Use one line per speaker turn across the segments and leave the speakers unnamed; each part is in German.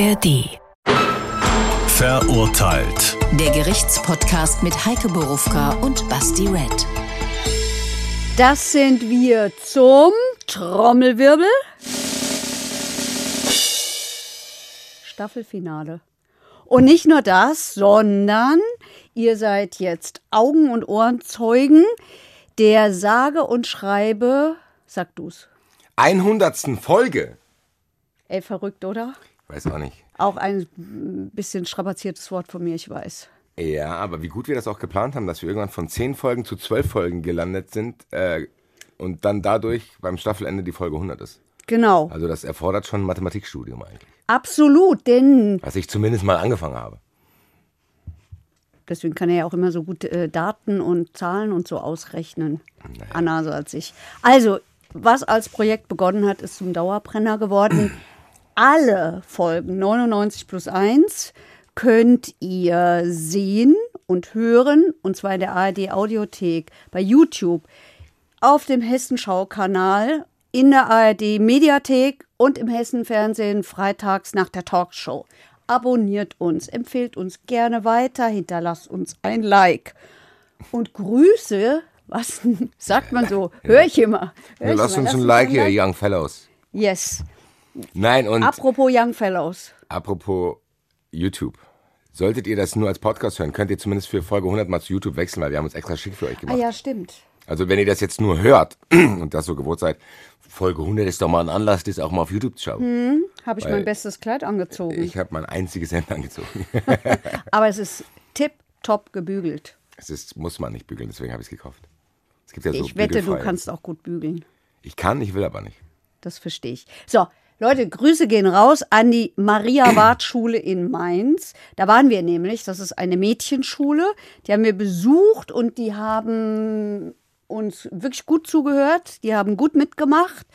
ARD.
Verurteilt.
Der Gerichtspodcast mit Heike Borufka und Basti Red.
Das sind wir zum Trommelwirbel. Staffelfinale. Und nicht nur das, sondern ihr seid jetzt Augen- und Ohrenzeugen der sage und schreibe, sag du's.
100. Folge.
Ey, verrückt, oder?
Weiß auch nicht.
Auch ein bisschen strapaziertes Wort von mir, ich weiß.
Ja, aber wie gut wir das auch geplant haben, dass wir irgendwann von 10 Folgen zu 12 Folgen gelandet sind äh, und dann dadurch beim Staffelende die Folge 100 ist.
Genau.
Also das erfordert schon ein Mathematikstudium eigentlich.
Absolut, denn
Was ich zumindest mal angefangen habe.
deswegen kann er ja auch immer so gut äh, Daten und Zahlen und so ausrechnen. Anna so als ich. Also, was als Projekt begonnen hat, ist zum Dauerbrenner geworden. Alle Folgen 99 plus 1 könnt ihr sehen und hören, und zwar in der ARD Audiothek, bei YouTube, auf dem Hessenschau-Kanal, in der ARD Mediathek und im Hessen-Fernsehen freitags nach der Talkshow. Abonniert uns, empfehlt uns gerne weiter, hinterlasst uns ein Like. Und Grüße, was sagt man so? Hör ich immer. Hör
Ja,
ich
lasst
immer.
uns ein Like hier, Young Fellows.
Yes.
Nein, und
Apropos Young Fellows.
apropos YouTube. Solltet ihr das nur als Podcast hören, könnt ihr zumindest für Folge 100 mal zu YouTube wechseln, weil wir haben uns extra schick für euch
Ah
gemacht.
ja, stimmt.
Also wenn ihr das jetzt nur hört und das so gewohnt seid, Folge 100 ist doch mal ein Anlass, das auch mal auf YouTube zu schauen.
Habe ich
Weil
mein bestes Kleid angezogen.
Ich habe mein einziges Hemd angezogen.
Aber es ist tipptopp gebügelt.
Es ist, muss man nicht bügeln, deswegen habe ich es gekauft. Es gibt ja so
ich wette, du kannst auch gut bügeln.
Ich kann, ich will aber nicht.
Das verstehe ich. So, Leute, Grüße gehen raus an die Maria-Wart-Schule in Mainz. Da waren wir nämlich. Das ist eine Mädchenschule. Die haben wir besucht und die haben uns wirklich gut zugehört. Die haben gut mitgemacht.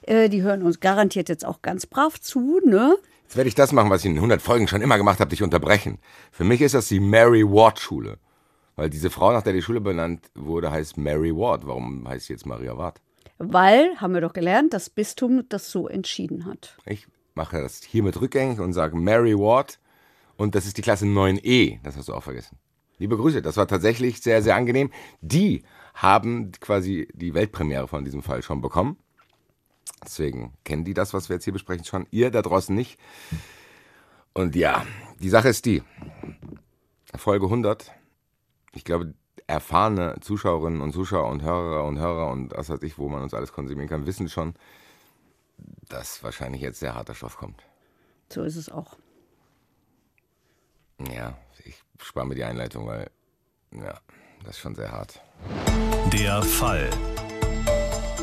Äh, Die hören uns garantiert jetzt auch ganz brav zu, ne?
Jetzt werde ich das machen, was ich in 100 Folgen schon immer gemacht habe, dich unterbrechen. Für mich ist das die Mary Ward Schule. Weil diese Frau, nach der die Schule benannt wurde, heißt Mary Ward. Warum heißt sie jetzt Maria Ward?
Weil, haben wir doch gelernt, das Bistum das so entschieden hat.
Ich mache das hiermit rückgängig und sage Mary Ward. Und das ist die Klasse 9e. Das hast du auch vergessen. Liebe Grüße, das war tatsächlich sehr, sehr angenehm. Die haben quasi die Weltpremiere von diesem Fall schon bekommen. Deswegen kennen die das, was wir jetzt hier besprechen, schon. Ihr da draußen nicht. Und ja, die Sache ist die. Folge 100. Ich glaube, erfahrene Zuschauerinnen und Zuschauer und Hörer und Hörer und was weiß ich, wo man uns alles konsumieren kann, wissen schon, dass wahrscheinlich jetzt sehr harter Stoff kommt.
So ist es auch.
Ja, ich spare mir die Einleitung, weil, ja, das ist schon sehr hart.
Der Fall.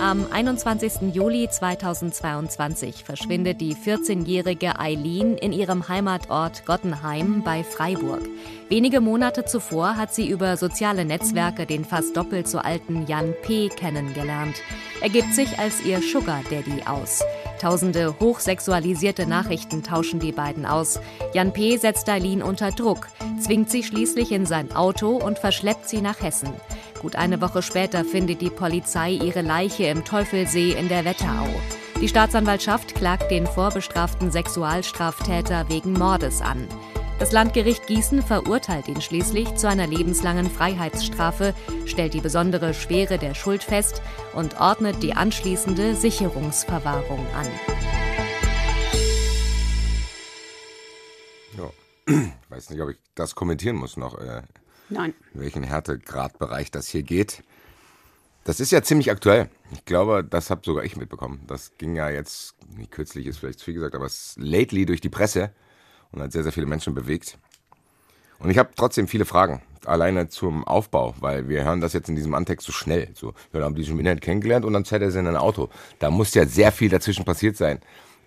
Am 21. Juli 2022 verschwindet die 14-jährige Eileen in ihrem Heimatort Gottenheim bei Freiburg. Wenige Monate zuvor hat sie über soziale Netzwerke den fast doppelt so alten Jan P. kennengelernt. Er gibt sich als ihr Sugar Daddy aus. Tausende hochsexualisierte Nachrichten tauschen die beiden aus. Jan P. setzt Eileen unter Druck, zwingt sie schließlich in sein Auto und verschleppt sie nach Hessen. Gut eine Woche später findet die Polizei ihre Leiche im Teufelsee in der Wetterau. Die Staatsanwaltschaft klagt den vorbestraften Sexualstraftäter wegen Mordes an. Das Landgericht Gießen verurteilt ihn schließlich zu einer lebenslangen Freiheitsstrafe, stellt die besondere Schwere der Schuld fest und ordnet die anschließende Sicherungsverwahrung an.
Ja. Ich weiß nicht, ob ich das kommentieren muss noch, äh,
Nein.
in welchen Härtegradbereich das hier geht. Das ist ja ziemlich aktuell. Ich glaube, das habe sogar ich mitbekommen. Das ging ja jetzt, nicht kürzlich ist vielleicht zu viel gesagt, aber es lately durch die Presse und hat sehr, sehr viele Menschen bewegt. Und ich habe trotzdem viele Fragen, alleine zum Aufbau, weil wir hören das jetzt in diesem Antext so schnell. So, da haben die sich im Internet kennengelernt und dann zählt er sie in ein Auto. Da muss ja sehr viel dazwischen passiert sein,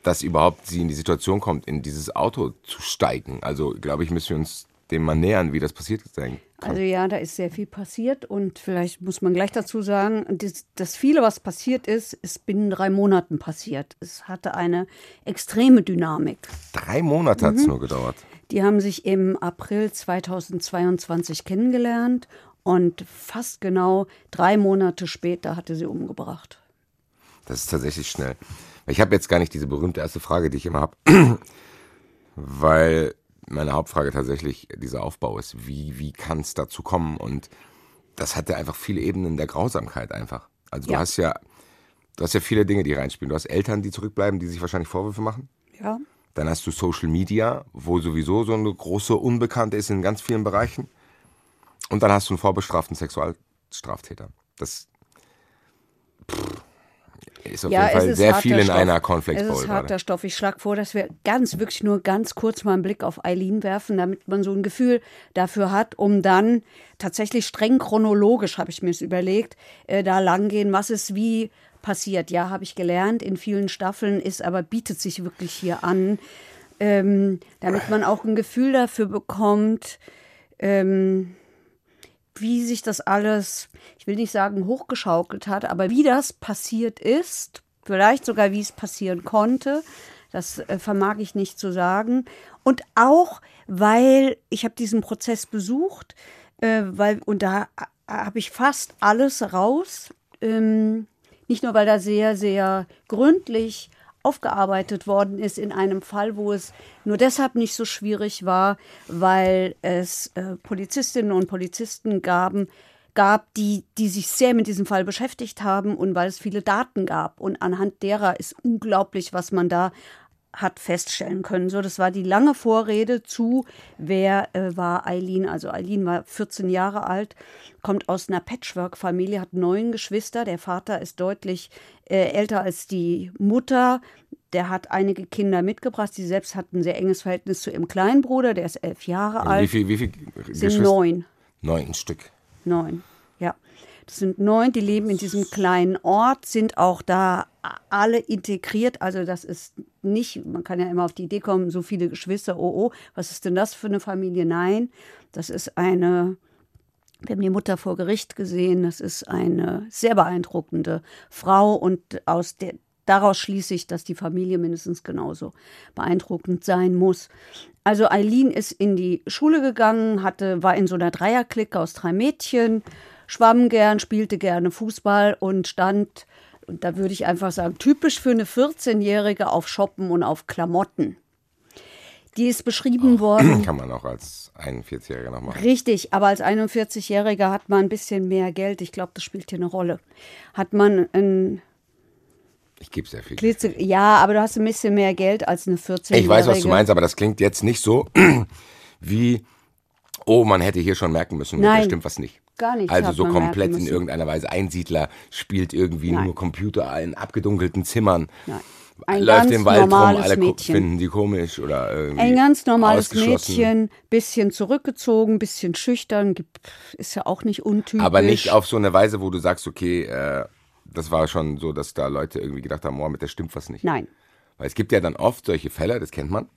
dass überhaupt sie in die Situation kommt, in dieses Auto zu steigen. Also, glaube ich, müssen wir uns dem mal nähern, wie das passiert sein kann.
Also ja, da ist sehr viel passiert und vielleicht muss man gleich dazu sagen, das, das viele, was passiert ist, ist binnen drei Monaten passiert. Es hatte eine extreme Dynamik.
Drei Monate hat es nur gedauert.
Die haben sich im April 2022 kennengelernt und fast genau drei Monate später hatte sie umgebracht.
Das ist tatsächlich schnell. Ich habe jetzt gar nicht diese berühmte erste Frage, die ich immer habe. weil meine Hauptfrage tatsächlich dieser Aufbau ist. Wie, wie kann es dazu kommen? Und das hat ja einfach viele Ebenen der Grausamkeit einfach. Also
Ja.
du hast ja, du hast ja viele Dinge, die reinspielen. Du hast Eltern, die zurückbleiben, die sich wahrscheinlich Vorwürfe machen.
Ja.
Dann hast du Social Media, wo sowieso so eine große Unbekannte ist in ganz vielen Bereichen. Und dann hast du einen vorbestraften Sexualstraftäter. Das ist auf jeden Fall sehr viel in
Stoff.
einer Cornflakes
Es
Bowl
ist harter. Stoff. Ich schlage vor, dass wir ganz, wirklich nur ganz kurz mal einen Blick auf Eileen werfen, damit man so ein Gefühl dafür hat, um dann tatsächlich streng chronologisch, habe ich mir es überlegt, äh, da langgehen, was ist wie passiert. Ja, habe ich gelernt, in vielen Staffeln ist, aber bietet sich wirklich hier an, ähm, damit man auch ein Gefühl dafür bekommt, ähm, wie sich das alles, ich will nicht sagen hochgeschaukelt hat, aber wie das passiert ist, vielleicht sogar wie es passieren konnte, das äh, vermag ich nicht zu sagen. Und auch, weil ich habe diesen Prozess besucht, äh, weil und da äh, habe ich fast alles raus. Ähm, nicht nur, weil da sehr, sehr gründlich aufgearbeitet worden ist in einem Fall, wo es nur deshalb nicht so schwierig war, weil es äh, Polizistinnen und Polizisten gaben, gab, die, die sich sehr mit diesem Fall beschäftigt haben und weil es viele Daten gab. Und anhand derer ist unglaublich, was man da hat feststellen können. So, das war die lange Vorrede zu, wer äh, war Eileen. Also Eileen war 14 Jahre alt, kommt aus einer Patchwork-Familie, hat neun Geschwister. Der Vater ist deutlich äh, älter als die Mutter. Der hat einige Kinder mitgebracht. Sie selbst hat ein sehr enges Verhältnis zu ihrem kleinen Bruder, der ist elf Jahre
Also
alt.
wie viel, wie viel
sind
Geschwister?
neun.
Neun Stück.
Neun, ja. Das sind neun, die leben in diesem kleinen Ort, sind auch da alle integriert. Also das ist nicht, man kann ja immer auf die Idee kommen, so viele Geschwister, oh oh, was ist denn das für eine Familie? Nein, das ist eine, wir haben die Mutter vor Gericht gesehen, das ist eine sehr beeindruckende Frau und aus der, daraus schließe ich, dass die Familie mindestens genauso beeindruckend sein muss. Also Eileen ist in die Schule gegangen, hatte, war in so einer Dreierklicke aus drei Mädchen, schwamm gern, spielte gerne Fußball und stand, und da würde ich einfach sagen, typisch für eine 14-Jährige auf Shoppen und auf Klamotten. Die ist beschrieben worden.
Kann man auch als 41-Jähriger noch machen.
Richtig, aber als 41-Jähriger hat man ein bisschen mehr Geld. Ich glaube, das spielt hier eine Rolle. Hat man ein
Ich gebe sehr viel.
Glitzer, ja, aber du hast ein bisschen mehr Geld als eine 14-Jährige.
Ich weiß, was du meinst, aber das klingt jetzt nicht so wie, oh, man hätte hier schon merken müssen,
Nein,
da stimmt was nicht.
Gar nichts
Also so komplett in irgendeiner Weise Einsiedler spielt irgendwie
Nein.
nur Computer in abgedunkelten Zimmern.
Nein. Ein
läuft
ganz
im Wald rum, alle
Mädchen.
finden die komisch oder irgendwie
Ein ganz normales. Mädchen, bisschen zurückgezogen, bisschen schüchtern, ist ja auch nicht untypisch.
Aber nicht auf so eine Weise, wo du sagst, okay, äh, das war schon so, dass da Leute irgendwie gedacht haben, oh, mit der stimmt was nicht.
Nein.
Weil es gibt ja dann oft solche Fälle, das kennt man,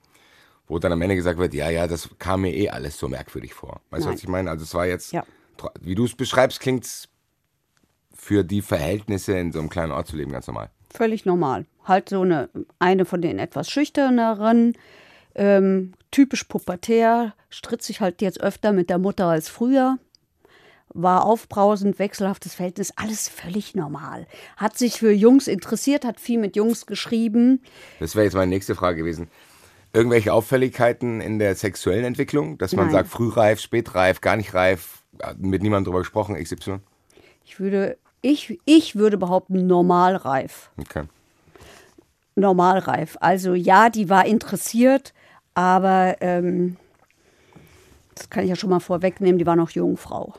wo dann am Ende gesagt wird, ja, ja, das kam mir eh alles so merkwürdig vor. Weißt du, was ich meine? Also es war jetzt,
Ja.
Wie du es beschreibst, klingt's für die Verhältnisse in so einem kleinen Ort zu leben ganz normal.
Völlig normal. Halt so eine, eine von den etwas schüchterneren, ähm, typisch pubertär, stritt sich halt jetzt öfter mit der Mutter als früher. War aufbrausend, wechselhaftes Verhältnis, alles völlig normal. Hat sich für Jungs interessiert, hat viel mit Jungs geschrieben.
Das wäre jetzt meine nächste Frage gewesen. Irgendwelche Auffälligkeiten in der sexuellen Entwicklung, dass man
Nein.
sagt, frühreif, spätreif, gar nicht reif, mit niemandem drüber gesprochen, XY?
Ich würde, ich, ich würde behaupten, normalreif.
Okay.
Normalreif. Also ja, die war interessiert, aber ähm, das kann ich ja schon mal vorwegnehmen, die war noch Jungfrau.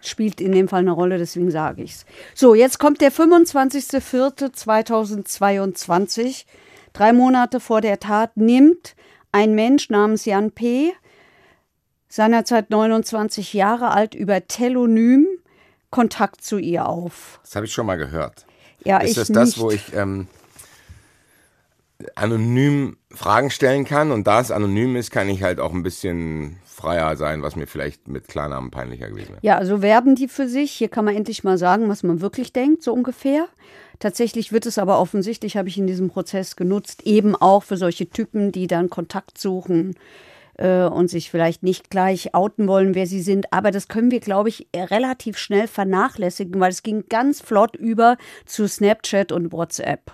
Spielt in dem Fall eine Rolle, deswegen sage ich's. So, jetzt kommt der 25.04.2022. Drei Monate vor der Tat nimmt ein Mensch namens Jan P., seinerzeit 29 Jahre alt, über Telonym Kontakt zu ihr auf.
Das habe ich schon mal gehört.
Ja,
ist
ich
das das,
nicht.
wo ich ähm, anonym Fragen stellen kann? Und da es anonym ist, kann ich halt auch ein bisschen freier sein, was mir vielleicht mit Klarnamen peinlicher gewesen wäre.
Ja, also werben die für sich. Hier kann man endlich mal sagen, was man wirklich denkt, so ungefähr. Tatsächlich wird es aber offensichtlich, habe ich in diesem Prozess genutzt, eben auch für solche Typen, die dann Kontakt suchen äh, und sich vielleicht nicht gleich outen wollen, wer sie sind. Aber das können wir, glaube ich, relativ schnell vernachlässigen, weil es ging ganz flott über zu Snapchat und WhatsApp,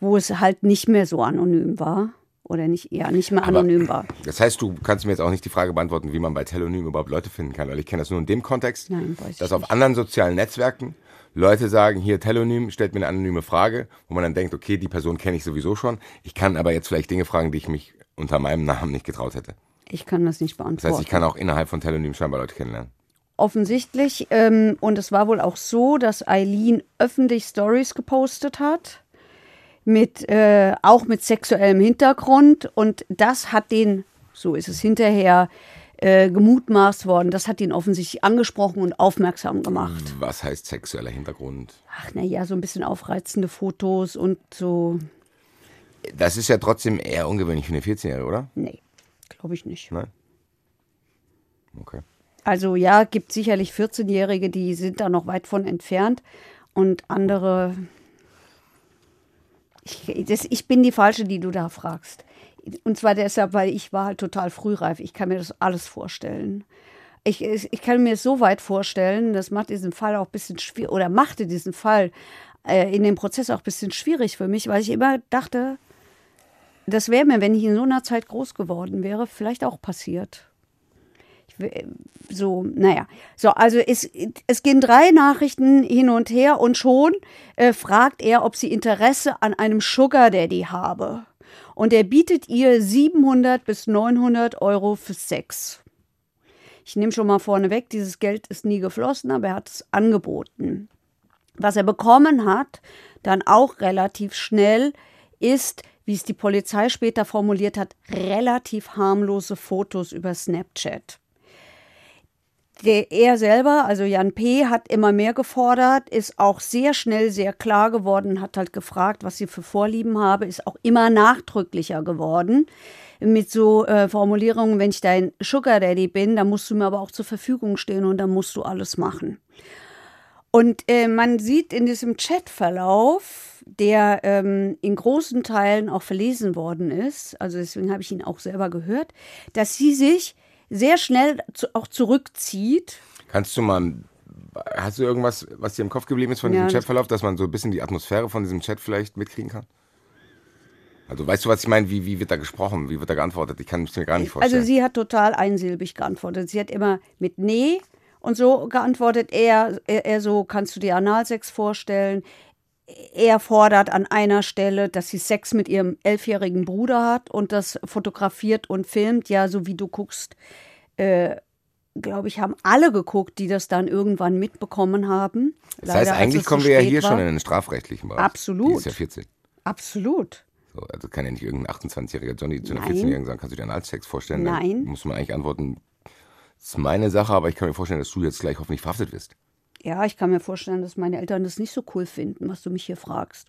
wo es halt nicht mehr so anonym war oder nicht, ja, nicht mehr anonym
Aber,
war.
Das heißt, du kannst mir jetzt auch nicht die Frage beantworten, wie man bei Telonym überhaupt Leute finden kann, weil ich kenne das nur in dem Kontext,
Nein,
dass auf
nicht.
anderen sozialen Netzwerken Leute sagen, hier Telonym, stellt mir eine anonyme Frage, wo man dann denkt, okay, die Person kenne ich sowieso schon, ich kann aber jetzt vielleicht Dinge fragen, die ich mich unter meinem Namen nicht getraut hätte.
Ich kann das nicht beantworten.
Das heißt, ich kann auch innerhalb von Telonym scheinbar Leute kennenlernen.
offensichtlich. Ähm, und es war wohl auch so, dass Eileen öffentlich Stories gepostet hat. Mit, äh, auch mit sexuellem Hintergrund. Und das hat den, so ist es hinterher, äh, gemutmaßt worden. Das hat ihn offensichtlich angesprochen und aufmerksam gemacht.
Was heißt sexueller Hintergrund?
Ach, naja, so ein bisschen aufreizende Fotos und so.
Das ist ja trotzdem eher ungewöhnlich für eine 14-Jährige, oder?
Nee, glaube ich nicht.
Nein? Okay.
Also ja, gibt sicherlich 14-Jährige, die sind da noch weit von entfernt und andere. Ich, das, ich bin die Falsche, die du da fragst. Und zwar deshalb, weil ich war halt total frühreif. Ich kann mir das alles vorstellen. Ich, ich kann mir es so weit vorstellen, das macht diesen Fall auch ein bisschen schwierig oder machte diesen Fall äh, in dem Prozess auch ein bisschen schwierig für mich, weil ich immer dachte, das wäre mir, wenn ich in so einer Zeit groß geworden wäre, vielleicht auch passiert so, naja. So, also es, es gehen drei Nachrichten hin und her und schon äh, fragt er, ob sie Interesse an einem Sugar Daddy habe. Und er bietet ihr 700 bis 900 Euro für Sex. Ich nehme schon mal vorneweg, dieses Geld ist nie geflossen, aber er hat es angeboten. Was er bekommen hat, dann auch relativ schnell, ist, wie es die Polizei später formuliert hat, relativ harmlose Fotos über Snapchat der, er selber, also Jan P., hat immer mehr gefordert, ist auch sehr schnell sehr klar geworden, hat halt gefragt, was sie für Vorlieben habe, ist auch immer nachdrücklicher geworden. Mit so äh, Formulierungen, wenn ich dein Sugar Daddy bin, dann musst du mir aber auch zur Verfügung stehen und dann musst du alles machen. Und äh, man sieht in diesem Chatverlauf, der ähm, in großen Teilen auch verlesen worden ist, also deswegen habe ich ihn auch selber gehört, dass sie sich sehr schnell zu, auch zurückzieht.
Kannst du mal, hast du irgendwas, was dir im Kopf geblieben ist von
Ja,
diesem Chatverlauf, dass man so ein bisschen die Atmosphäre von diesem Chat vielleicht mitkriegen kann? Also weißt du, was ich meine? Wie, wie wird da gesprochen? Wie wird da geantwortet? Ich kann es mir gar nicht vorstellen.
Also sie hat total einsilbig geantwortet. Sie hat immer mit Nee und so geantwortet. Er, er, er so, kannst du dir Analsex vorstellen? Er fordert an einer Stelle, dass sie Sex mit ihrem elfjährigen Bruder hat und das fotografiert und filmt. Ja, so wie du guckst, äh, glaube ich, haben alle geguckt, die das dann irgendwann mitbekommen haben.
das heißt,
Leider,
eigentlich kommen wir ja hier
war.
schon in den strafrechtlichen Bereich.
Absolut.
Die ist ja 14.
Absolut.
So, also kann ja nicht irgendein 28-jähriger Johnny zu einer
Nein.
14-Jährigen sagen, kannst du dir Analsex vorstellen?
Nein.
Dann muss man eigentlich antworten, das ist meine Sache, aber ich kann mir vorstellen, dass du jetzt gleich hoffentlich verhaftet wirst.
Ja, ich kann mir vorstellen, dass meine Eltern das nicht so cool finden, was du mich hier fragst.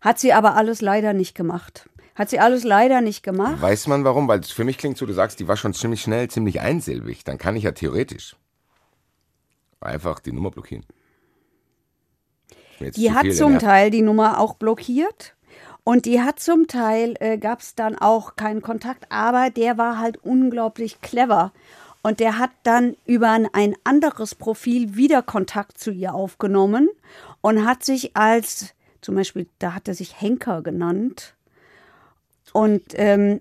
Hat sie aber alles leider nicht gemacht. Hat sie alles leider nicht gemacht.
Weiß man warum? Weil es für mich klingt so, du sagst, die war schon ziemlich schnell, ziemlich einsilbig. Dann kann ich ja theoretisch einfach die Nummer blockieren.
Die hat zum
der
Teil die Nummer auch blockiert. Und die hat zum Teil, äh, gab es dann auch keinen Kontakt, aber der war halt unglaublich clever. Und der hat dann über ein, anderes Profil wieder Kontakt zu ihr aufgenommen und hat sich als, zum Beispiel, da hat er sich Henker genannt. Und ähm,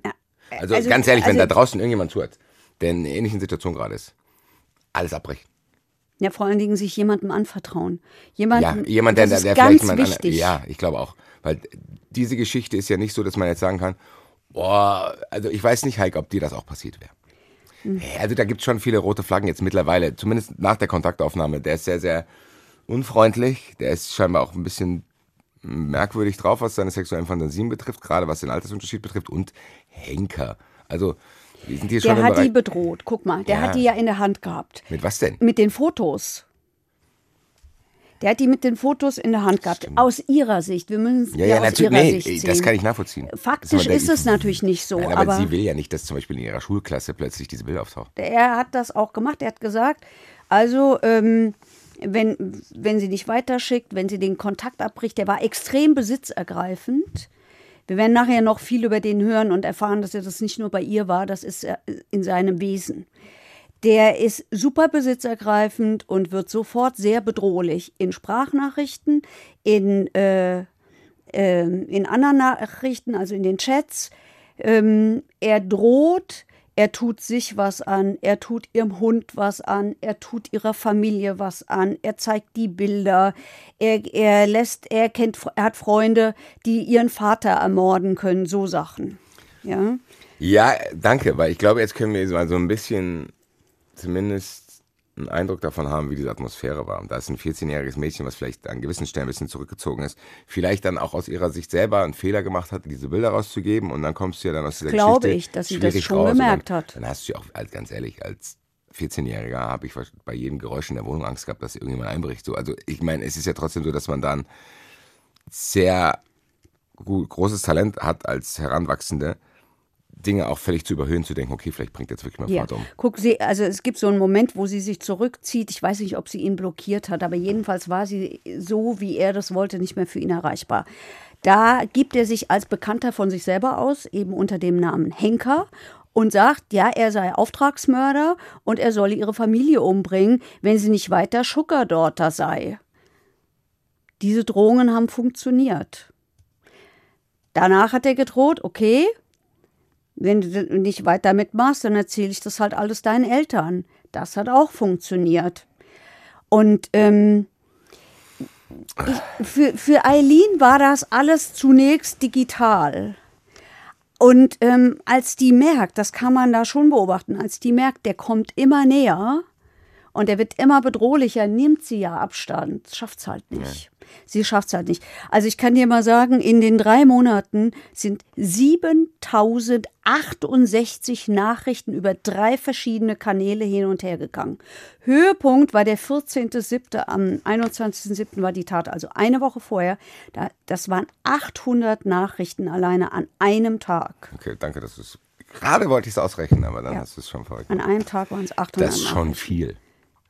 Also,
also-
ganz ehrlich, wenn
also-
da draußen irgendjemand zuhört, der in einer ähnlichen Situation gerade ist, alles abbrechen.
Ja, vor allen Dingen sich jemandem anvertrauen.
Ja,
Jemanden,
jemand, der, der,
ist
der
ganz
vielleicht mal.
wichtig.
ja, ich glaube auch. Weil diese Geschichte ist ja nicht so, dass man jetzt sagen kann, boah, also ich weiß nicht, Heike, ob dir das auch passiert wäre. Also da gibt es schon viele rote Flaggen jetzt mittlerweile, zumindest nach der Kontaktaufnahme. Der ist sehr, sehr unfreundlich. Der ist scheinbar auch ein bisschen merkwürdig drauf, was seine sexuellen Fantasien betrifft, gerade was den Altersunterschied betrifft und Henker. Also, wir sind hier schon
Der hat die bedroht. Guck mal, der
Ja.
hat die ja in der Hand gehabt.
Mit was denn?
Mit den Fotos. Der hat die mit den Fotos in der Hand gehabt. Aus ihrer Sicht. Wir müssen es
Ja,
ja,
ja,
aus
natürlich.
ihrer
Nee,
Sicht
das
sehen.
kann ich nachvollziehen.
Faktisch
Das der-
ist es natürlich nicht so,
Nein, aber,
aber-
sie will ja nicht, dass zum Beispiel in ihrer Schulklasse plötzlich diese Bilder auftauchen.
Er hat das auch gemacht. Er hat gesagt, also ähm, wenn, wenn sie nicht weiterschickt, wenn sie den Kontakt abbricht, der war extrem besitzergreifend. Wir werden nachher noch viel über den hören und erfahren, dass er das nicht nur bei ihr war, das ist in seinem Wesen. Der ist super besitzergreifend und wird sofort sehr bedrohlich in Sprachnachrichten, in, äh, ähm, in anderen Nachrichten, also in den Chats. Ähm, er droht, er tut sich was an, er tut ihrem Hund was an, er tut ihrer Familie was an, er zeigt die Bilder, er, er lässt, er kennt, er hat Freunde, die ihren Vater ermorden können, so Sachen. Ja.
Ja, danke, weil ich glaube, jetzt können wir mal so ein bisschen zumindest einen Eindruck davon haben, wie diese Atmosphäre war. Da ist ein 14-jähriges Mädchen, was vielleicht an gewissen Stellen ein bisschen zurückgezogen ist, vielleicht dann auch aus ihrer Sicht selber einen Fehler gemacht hat, diese Bilder rauszugeben und dann kommst du ja dann aus dieser
Glaube
Geschichte
ich, dass sie das schon
raus und
gemerkt
dann,
hat.
Dann hast du ja auch, als, ganz ehrlich, als 14-Jähriger habe ich bei jedem Geräusch in der Wohnung Angst gehabt, dass irgendjemand einbricht. So, also ich meine, es ist ja trotzdem so, dass man dann sehr gut, großes Talent hat als Heranwachsende, Dinge auch völlig zu überhöhen, zu denken, okay, vielleicht bringt jetzt wirklich mein
Ja.
Vater um.
Guck, sie, also es gibt so einen Moment, wo sie sich zurückzieht. Ich weiß nicht, ob sie ihn blockiert hat, aber jedenfalls war sie so, wie er das wollte, nicht mehr für ihn erreichbar. Da gibt er sich als Bekannter von sich selber aus, eben unter dem Namen Henker. Und sagt, ja, er sei Auftragsmörder und er solle ihre Familie umbringen, wenn sie nicht weiter Daughter sei. Diese Drohungen haben funktioniert. Danach hat er gedroht, okay, wenn du nicht weiter mitmachst, dann erzähle ich das halt alles deinen Eltern. Das hat auch funktioniert. Und ähm, ich, für, für Eileen war das alles zunächst digital. Und ähm, als die merkt, das kann man da schon beobachten, als die merkt, der kommt immer näher und der wird immer bedrohlicher, nimmt sie ja Abstand. Schafft's halt nicht. Sie schafft's halt nicht. Also ich kann dir mal sagen, in den drei Monaten sind 7068 Nachrichten über drei verschiedene Kanäle hin und her gegangen. Höhepunkt war der 14.07. Am 21.07. war die Tat, also eine Woche vorher. Da, das waren 800 Nachrichten alleine an einem Tag.
Okay, danke, dass du es. Gerade wollte ich es ausrechnen, aber dann
Ja.
hast du es schon verrückt.
An einem Tag waren es 800
Das ist schon viel.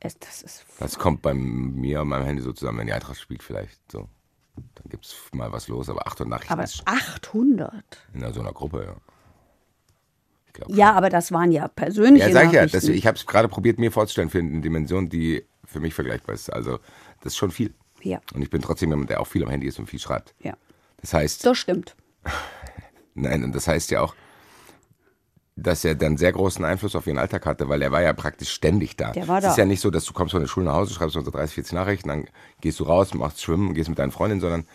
Es- Das ist
Das kommt bei mir und meinem Handy so zusammen, wenn die Eintracht spielt vielleicht. So. Dann gibt es mal was los, aber 800 Nachrichten
aber
ist
800.
in so einer Gruppe, ja. Glaub,
Ja, aber das waren ja persönliche
Ja, sag ich ja. Das, ich habe es gerade probiert, mir vorzustellen für eine Dimension, die für mich vergleichbar ist. Also, das ist schon viel.
Ja.
Und ich bin trotzdem jemand, der auch viel am Handy ist und viel schreibt.
ja,
Das heißt,
das stimmt.
nein, und das heißt ja auch, dass er dann sehr großen Einfluss auf ihren Alltag hatte, weil er war ja praktisch ständig da.
Der war
es
da.
ist ja nicht so, dass du kommst von der Schule nach Hause, schreibst unter 30, 40 Nachrichten, dann gehst du raus, machst Schwimmen, gehst mit deinen Freundinnen, sondern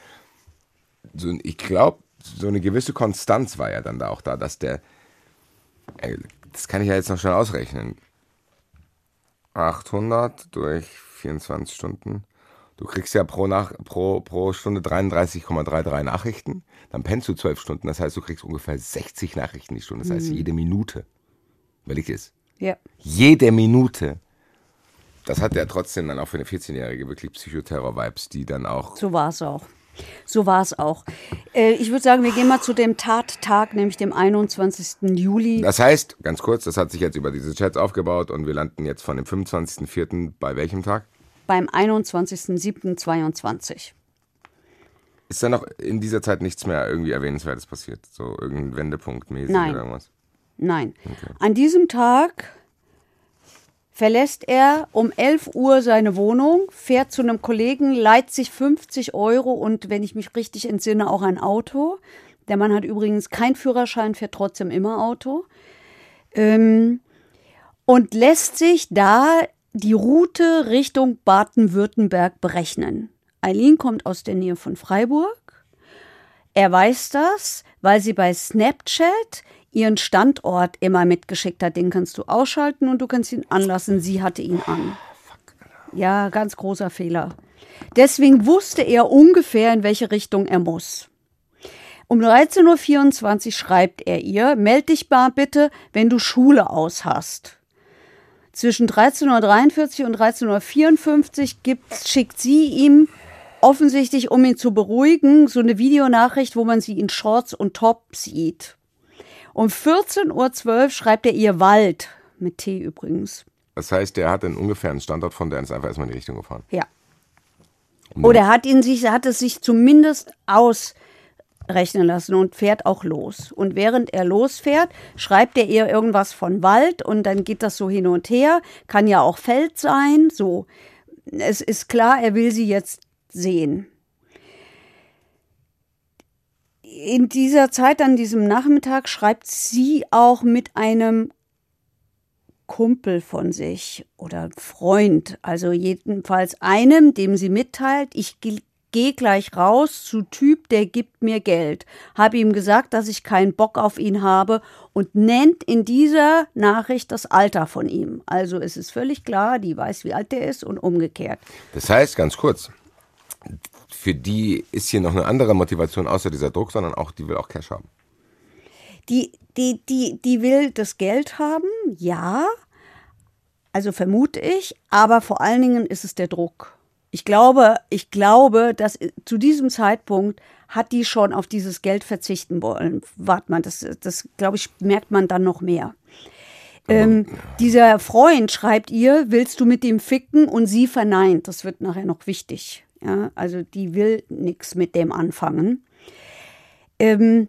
so, ich glaube, so eine gewisse Konstanz war ja dann da auch da, dass der, das kann ich ja jetzt noch schnell ausrechnen. 800 durch 24 Stunden. Du kriegst ja pro, nach, pro, pro Stunde 33,33 Nachrichten. Dann pennst du 12 Stunden. Das heißt, du kriegst ungefähr 60 Nachrichten die Stunde. Das heißt, jede Minute. Überleg es.
Ja.
Jede Minute. Das hat ja trotzdem dann auch für eine 14-Jährige wirklich Psychoterror-Vibes, die dann auch.
So war es auch. So war es auch. Äh, ich würde sagen, wir gehen mal zu dem Tattag, nämlich dem 21. Juli.
Das heißt, ganz kurz, das hat sich jetzt über diese Chats aufgebaut und wir landen jetzt von dem 25.04. bei welchem Tag?
Beim 21.07.22.
Ist da noch in dieser Zeit nichts mehr irgendwie Erwähnenswertes passiert? So irgendein Wendepunkt mäßig
Nein.
oder irgendwas?
Nein. An diesem Tag verlässt er um 11 Uhr seine Wohnung, fährt zu einem Kollegen, leiht sich 50 Euro und, wenn ich mich richtig entsinne, auch ein Auto. Der Mann hat übrigens keinen Führerschein, fährt trotzdem immer Auto. Ähm, und lässt sich da die Route Richtung Baden-Württemberg berechnen. Eileen kommt aus der Nähe von Freiburg. Er weiß das, weil sie bei Snapchat ihren Standort immer mitgeschickt hat. Den kannst du ausschalten und du kannst ihn anlassen. Sie hatte ihn an. Ja, ganz großer Fehler. Deswegen wusste er ungefähr, in welche Richtung er muss. Um 13.24 Uhr schreibt er ihr, meld dich mal bitte, wenn du Schule aus hast. Zwischen 13.43 Uhr und 13.54 Uhr gibt, schickt sie ihm offensichtlich, um ihn zu beruhigen, so eine Videonachricht, wo man sie in Shorts und Top sieht. Um 14.12 Uhr schreibt er ihr Wald, mit T übrigens.
Das heißt, der hat einen ungefähren Standort von der ist einfach erstmal in die Richtung gefahren.
Ja. Oder er hat ihn sich, hat es sich zumindest ausrechnen lassen und fährt auch los. Und während er losfährt, schreibt er ihr irgendwas von Wald und dann geht das so hin und her. Kann ja auch Feld sein. So. Es ist klar, er will sie jetzt sehen. in dieser Zeit, an diesem Nachmittag, schreibt sie auch mit einem Kumpel von sich oder Freund, also jedenfalls einem, dem sie mitteilt, ich gehe gleich raus zu Typ, der gibt mir Geld. Habe ihm gesagt, dass ich keinen Bock auf ihn habe und nennt in dieser Nachricht das Alter von ihm. Also es ist völlig klar, die weiß, wie alt er ist und umgekehrt.
Das heißt, ganz kurz, für die ist hier noch eine andere Motivation außer dieser Druck, sondern auch, die will auch Cash haben.
Die, die, die, die will das Geld haben, ja, also vermute ich, aber vor allen Dingen ist es der Druck. Ich glaube, ich glaube, dass zu diesem Zeitpunkt hat die schon auf dieses Geld verzichten wollen. Warte mal, das, das glaube ich, merkt man dann noch mehr. Ähm, dieser Freund schreibt ihr, willst du mit dem ficken? Und sie verneint. Das wird nachher noch wichtig. Ja, also die will nichts mit dem anfangen. Ähm,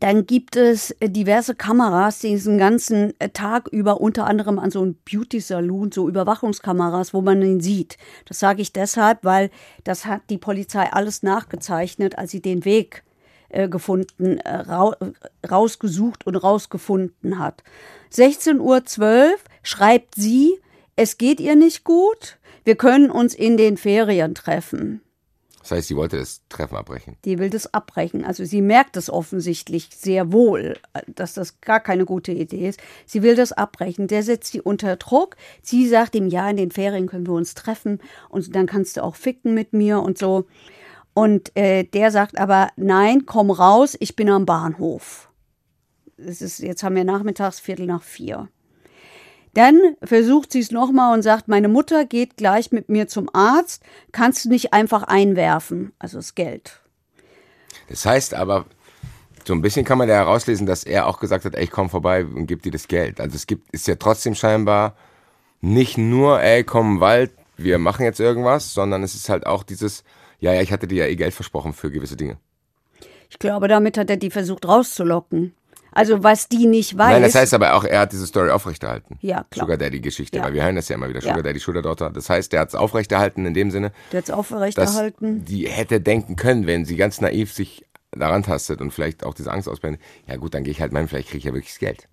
dann gibt es äh, diverse Kameras, die diesen ganzen äh, Tag über unter anderem an so einem Beauty-Saloon, so Überwachungskameras, wo man ihn sieht. Das sage ich deshalb, weil das hat die Polizei alles nachgezeichnet, als sie den Weg äh, gefunden, ra rausgesucht und rausgefunden hat. 16.12 Uhr schreibt sie, es geht ihr nicht gut, wir können uns in den Ferien treffen.
Das heißt, sie wollte das Treffen abbrechen.
Die will das abbrechen. Also sie merkt es offensichtlich sehr wohl, dass das gar keine gute Idee ist. Sie will das abbrechen. Der setzt sie unter Druck. Sie sagt ihm, ja, in den Ferien können wir uns treffen und dann kannst du auch ficken mit mir und so. Und äh, der sagt aber, nein, komm raus, ich bin am Bahnhof. Es ist, jetzt haben wir nachmittags Viertel nach vier. Dann versucht sie es nochmal und sagt, meine Mutter geht gleich mit mir zum Arzt, kannst du nicht einfach einwerfen, also das Geld.
Das heißt aber, so ein bisschen kann man ja herauslesen, dass er auch gesagt hat, ey, ich komm vorbei und gib dir das Geld. Also es gibt, ist ja trotzdem scheinbar nicht nur, ey, komm Wald, wir machen jetzt irgendwas, sondern es ist halt auch dieses, ja, ja, ich hatte dir ja eh Geld versprochen für gewisse Dinge.
Ich glaube, damit hat er die versucht rauszulocken. Also was die nicht weiß.
Nein, das heißt aber auch, er hat diese Story aufrechterhalten.
Ja, klar.
Sugar Daddy-Geschichte,
Ja.
weil wir hören das ja immer wieder, Sugar
Ja.
Daddy, Sugar Daughter. Das heißt, der hat es aufrechterhalten in dem Sinne,
Der hat es aufrechterhalten.
die hätte denken können, wenn sie ganz naiv sich daran tastet und vielleicht auch diese Angst ausblendet, ja gut, dann gehe ich halt meinen, vielleicht kriege ich ja wirklich das Geld.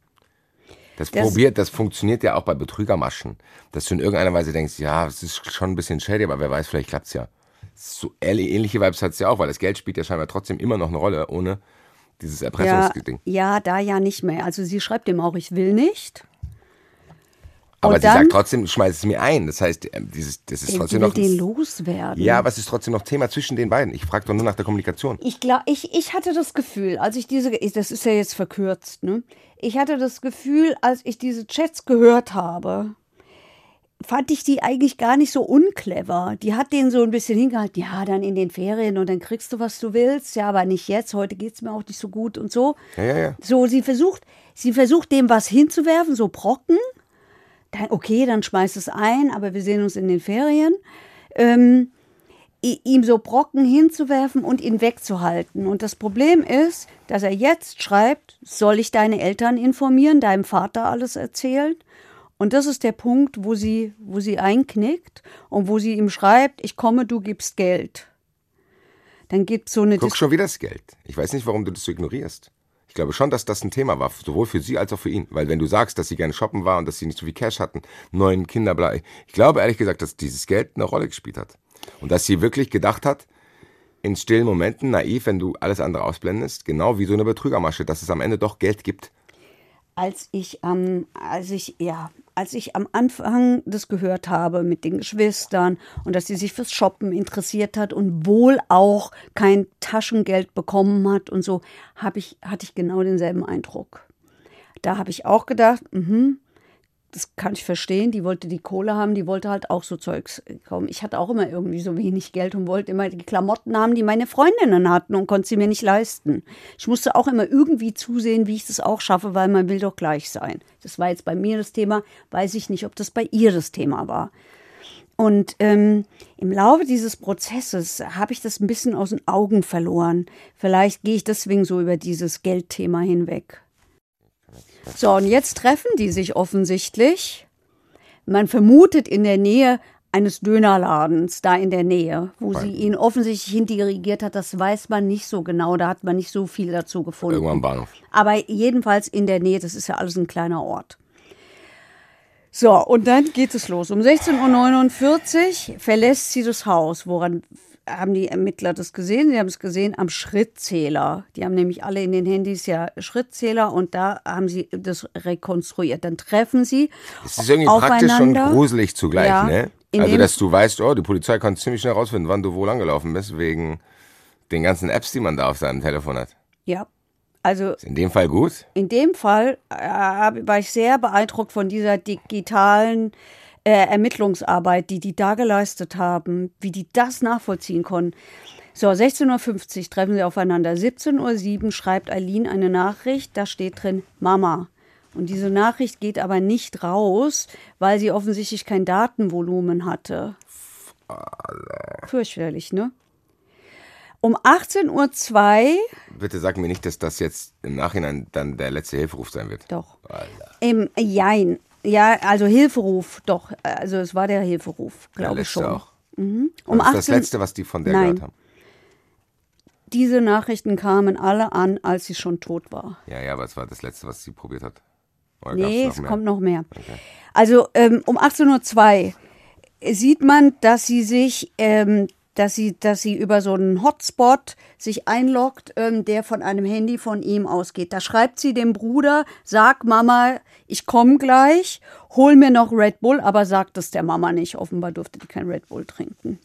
Das,
Das-
probiert, das funktioniert ja auch bei Betrügermaschen, dass du in irgendeiner Weise denkst, ja, es ist schon ein bisschen shady, aber wer weiß, vielleicht klappt's ja. So ähnliche ähnliche Vibes hat's ja auch, weil das Geld spielt ja scheinbar trotzdem immer noch eine Rolle, ohne dieses
Ja,
Erpressungsding.
ja, da ja nicht mehr. Also sie schreibt ihm auch, ich will nicht.
Aber
und
sie
dann-
sagt trotzdem, schmeiß es mir ein. Das heißt, ähm, dieses, das ist trotzdem
will
noch.
den loswerden.
ja, aber es ist trotzdem noch Thema zwischen den beiden. Ich frage doch nur nach der Kommunikation.
Ich, glaub, ich, ich hatte das Gefühl, als ich diese, das ist ja jetzt verkürzt, ne? Ich hatte das Gefühl, als ich diese Chats gehört habe, fand ich die eigentlich gar nicht so unclever. Die hat den so ein bisschen hingehalten, ja, dann in den Ferien und dann kriegst du, was du willst, ja, aber nicht jetzt, heute geht's mir auch nicht so gut und so.
Ja, ja, ja.
So, sie versucht, sie versucht dem was hinzuwerfen, so Brocken. Dann, okay, dann schmeißt es ein, aber wir sehen uns in den Ferien. Ähm, ihm so Brocken hinzuwerfen und ihn wegzuhalten. Und das Problem ist, dass er jetzt schreibt, soll ich deine Eltern informieren, deinem Vater alles erzählen? Und das ist der Punkt, wo sie, wo sie einknickt und wo sie ihm schreibt, ich komme, du gibst Geld. Dann gibt es so eine
Guck
Dis
schon wieder das Geld. Ich weiß nicht, warum du das so ignorierst. Ich glaube schon, dass das ein Thema war, sowohl für sie als auch für ihn. Weil wenn du sagst, dass sie gerne shoppen war und dass sie nicht so viel Cash hatten, neun Kinder, bla. Ich glaube ehrlich gesagt, dass dieses Geld eine Rolle gespielt hat. Und dass sie wirklich gedacht hat, in stillen Momenten, naiv, wenn du alles andere ausblendest, genau wie so eine Betrügermasche, dass es am Ende doch Geld gibt.
als ich am, als ich, ja, als ich am Anfang das gehört habe mit den Geschwistern und dass sie sich fürs Shoppen interessiert hat und wohl auch kein Taschengeld bekommen hat und so, ich, hatte ich genau denselben Eindruck. Da habe ich auch gedacht, mhm, das kann ich verstehen, die wollte die Kohle haben, die wollte halt auch so Zeugs kommen. Ich hatte auch immer irgendwie so wenig Geld und wollte immer die Klamotten haben, die meine Freundinnen hatten und konnte sie mir nicht leisten. Ich musste auch immer irgendwie zusehen, wie ich das auch schaffe, weil man will doch gleich sein. Das war jetzt bei mir das Thema, weiß ich nicht, ob das bei ihr das Thema war. Und ähm, im Laufe dieses Prozesses habe ich das ein bisschen aus den Augen verloren. Vielleicht gehe ich deswegen so über dieses Geldthema hinweg. So, und jetzt treffen die sich offensichtlich. Man vermutet in der Nähe eines Dönerladens da in der Nähe, wo sie ihn offensichtlich hindirigiert hat. Das weiß man nicht so genau. Da hat man nicht so viel dazu gefunden.
Irgendwann am Bahnhof.
Aber jedenfalls in der Nähe. Das ist ja alles ein kleiner Ort. So, und dann geht es los. Um 16.49 Uhr verlässt sie das Haus. Woran haben die Ermittler das gesehen? Sie haben es gesehen am Schrittzähler. Die haben nämlich alle in den Handys ja Schrittzähler und da haben sie das rekonstruiert. Dann treffen sie
Es ist irgendwie praktisch und gruselig zugleich,
Ja.
ne? Also, dass du weißt, oh, die Polizei kann ziemlich schnell rausfinden, wann du wo langgelaufen bist, wegen den ganzen Apps, die man da auf seinem Telefon hat.
Ja, also
Ist in dem Fall gut.
in dem Fall äh, war ich sehr beeindruckt von dieser digitalen äh, Ermittlungsarbeit, die die da geleistet haben, wie die das nachvollziehen konnten. So, 16.50 Uhr treffen sie aufeinander. 17.07 Uhr schreibt Eileen eine Nachricht, da steht drin Mama. Und diese Nachricht geht aber nicht raus, weil sie offensichtlich kein Datenvolumen hatte. Fürchterlich, ne? Um 18.02 Uhr
Bitte sag mir nicht, dass das jetzt im Nachhinein dann der letzte Hilferuf sein wird.
Doch.
Alter.
Im Jein. Ja, also Hilferuf, doch. Also es war der Hilferuf, glaube ich schon.
auch.
Um
das ist das
18
letzte, was die von der
Nein.
gehört haben.
Diese Nachrichten kamen alle an, als sie schon tot war.
Ja, ja, aber es war das letzte, was sie probiert hat. Oder
Nee, es
mehr?
kommt noch mehr. Also ähm, um 18.02 Uhr sieht man, dass sie sich, ähm, dass sie, dass sie über so einen Hotspot sich einloggt, ähm, der von einem Handy von ihm ausgeht. Da schreibt sie dem Bruder, sag Mama, ich komme gleich, hol mir noch Red Bull, aber sagt es der Mama nicht. Offenbar durfte die kein Red Bull trinken.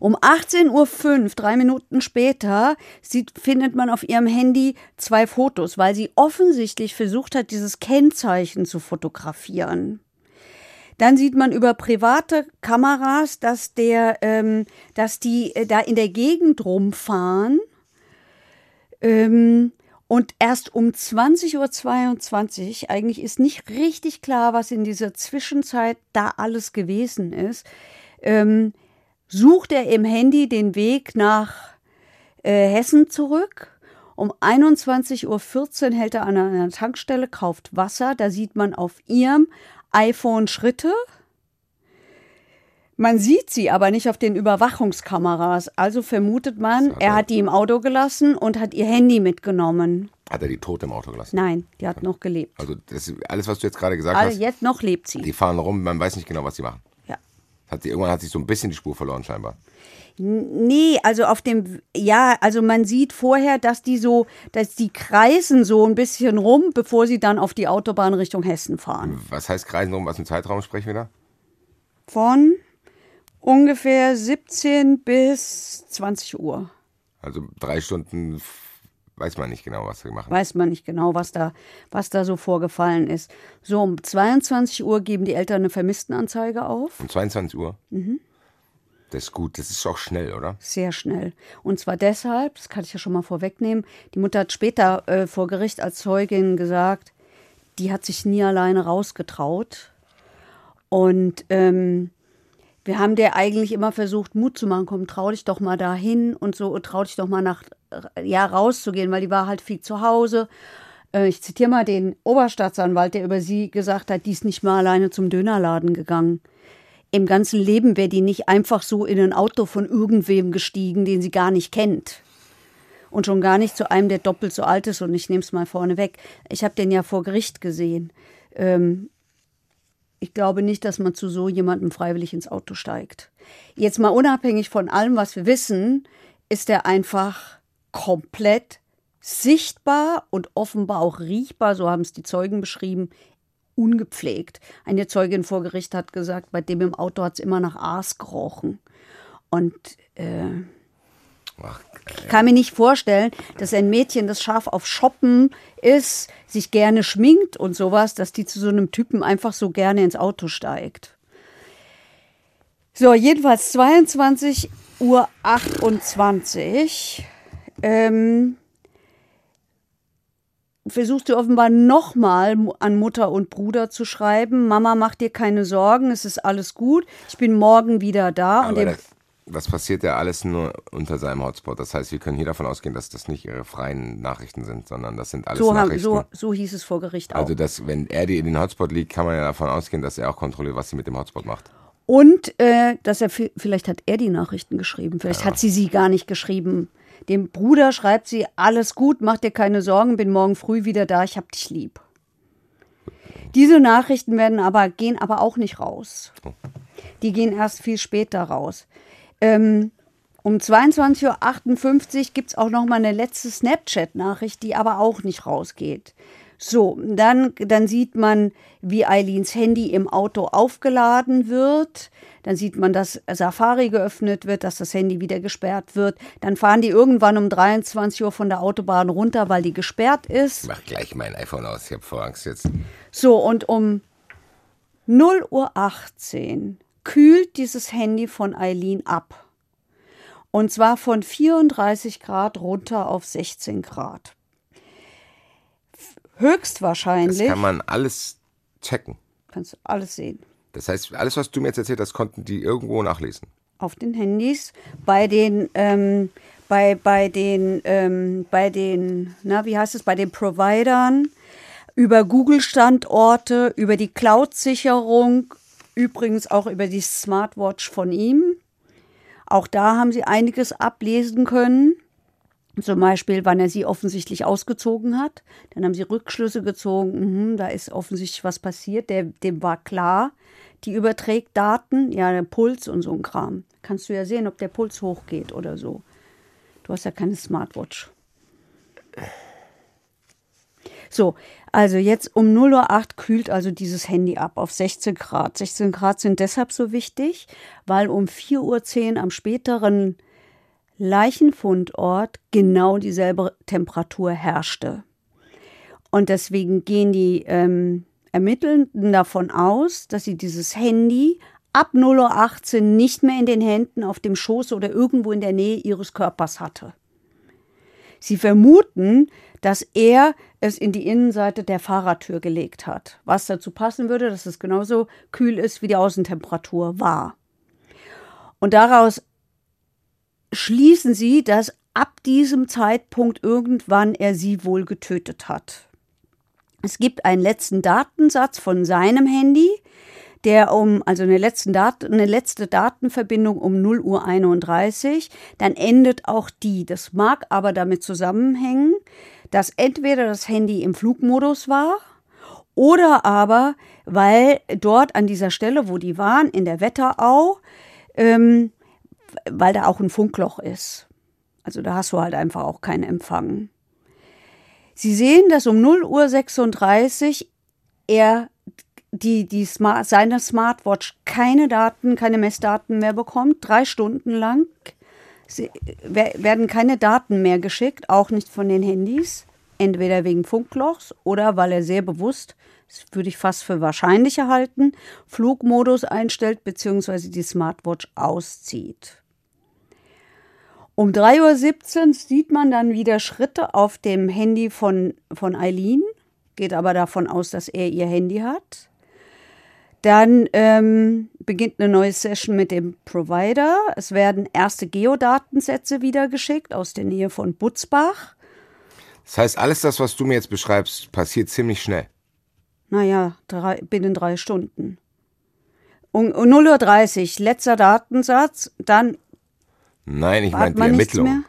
Um 18.05 Uhr, drei Minuten später, sieht, findet man auf ihrem Handy zwei Fotos, weil sie offensichtlich versucht hat, dieses Kennzeichen zu fotografieren. Dann sieht man über private Kameras, dass, der, ähm, dass die äh, da in der Gegend rumfahren. Ähm, und erst um 20.22 Uhr, eigentlich ist nicht richtig klar, was in dieser Zwischenzeit da alles gewesen ist, ähm, sucht er im Handy den Weg nach äh, Hessen zurück. Um 21.14 Uhr hält er an einer Tankstelle, kauft Wasser. Da sieht man auf ihrem iPhone Schritte. Man sieht sie aber nicht auf den Überwachungskameras. Also vermutet man, er hat die im Auto gelassen und hat ihr Handy mitgenommen.
Hat er die tot im Auto gelassen?
Nein, die hat noch gelebt.
Also das, ist alles, was du jetzt gerade gesagt
Also
hast,
jetzt noch lebt sie.
die fahren rum, man weiß nicht genau, was sie machen.
Ja.
Hat sie, irgendwann hat sich so ein bisschen die Spur verloren scheinbar.
Nee, also auf dem, ja, also man sieht vorher, dass die so, dass die kreisen so ein bisschen rum, bevor sie dann auf die Autobahn Richtung Hessen fahren.
Was heißt Kreisen rum? Was für einen Zeitraum sprechen wir da?
Von ungefähr 17 bis 20 Uhr.
Also drei Stunden weiß man nicht genau, was sie machen.
Weiß man nicht genau, was da, was da so vorgefallen ist. So, um 22 Uhr geben die Eltern eine Vermisstenanzeige auf.
Um 22 Uhr?
Mhm.
Das ist gut, das ist auch schnell, oder?
Sehr schnell. Und zwar deshalb, das kann ich ja schon mal vorwegnehmen, die Mutter hat später äh, vor Gericht als Zeugin gesagt, die hat sich nie alleine rausgetraut. Und ähm, wir haben der eigentlich immer versucht, Mut zu machen, komm, trau dich doch mal dahin und so, trau dich doch mal nach, ja, rauszugehen, weil die war halt viel zu Hause. Äh, ich zitiere mal den Oberstaatsanwalt, der über sie gesagt hat, die ist nicht mal alleine zum Dönerladen gegangen. Im ganzen Leben wäre die nicht einfach so in ein Auto von irgendwem gestiegen, den sie gar nicht kennt. Und schon gar nicht zu einem, der doppelt so alt ist. Und ich nehme es mal vorne weg. Ich habe den ja vor Gericht gesehen. Ähm, ich glaube nicht, dass man zu so jemandem freiwillig ins Auto steigt. Jetzt mal unabhängig von allem, was wir wissen, ist er einfach komplett sichtbar und offenbar auch riechbar, so haben es die Zeugen beschrieben, ungepflegt. Eine Zeugin vor Gericht hat gesagt, bei dem im Auto hat es immer nach Aas gerochen. Und äh,
Ach,
ich kann mir nicht vorstellen, dass ein Mädchen, das scharf auf Shoppen ist, sich gerne schminkt und sowas, dass die zu so einem Typen einfach so gerne ins Auto steigt. So, jedenfalls 22 Uhr 28. Ähm, versuchst du offenbar nochmal an Mutter und Bruder zu schreiben. Mama, mach dir keine Sorgen, es ist alles gut. Ich bin morgen wieder da. und
Aber
dem,
das, das passiert ja alles nur unter seinem Hotspot. Das heißt, wir können hier davon ausgehen, dass das nicht ihre freien Nachrichten sind, sondern das sind alles
so,
Nachrichten.
so, so hieß es vor Gericht auch.
also, dass, wenn er dir in den Hotspot liegt, kann man ja davon ausgehen, dass er auch kontrolliert, was sie mit dem Hotspot macht.
Und äh, dass er vielleicht hat er die Nachrichten geschrieben, vielleicht ja. hat sie sie gar nicht geschrieben. Dem Bruder schreibt sie: Alles gut, mach dir keine Sorgen, bin morgen früh wieder da, ich hab dich lieb. Diese Nachrichten werden aber gehen aber auch nicht raus. Oh. Die gehen erst viel später raus. Ähm, um 22.58 Uhr gibt es auch noch mal eine letzte Snapchat-Nachricht, die aber auch nicht rausgeht. So, dann, dann sieht man, wie Eileens Handy im Auto aufgeladen wird. Dann sieht man, dass Safari geöffnet wird, dass das Handy wieder gesperrt wird. Dann fahren die irgendwann um 23 Uhr von der Autobahn runter, weil die gesperrt ist.
Ich mach gleich mein iPhone aus, ich habe vor Angst jetzt.
So, und um 0 Uhr 18 kühlt dieses Handy von Eileen ab. Und zwar von 34 Grad runter auf 16 Grad. Höchstwahrscheinlich. Das
kann man alles checken.
Kannst du alles sehen.
Das heißt, alles, was du mir jetzt erzählt hast, konnten die irgendwo nachlesen.
Auf den Handys, bei den, ähm, bei, bei den, ähm, bei den, na, wie heißt es, bei den Providern, über Google-Standorte, über die Cloud-Sicherung, übrigens auch über die Smartwatch von ihm. Auch da haben sie einiges ablesen können. Zum Beispiel, wann er sie offensichtlich ausgezogen hat. Dann haben sie Rückschlüsse gezogen, mh, da ist offensichtlich was passiert. Der, dem war klar, die überträgt Daten, ja, der Puls und so ein Kram. Kannst du ja sehen, ob der Puls hochgeht oder so. Du hast ja keine Smartwatch. So, also jetzt um 0.08 Uhr kühlt also dieses Handy ab auf 16 Grad. 16 Grad sind deshalb so wichtig, weil um 4.10 Uhr am späteren Leichenfundort genau dieselbe Temperatur herrschte. Und deswegen gehen die ähm, Ermittelnden davon aus, dass sie dieses Handy ab 0.18 Uhr nicht mehr in den Händen, auf dem Schoß oder irgendwo in der Nähe ihres Körpers hatte. Sie vermuten, dass er es in die Innenseite der Fahrradtür gelegt hat, was dazu passen würde, dass es genauso kühl ist, wie die Außentemperatur war. Und daraus schließen sie, dass ab diesem Zeitpunkt irgendwann er sie wohl getötet hat. Es gibt einen letzten Datensatz von seinem Handy, der um, also eine, letzten Dat eine letzte Datenverbindung um 0 Uhr 31, dann endet auch die. Das mag aber damit zusammenhängen, dass entweder das Handy im Flugmodus war oder aber, weil dort an dieser Stelle, wo die waren, in der Wetterau, ähm, weil da auch ein Funkloch ist. Also da hast du halt einfach auch keinen Empfang. Sie sehen, dass um 0 Uhr 36 er die, die Smart, seine Smartwatch keine Daten, keine Messdaten mehr bekommt, drei Stunden lang. Werden keine Daten mehr geschickt, auch nicht von den Handys. Entweder wegen Funklochs oder weil er sehr bewusst, das würde ich fast für wahrscheinlicher halten, Flugmodus einstellt bzw. die Smartwatch auszieht. Um 3.17 Uhr sieht man dann wieder Schritte auf dem Handy von, von Eileen, geht aber davon aus, dass er ihr Handy hat. Dann ähm, beginnt eine neue Session mit dem Provider. Es werden erste Geodatensätze wieder geschickt aus der Nähe von Butzbach.
Das heißt, alles das, was du mir jetzt beschreibst, passiert ziemlich schnell.
Naja, drei, binnen drei Stunden. Um, um 0.30 Uhr, letzter Datensatz, dann
Nein, ich meine die Ermittlung.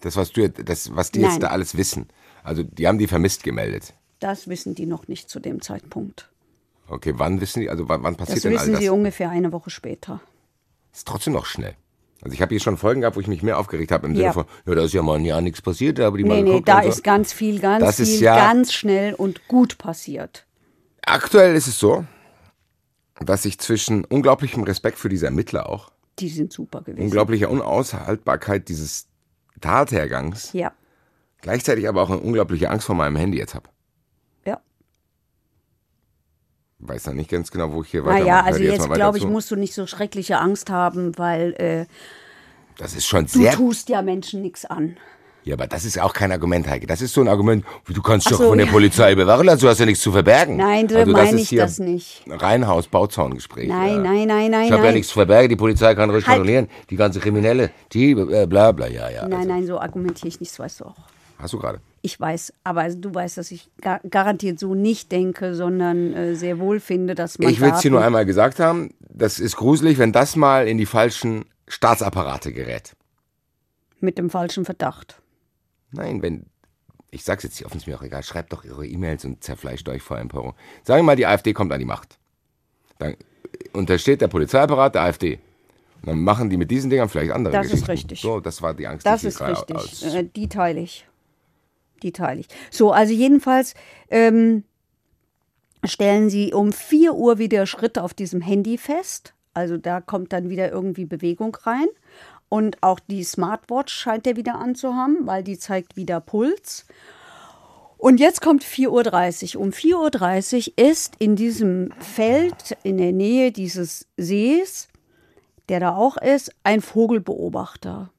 Das, was du, das, was die Nein. jetzt da alles wissen. Also, die haben die vermisst gemeldet.
Das wissen die noch nicht zu dem Zeitpunkt.
Okay, wann wissen die, also wann, wann passiert
das
denn
all das? Das wissen sie ungefähr eine Woche später.
Ist trotzdem noch schnell. Also ich habe hier schon Folgen gehabt, wo ich mich mehr aufgeregt habe im ja. Sinne von, ja, da ist ja mal ein Jahr nichts passiert, aber die
nee, mal nee, da so. ist ganz viel, ganz das viel, ja ganz schnell und gut passiert.
Aktuell ist es so, dass ich zwischen unglaublichem Respekt für diese Ermittler auch
die sind super gewesen.
Unglaubliche Unaushaltbarkeit dieses Tathergangs.
Ja.
Gleichzeitig aber auch eine unglaubliche Angst vor meinem Handy jetzt habe.
Ja.
Weiß noch nicht ganz genau, wo ich hier weiter
Naja, also jetzt, jetzt glaube ich, musst du nicht so schreckliche Angst haben, weil äh,
das ist schon sehr.
Du tust ja Menschen nichts an.
Ja, aber das ist auch kein Argument, Heike. Das ist so ein Argument, du kannst doch so, von der ja. Polizei bewachen lassen, du hast ja nichts zu verbergen.
Nein, so also, meine ich das nicht.
Reinhaus Bauzaungespräch.
Nein, ja. nein, nein, nein.
Ich habe ja nichts zu verbergen, die Polizei kann ruhig halt. kontrollieren. Die ganze Kriminelle, die äh, bla bla, ja, ja.
Nein, also. nein, so argumentiere ich nicht, das weißt du auch.
Hast du gerade?
Ich weiß, aber du weißt, dass ich gar garantiert so nicht denke, sondern äh, sehr wohl finde, dass man.
Ich will es dir nur einmal gesagt haben, das ist gruselig, wenn das mal in die falschen Staatsapparate gerät.
Mit dem falschen Verdacht.
Nein, wenn, ich sag's jetzt hier offen, ist mir auch egal, schreibt doch eure E-Mails und zerfleischt euch vor Empörung. Sagen wir mal, die AfD kommt an die Macht. Dann untersteht der Polizeiapparat der AfD. Und dann machen die mit diesen Dingern vielleicht andere
Das ist richtig.
So, das war die Angst,
Das
die ich
ist richtig. Äh, die teile ich. Die teile ich. So, also jedenfalls ähm, stellen sie um 4 Uhr wieder Schritte auf diesem Handy fest. Also da kommt dann wieder irgendwie Bewegung rein. Und auch die Smartwatch scheint er wieder anzuhaben, weil die zeigt wieder Puls. Und jetzt kommt 4.30 Uhr. Um 4.30 Uhr ist in diesem Feld in der Nähe dieses Sees, der da auch ist, ein Vogelbeobachter.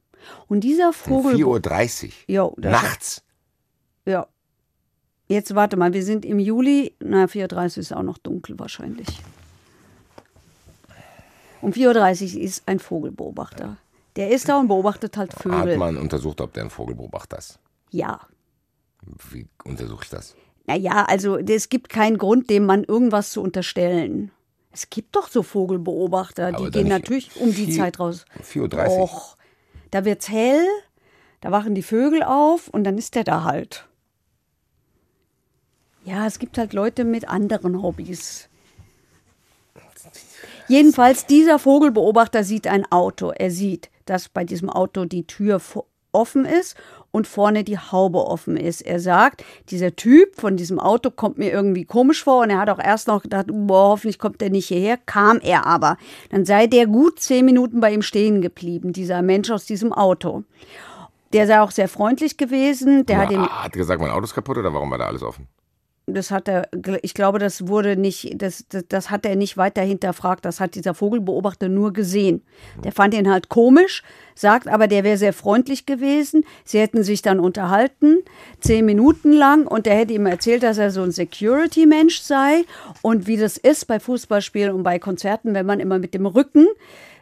Und dieser Vogel.
4.30 Uhr.
Das-
Nachts.
Ja. Jetzt warte mal, wir sind im Juli. Na, 4.30 Uhr ist auch noch dunkel wahrscheinlich. Um 4.30 Uhr ist ein Vogelbeobachter. Der ist da und beobachtet halt
Hat
Vögel.
man untersucht, ob der ein Vogel beobachtet ist.
Ja.
Wie untersuche ich das?
Naja, also es gibt keinen Grund, dem Mann irgendwas zu unterstellen. Es gibt doch so Vogelbeobachter,
Aber
die gehen natürlich um die Zeit raus.
4.30 Uhr.
Och, da wird's hell, da wachen die Vögel auf und dann ist der da halt. Ja, es gibt halt Leute mit anderen Hobbys. Jedenfalls, dieser Vogelbeobachter sieht ein Auto. Er sieht, dass bei diesem Auto die Tür offen ist und vorne die Haube offen ist. Er sagt, dieser Typ von diesem Auto kommt mir irgendwie komisch vor und er hat auch erst noch gedacht, boah, hoffentlich kommt er nicht hierher. Kam er aber. Dann sei der gut zehn Minuten bei ihm stehen geblieben, dieser Mensch aus diesem Auto. Der sei auch sehr freundlich gewesen. Der hat
Ah, hat gesagt, mein Auto ist kaputt oder warum war da alles offen?
Das hat er, ich glaube, das wurde nicht, das, das, das hat er nicht weiter hinterfragt. Das hat dieser Vogelbeobachter nur gesehen. Der fand ihn halt komisch, sagt aber, der wäre sehr freundlich gewesen. Sie hätten sich dann unterhalten, zehn Minuten lang, und er hätte ihm erzählt, dass er so ein Security-Mensch sei und wie das ist bei Fußballspielen und bei Konzerten, wenn man immer mit dem Rücken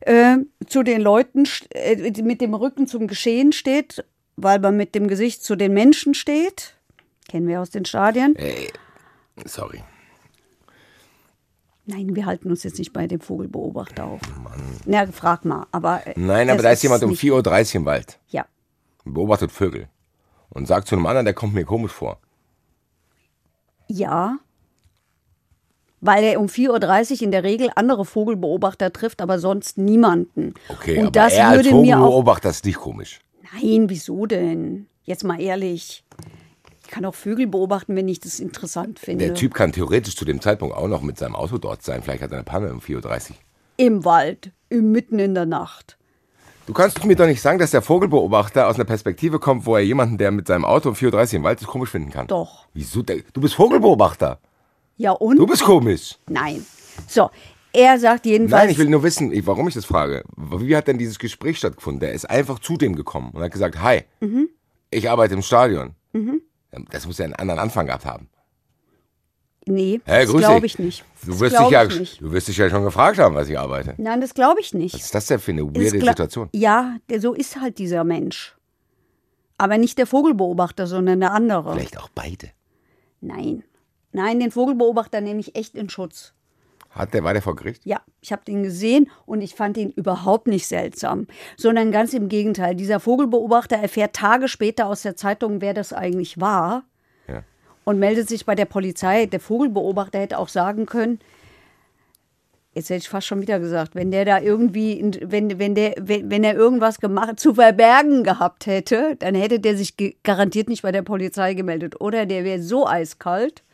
äh, zu den Leuten, äh, mit dem Rücken zum Geschehen steht, weil man mit dem Gesicht zu den Menschen steht. Kennen wir aus den Stadien.
Ey, sorry.
Nein, wir halten uns jetzt nicht bei dem Vogelbeobachter auf. Na, frag mal, aber. äh,
Nein, aber da ist jemand um
nicht-
4.30 Uhr im Wald
Ja.
beobachtet Vögel und sagt zu einem anderen, der kommt mir komisch vor.
Ja. Weil er um 4.30 Uhr in der Regel andere Vogelbeobachter trifft, aber sonst niemanden.
Okay,
Und
aber
das
er als
würde mir auch.
Vogelbeobachter ist nicht komisch.
Nein, wieso denn? Jetzt mal ehrlich. Ich kann auch Vögel beobachten, wenn ich das interessant finde.
Der Typ kann theoretisch zu dem Zeitpunkt auch noch mit seinem Auto dort sein. Vielleicht hat er eine Panne um 4.30 Uhr.
Im Wald, mitten in der Nacht.
Du kannst mir doch nicht sagen, dass der Vogelbeobachter aus einer Perspektive kommt, wo er jemanden, der mit seinem Auto um 4.30 Uhr im Wald ist, komisch finden kann.
Doch.
Wieso? Du bist Vogelbeobachter.
Ja und?
Du bist komisch.
Nein. So, er sagt jedenfalls.
Nein, ich will nur wissen, warum ich das frage. Wie hat denn dieses Gespräch stattgefunden? Der ist einfach zu dem gekommen und hat gesagt, hi,
Mhm.
ich arbeite im Stadion. Das muss ja einen anderen Anfang gehabt haben.
Nee,
Hey,
das glaube ich nicht.
Du wirst, dich ja,
ich nicht.
du wirst dich ja schon gefragt haben, was ich arbeite.
Nein, das glaube ich nicht.
Was ist das denn für eine weirde Situation?
Ja, der, so ist halt dieser Mensch. Aber nicht der Vogelbeobachter, sondern der andere.
Vielleicht auch beide.
Nein. Nein, den Vogelbeobachter nehme ich echt in Schutz.
Hat der, war der vor Gericht?
Ja, ich habe den gesehen und ich fand ihn überhaupt nicht seltsam, sondern ganz im Gegenteil. Dieser Vogelbeobachter erfährt Tage später aus der Zeitung, wer das eigentlich war
Ja.
und meldet sich bei der Polizei. Der Vogelbeobachter hätte auch sagen können, jetzt hätte ich fast schon wieder gesagt, wenn der da irgendwie, wenn, wenn, der, wenn, wenn er irgendwas gemacht, zu verbergen gehabt hätte, dann hätte der sich garantiert nicht bei der Polizei gemeldet. Oder der wäre so eiskalt.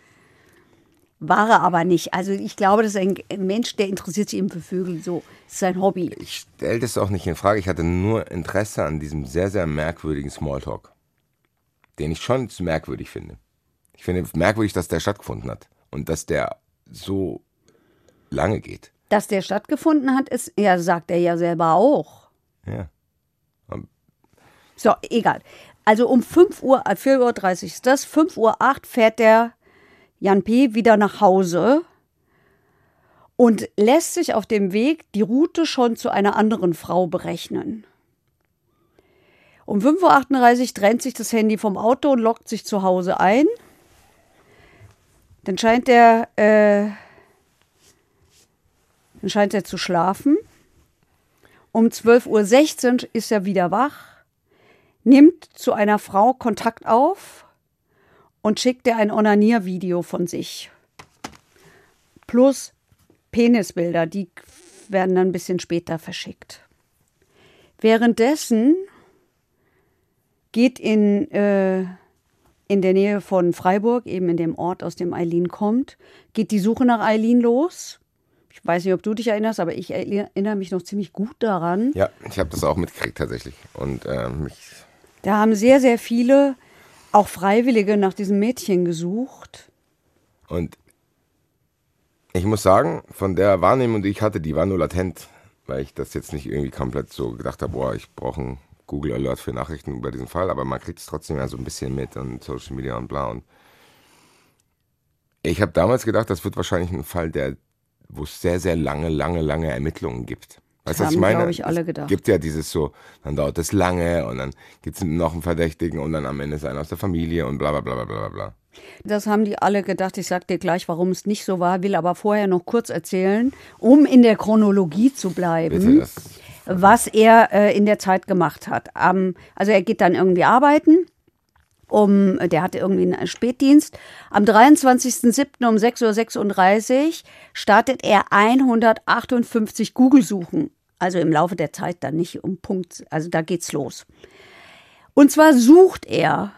War er aber nicht. Also ich glaube, das ist ein Mensch, der interessiert sich eben für Vögel so. Das ist sein Hobby.
Ich stelle das auch nicht in Frage. Ich hatte nur Interesse an diesem sehr, sehr merkwürdigen Smalltalk, den ich schon merkwürdig finde. Ich finde merkwürdig, dass der stattgefunden hat und dass der so lange geht.
Dass der stattgefunden hat, ist, ja, sagt er ja selber auch.
Ja.
So, egal. Also um 5 Uhr, äh, 4.30 Uhr ist das, 5 Uhr 8 fährt der Jan P. wieder nach Hause und lässt sich auf dem Weg die Route schon zu einer anderen Frau berechnen. Um 5.38 Uhr trennt sich das Handy vom Auto und lockt sich zu Hause ein. Dann scheint er äh, Dann scheint er zu schlafen. Um 12.16 Uhr ist er wieder wach, nimmt zu einer Frau Kontakt auf und schickt ihr ein Onaniervideo von sich. Plus Penisbilder, die werden dann ein bisschen später verschickt. Währenddessen geht in, äh, in der Nähe von Freiburg, eben in dem Ort, aus dem Eileen kommt, geht die Suche nach Eileen los. Ich weiß nicht, ob du dich erinnerst, aber ich erinnere mich noch ziemlich gut daran.
Ja, ich habe das auch mitgekriegt tatsächlich. Und äh, mich
da haben sehr, sehr viele, auch Freiwillige, nach diesem Mädchen gesucht.
Und ich muss sagen, von der Wahrnehmung, die ich hatte, die war nur latent, weil ich das jetzt nicht irgendwie komplett so gedacht habe, boah, ich brauche einen Google Alert für Nachrichten über diesen Fall, aber man kriegt es trotzdem ja so ein bisschen mit und Social Media und bla. Und ich habe damals gedacht, das wird wahrscheinlich ein Fall, der, wo es sehr, sehr lange, lange, lange Ermittlungen gibt. Weißt du, was ich meine?
ich, alle gedacht.
Es gibt ja dieses so, dann dauert es lange und dann gibt es noch einen Verdächtigen und dann am Ende ist einer aus der Familie und bla bla bla bla bla bla.
Das haben die alle gedacht. Ich sag dir gleich, warum es nicht so war, will aber vorher noch kurz erzählen, um in der Chronologie zu bleiben. Was er äh, in der Zeit gemacht hat. Ähm, also er geht dann irgendwie arbeiten. Um, der hatte irgendwie einen Spätdienst. Am 23.07. um 6.36 Uhr startet er 158 Google-Suchen. Also im Laufe der Zeit dann nicht um Punkt, also da geht's los. Und zwar sucht er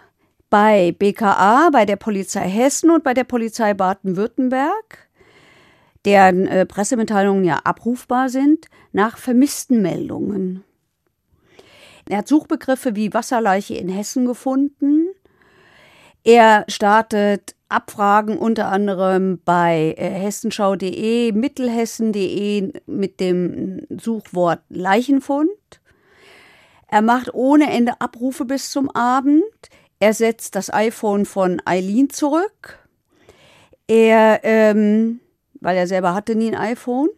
bei BKA, bei der Polizei Hessen und bei der Polizei Baden-Württemberg deren äh, Pressemitteilungen ja abrufbar sind, nach vermissten Meldungen. Er hat Suchbegriffe wie Wasserleiche in Hessen gefunden. Er startet Abfragen unter anderem bei äh, hessenschau.de, mittelhessen.de mit dem Suchwort Leichenfund. Er macht ohne Ende Abrufe bis zum Abend. Er setzt das iPhone von Eileen zurück. Er ähm, weil er selber hatte nie ein iPhone.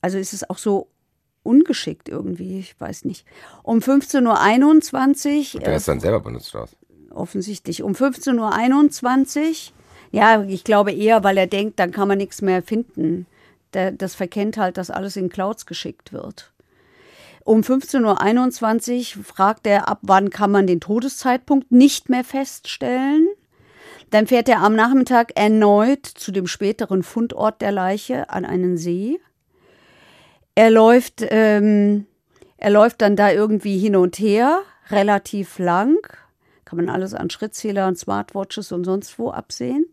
Also ist es auch so ungeschickt irgendwie, ich weiß nicht. Um 15.21 Uhr.
Der ist dann selber benutzt aus.
Offensichtlich. Um 15.21 Uhr. Ja, ich glaube eher, weil er denkt, dann kann man nichts mehr finden. Das verkennt halt, dass alles in Clouds geschickt wird. Um 15.21 Uhr fragt er, ab wann kann man den Todeszeitpunkt nicht mehr feststellen. Dann fährt er am Nachmittag erneut zu dem späteren Fundort der Leiche an einen See. Er läuft, ähm, er läuft dann da irgendwie hin und her, relativ lang. Kann man alles an Schrittzählern, Smartwatches und sonst wo absehen.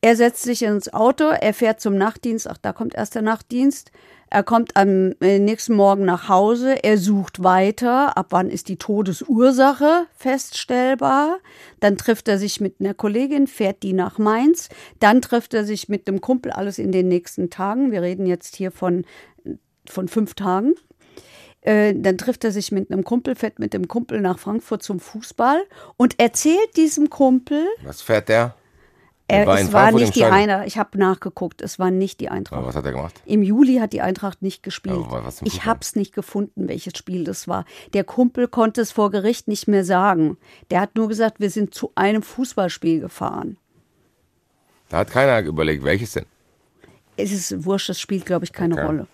Er setzt sich ins Auto, er fährt zum Nachtdienst, ach, da kommt erst der Nachtdienst, er kommt am äh, nächsten Morgen nach Hause, er sucht weiter, ab wann ist die Todesursache feststellbar. Dann trifft er sich mit einer Kollegin, fährt die nach Mainz, dann trifft er sich mit einem Kumpel, alles in den nächsten Tagen. Wir reden jetzt hier von, von fünf Tagen. Äh, dann trifft er sich mit einem Kumpel, fährt mit dem Kumpel nach Frankfurt zum Fußball und erzählt diesem Kumpel.
Was fährt der?
Er, war es war nicht die Eintracht. Ich habe nachgeguckt. Es war nicht die Eintracht.
Aber was hat er gemacht?
Im Juli hat die Eintracht nicht gespielt. Ich habe es nicht gefunden, welches Spiel das war. Der Kumpel konnte es vor Gericht nicht mehr sagen. Der hat nur gesagt, wir sind zu einem Fußballspiel gefahren.
Da hat keiner überlegt, welches denn?
Es ist wurscht, das spielt, glaube ich, keine okay. Rolle.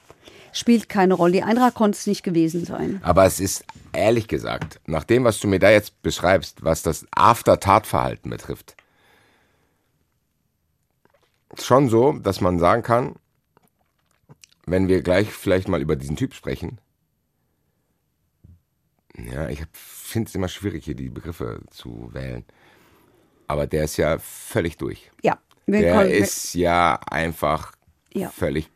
Spielt keine Rolle. Die Eintracht konnte es nicht gewesen sein.
Aber es ist ehrlich gesagt, nach dem, was du mir da jetzt beschreibst, was das After-Tat-Verhalten betrifft, schon so, dass man sagen kann, wenn wir gleich vielleicht mal über diesen Typ sprechen, ja, ich finde es immer schwierig, hier die Begriffe zu wählen. Aber der ist ja völlig durch.
Ja.
Der ist ja einfach ja. völlig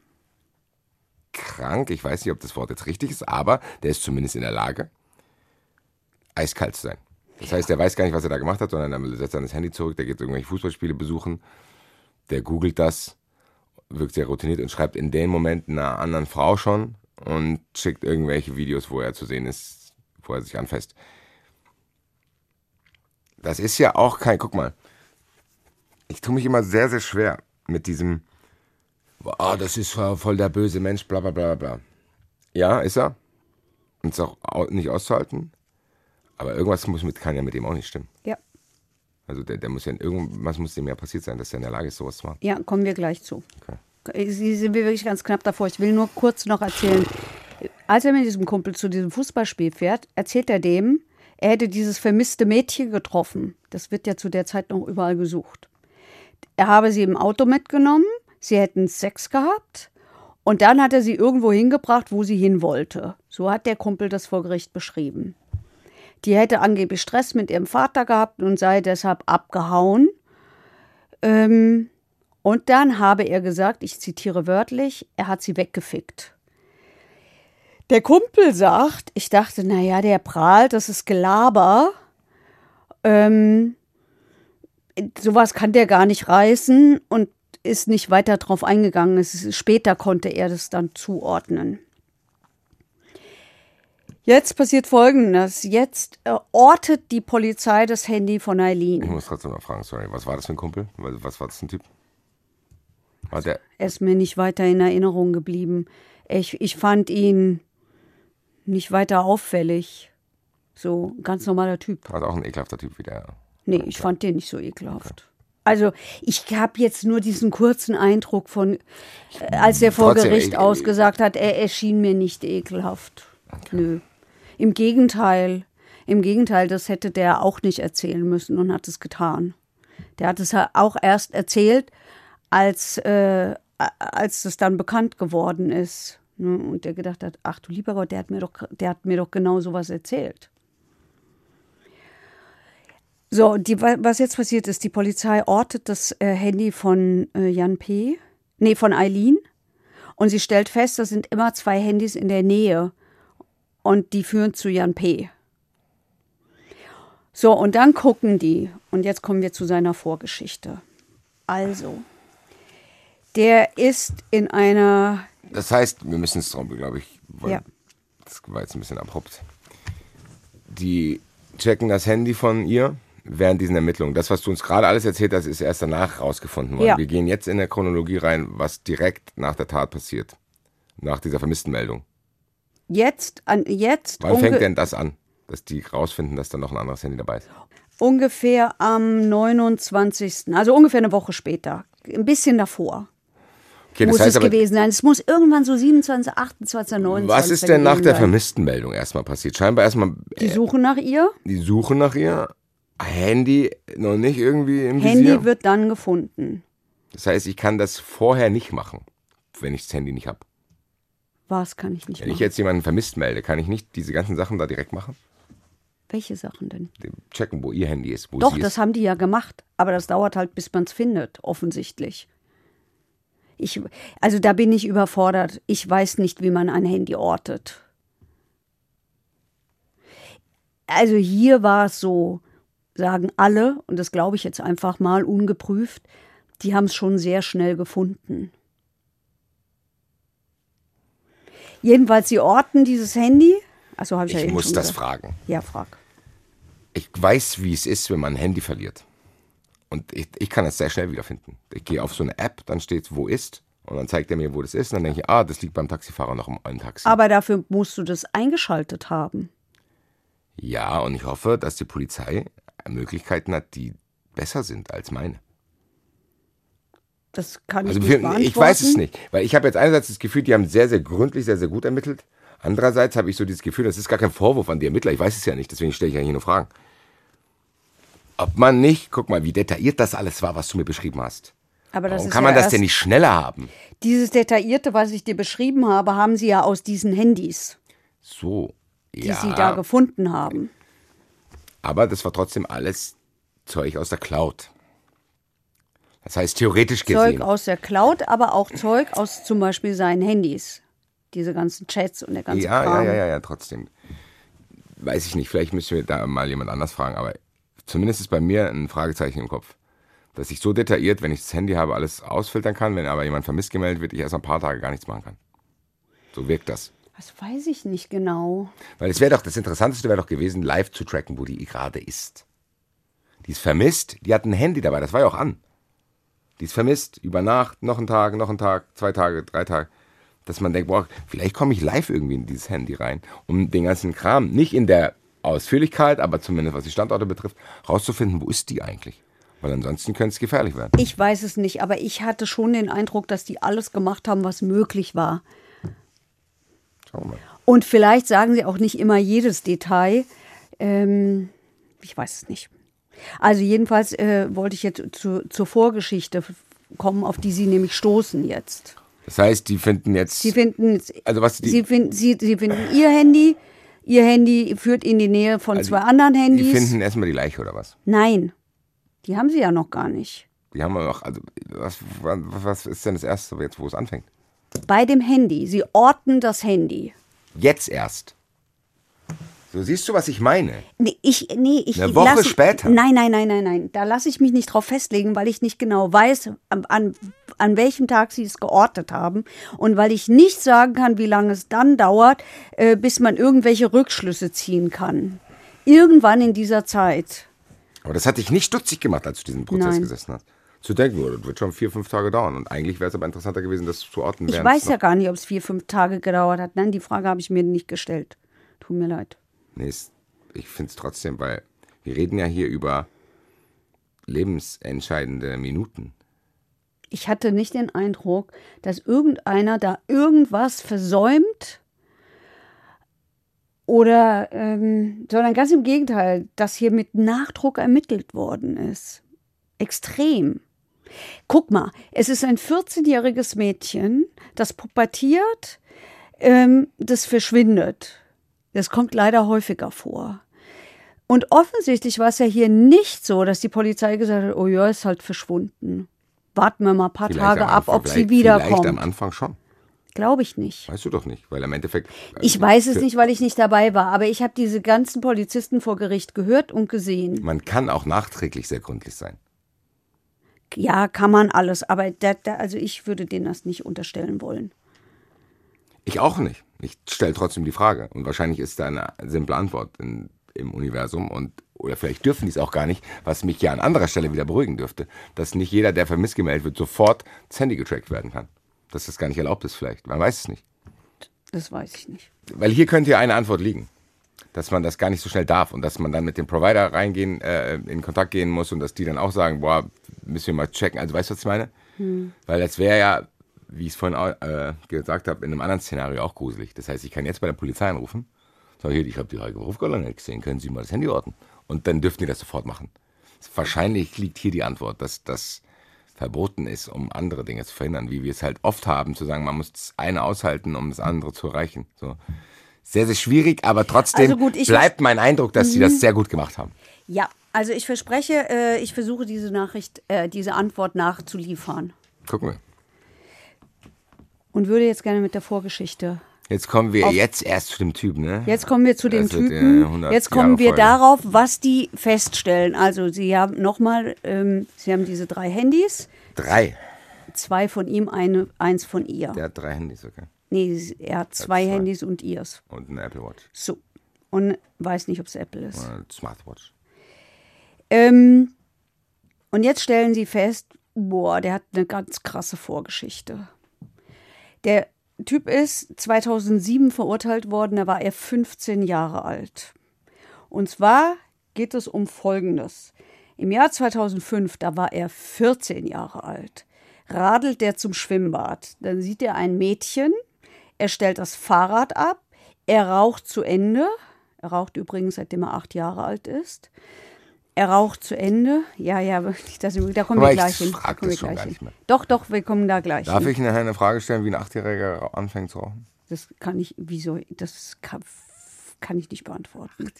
krank. Ich weiß nicht, ob das Wort jetzt richtig ist, aber der ist zumindest in der Lage, eiskalt zu sein. Das heißt, der weiß gar nicht, was er da gemacht hat, sondern er setzt dann das Handy zurück, der geht irgendwelche Fußballspiele besuchen der googelt das, wirkt sehr routiniert und schreibt in dem Moment einer anderen Frau schon und schickt irgendwelche Videos, wo er zu sehen ist, wo er sich anfasst. Das ist ja auch kein, guck mal, ich tue mich immer sehr, sehr schwer mit diesem, ah, oh, das ist voll der böse Mensch, bla bla bla bla. Ja, ist er. Und ist auch nicht auszuhalten. Aber irgendwas muss mit, kann ja mit dem auch nicht stimmen.
Ja.
Also der, der muss ja irgendwas muss dem ja passiert sein, dass er in der Lage ist, sowas zu machen.
Ja, kommen wir gleich zu.
Okay.
Sie sind wir wirklich ganz knapp davor. Ich will nur kurz noch erzählen. Als er mit diesem Kumpel zu diesem Fußballspiel fährt, erzählt er dem, er hätte dieses vermisste Mädchen getroffen. Das wird ja zu der Zeit noch überall gesucht. Er habe sie im Auto mitgenommen, sie hätten Sex gehabt und dann hat er sie irgendwo hingebracht, wo sie hin wollte. So hat der Kumpel das vor Gericht beschrieben. Die hätte angeblich Stress mit ihrem Vater gehabt und sei deshalb abgehauen. Ähm, und dann habe er gesagt, ich zitiere wörtlich, er hat sie weggefickt. Der Kumpel sagt, ich dachte, naja, der prahlt, das ist Gelaber. Ähm, sowas kann der gar nicht reißen und ist nicht weiter drauf eingegangen. Ist, später konnte er das dann zuordnen. Jetzt passiert Folgendes. Jetzt äh, ortet die Polizei das Handy von Eileen.
Ich muss trotzdem noch fragen, sorry, was war das für ein Kumpel? Was war das für ein Typ? War der
er ist mir nicht weiter in Erinnerung geblieben. Ich, ich fand ihn nicht weiter auffällig. So ein ganz normaler Typ.
also auch ein ekelhafter Typ wie der.
Nee, ich fand den nicht so ekelhaft. Also ich habe jetzt nur diesen kurzen Eindruck von, äh, als der vor
Trotzdem,
Gericht
ich-
ausgesagt hat, er erschien mir nicht ekelhaft. Nö. Im Gegenteil. Im Gegenteil, das hätte der auch nicht erzählen müssen und hat es getan. Der hat es ja auch erst erzählt, als, äh, als es dann bekannt geworden ist. Ne? Und der gedacht hat, ach du lieber Gott, der hat mir doch, der hat mir doch genau sowas erzählt. So, und die, wa- was jetzt passiert ist, die Polizei ortet das äh, Handy von äh, Jan P., nee, von Eileen. Und sie stellt fest, da sind immer zwei Handys in der Nähe. Und die führen zu Jan P. So, und dann gucken die. Und jetzt kommen wir zu seiner Vorgeschichte. Also, der ist in einer
Das heißt, wir müssen es drum, glaube ich,
Ja.
das war jetzt ein bisschen abrupt. Die checken das Handy von ihr während diesen Ermittlungen. Das, was du uns gerade alles erzählt hast, ist erst danach rausgefunden worden.
Ja.
Wir gehen jetzt in der Chronologie rein, was direkt nach der Tat passiert. Nach dieser vermissten Meldung.
jetzt an jetzt
Wann fängt denn das an, dass die rausfinden, dass da noch ein anderes Handy dabei ist?
ungefähr am 29. Also ungefähr eine Woche später. Ein bisschen davor.
Okay,
muss
das heißt
es
aber,
gewesen sein. Es muss irgendwann so 27, 28, 29.
was ist denn nach der
sein.
vermissten Meldung erstmal passiert? Scheinbar erstmal
Die Suche nach ihr.
die Suche nach ihr, Handy noch nicht irgendwie im
Handy
Visier.
wird dann gefunden.
Das heißt, ich kann das vorher nicht machen, wenn ich das Handy nicht habe.
Was kann ich nicht
Wenn ich
machen?
jetzt jemanden vermisst melde, kann ich nicht diese ganzen Sachen da direkt machen?
Welche Sachen denn?
Checken, wo ihr Handy ist, wo
Doch, das
ist.
haben die ja gemacht. Aber das dauert halt, bis man es findet, offensichtlich. Ich, also da bin ich überfordert. Ich weiß nicht, wie man ein Handy ortet. Also hier war es so, sagen alle, und das glaube ich jetzt einfach mal ungeprüft, die haben es schon sehr schnell gefunden. Jedenfalls, sie orten dieses Handy. Also habe ich, ja
Ich
eben
muss das
gesagt.
fragen.
Ja, frag.
Ich weiß, wie es ist, wenn man ein Handy verliert. Und ich, ich kann es sehr schnell wiederfinden. Ich gehe auf so eine App, dann steht, wo ist. Und dann zeigt er mir, wo das ist. Und dann denke ich, ah, das liegt beim Taxifahrer noch im, im Taxi.
Aber dafür musst du das eingeschaltet haben.
ja, und ich hoffe, dass die Polizei Möglichkeiten hat, die besser sind als meine.
Das kann
Also
ich nicht beantworten.
ich weiß es nicht, weil ich habe jetzt einerseits das Gefühl, die haben sehr, sehr gründlich, sehr, sehr gut ermittelt. Andererseits habe ich so dieses Gefühl, das ist gar kein Vorwurf an die Ermittler, ich weiß es ja nicht, deswegen stelle ich ja hier nur Fragen. Ob man nicht, guck mal, wie detailliert das alles war, was du mir beschrieben hast.
Aber das
Warum kann
ja
man das denn nicht schneller haben?
Dieses Detaillierte, was ich dir beschrieben habe, haben sie ja aus diesen Handys,
So,
die
ja,
sie da gefunden haben.
Aber das war trotzdem alles Zeug aus der Cloud. Das heißt, theoretisch gesehen,
Zeug aus der Cloud, aber auch Zeug aus zum Beispiel seinen Handys. Diese ganzen Chats und der ganze
ja, ja,
Kram.
ja, ja, ja, trotzdem. Weiß ich nicht, vielleicht müssen wir da mal jemand anders fragen, aber zumindest ist bei mir ein Fragezeichen im Kopf. Dass ich so detailliert, wenn ich das Handy habe, alles ausfiltern kann, wenn aber jemand vermisst gemeldet wird, ich erst ein paar Tage gar nichts machen kann. So wirkt das.
Das weiß ich nicht genau.
Weil es wäre doch, das Interessanteste wäre doch gewesen, live zu tracken, wo die gerade ist. Die ist vermisst, die hat ein Handy dabei, das war ja auch an. Die ist vermisst, über Nacht, noch ein Tag, noch ein Tag, zwei Tage, drei Tage. Dass man denkt, boah, vielleicht komme ich live irgendwie in dieses Handy rein, um den ganzen Kram, nicht in der Ausführlichkeit, aber zumindest was die Standorte betrifft, rauszufinden, wo ist die eigentlich? Weil ansonsten könnte es gefährlich werden.
Ich weiß es nicht, aber ich hatte schon den Eindruck, dass die alles gemacht haben, was möglich war.
Schauen wir mal.
Und vielleicht sagen sie auch nicht immer jedes Detail. Ähm, ich weiß es nicht. Also jedenfalls äh, wollte ich jetzt zu, zur Vorgeschichte kommen, auf die Sie nämlich stoßen jetzt.
Das heißt, die finden jetzt.
Sie finden,
Also was die-
Sie finden, Sie, Sie finden Ihr Handy. Ihr Handy führt in die Nähe von
Also
zwei anderen
die
Handys.
finden erstmal die Leiche oder was?
Nein, die haben Sie ja noch gar nicht.
Die haben wir noch. Also was, was ist denn das erste, jetzt wo es anfängt?
Bei dem Handy. Sie orten das Handy.
Jetzt erst. So siehst du, was ich meine?
Nee, ich, nee, ich
Eine Woche
lass-
später?
Nein, nein, nein, nein, nein. Da lasse ich mich nicht drauf festlegen, weil ich nicht genau weiß, an, an, an welchem Tag sie es geortet haben und weil ich nicht sagen kann, wie lange es dann dauert, äh, bis man irgendwelche Rückschlüsse ziehen kann. Irgendwann in dieser Zeit.
Aber das hat dich nicht stutzig gemacht, als du diesen Prozess
Nein.
gesessen hast. Zu denken, oh, das wird schon vier, fünf Tage dauern. Und eigentlich wäre es aber interessanter gewesen, das zu orten.
Ich weiß ja gar nicht, ob es vier, fünf Tage gedauert hat. Nein, die Frage habe ich mir nicht gestellt. Tut mir leid.
Nee, ich finde es trotzdem, weil wir reden ja hier über lebensentscheidende Minuten.
Ich hatte nicht den Eindruck, dass irgendeiner da irgendwas versäumt oder, ähm, sondern ganz im Gegenteil, dass hier mit Nachdruck ermittelt worden ist. Extrem. Guck mal, es ist ein 14-jähriges Mädchen, das pubertiert, ähm, das verschwindet. Das kommt leider häufiger vor. Und offensichtlich war es ja hier nicht so, dass die Polizei gesagt hat, oh ja, ist halt verschwunden. Warten wir mal ein paar
Vielleicht
Tage ab, ob sie
vielleicht- Vielleicht am
wiederkommt.
Anfang schon.
Glaube ich nicht.
Weißt du doch nicht, weil im Endeffekt.
Ich weiß es nicht, weil ich nicht dabei war, aber ich habe diese ganzen Polizisten vor Gericht gehört und gesehen.
Man kann auch nachträglich sehr gründlich sein.
Ja, kann man alles, aber da, da, also ich würde denen das nicht unterstellen wollen.
Ich auch nicht. Ich stelle trotzdem die Frage. Und wahrscheinlich ist da eine simple Antwort in, im Universum. Und, oder vielleicht dürfen die es auch gar nicht, was mich ja an anderer Stelle wieder beruhigen dürfte, dass nicht jeder, der vermisst gemeldet wird, sofort das Handy getrackt werden kann. Dass das gar nicht erlaubt ist vielleicht. Man weiß es nicht.
Das weiß ich nicht.
Weil hier könnte ja eine Antwort liegen. Dass man das gar nicht so schnell darf und dass man dann mit dem Provider reingehen, äh, in Kontakt gehen muss und dass die dann auch sagen, boah, müssen wir mal checken. Also weißt du, was ich meine? Weil das wäre ja, wie ich es vorhin auch, äh, gesagt habe, in einem anderen Szenario auch gruselig. Das heißt, ich kann jetzt bei der Polizei anrufen, sage hier, ich habe die Heike nicht gesehen, können Sie mal das Handy orten? Und dann dürften die das sofort machen. Wahrscheinlich liegt hier die Antwort, dass das verboten ist, um andere Dinge zu verhindern, wie wir es halt oft haben, zu sagen, man muss das eine aushalten, um das andere zu erreichen. So. Sehr, sehr schwierig, aber trotzdem
Also gut, ich-
bleibt mein Eindruck, dass sie das sehr gut gemacht haben.
Ja, also ich verspreche, äh, ich versuche diese Nachricht, äh, diese Antwort nachzuliefern
Gucken wir.
und würde jetzt gerne mit der Vorgeschichte
Jetzt kommen wir jetzt erst zu dem Typ, ne?
Jetzt kommen wir zu dem
Das äh,
Typen.
100
Jetzt kommen
Jahre
wir
Folge.
darauf, was die feststellen. Also Sie haben nochmal, ähm, Sie haben diese drei Handys,
Drei.
zwei von ihm, eine, eins von ihr.
Der hat drei Handys, okay.
Nee, er hat zwei,
zwei.
Handys und ihrs.
Und eine Apple Watch.
So. Und weiß nicht, ob es Apple ist.
Oder Smartwatch.
Ähm, und jetzt stellen sie fest, boah, der hat eine ganz krasse Vorgeschichte. Der Typ ist 2007 verurteilt worden, da war er 15 Jahre alt. Und zwar geht es um Folgendes. Im Jahr 2005, da war er 14 Jahre alt, radelt er zum Schwimmbad. Dann sieht er ein Mädchen, er stellt das Fahrrad ab, er raucht zu Ende. Er raucht übrigens, seitdem er acht Jahre alt ist. Er raucht zu Ende. Ja, ja, das, da kommen
Aber
wir
ich
gleich hin. Da kommen
das
wir
schon
gleich
gar
hin.
nicht mehr.
Doch, doch, wir kommen da gleich
Darf
hin.
ich nachher eine Frage stellen, wie ein Achtjähriger anfängt zu rauchen?
Das kann ich, wieso, das kann, kann ich nicht beantworten.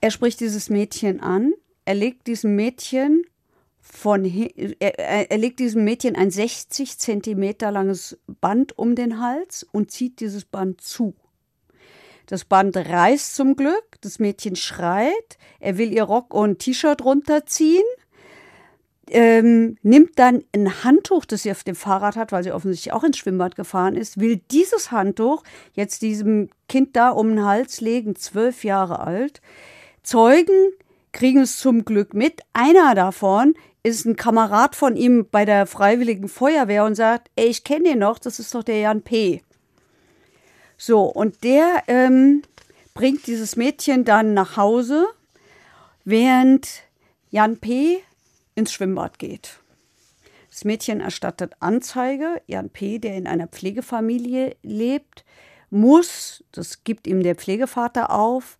Er spricht dieses Mädchen an, er legt diesem Mädchen von er, er, er legt diesem Mädchen ein 60 Zentimeter langes Band um den Hals und zieht dieses Band zu. Das Band reißt zum Glück, das Mädchen schreit, er will ihr Rock und T-Shirt runterziehen, ähm, nimmt dann ein Handtuch, das sie auf dem Fahrrad hat, weil sie offensichtlich auch ins Schwimmbad gefahren ist, will dieses Handtuch jetzt diesem Kind da um den Hals legen, zwölf Jahre alt. Zeugen kriegen es zum Glück mit. Einer davon ist ein Kamerad von ihm bei der Freiwilligen Feuerwehr und sagt, ey, ich kenne den noch, das ist doch der Jan P. So, und der ähm, bringt dieses Mädchen dann nach Hause, während Jan P. ins Schwimmbad geht. Das Mädchen erstattet Anzeige. Jan P., der in einer Pflegefamilie lebt, muss, das gibt ihm der Pflegevater auf,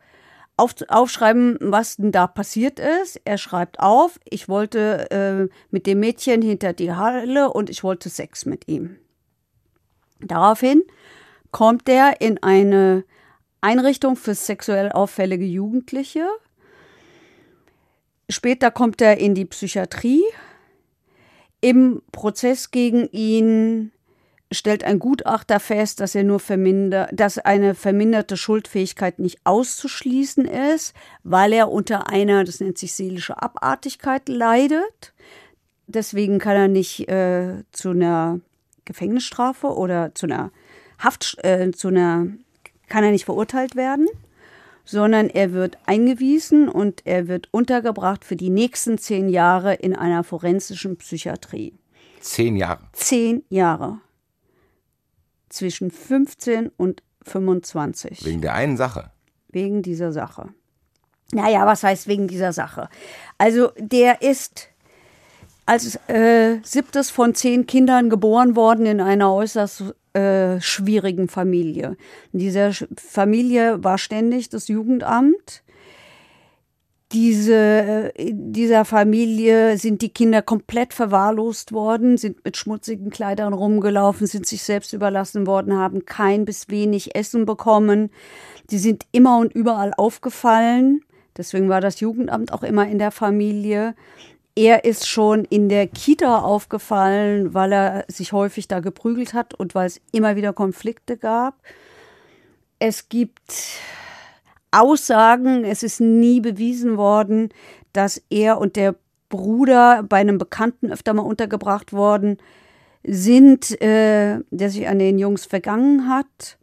auf, aufschreiben, was denn da passiert ist. Er schreibt auf, ich wollte äh, mit dem Mädchen hinter die Halle und ich wollte Sex mit ihm. Daraufhin kommt er in eine Einrichtung für sexuell auffällige Jugendliche. Später kommt er in die Psychiatrie. Im Prozess gegen ihn stellt ein Gutachter fest, dass er nur verminder, dass eine verminderte Schuldfähigkeit nicht auszuschließen ist, weil er unter einer, das nennt sich seelische Abartigkeit, leidet. Deswegen kann er nicht äh, zu einer Gefängnisstrafe oder zu einer Haft, äh, zu einer, kann er nicht verurteilt werden, sondern er wird eingewiesen und er wird untergebracht für die nächsten zehn Jahre in einer forensischen Psychiatrie.
Zehn Jahre.
Zehn Jahre zwischen 15 und 25.
Wegen der einen Sache.
Wegen dieser Sache. Naja, was heißt wegen dieser Sache? Also der ist als äh, siebtes von zehn Kindern geboren worden in einer äußerst äh, schwierigen Familie. In dieser Familie war ständig das Jugendamt diese, in dieser Familie sind die Kinder komplett verwahrlost worden, sind mit schmutzigen Kleidern rumgelaufen, sind sich selbst überlassen worden, haben kein bis wenig Essen bekommen. Die sind immer und überall aufgefallen. Deswegen war das Jugendamt auch immer in der Familie. Er ist schon in der Kita aufgefallen, weil er sich häufig da geprügelt hat und weil es immer wieder Konflikte gab. Es gibt Aussagen, es ist nie bewiesen worden, dass er und der Bruder bei einem Bekannten öfter mal untergebracht worden sind, äh, der sich an den Jungs vergangen hat.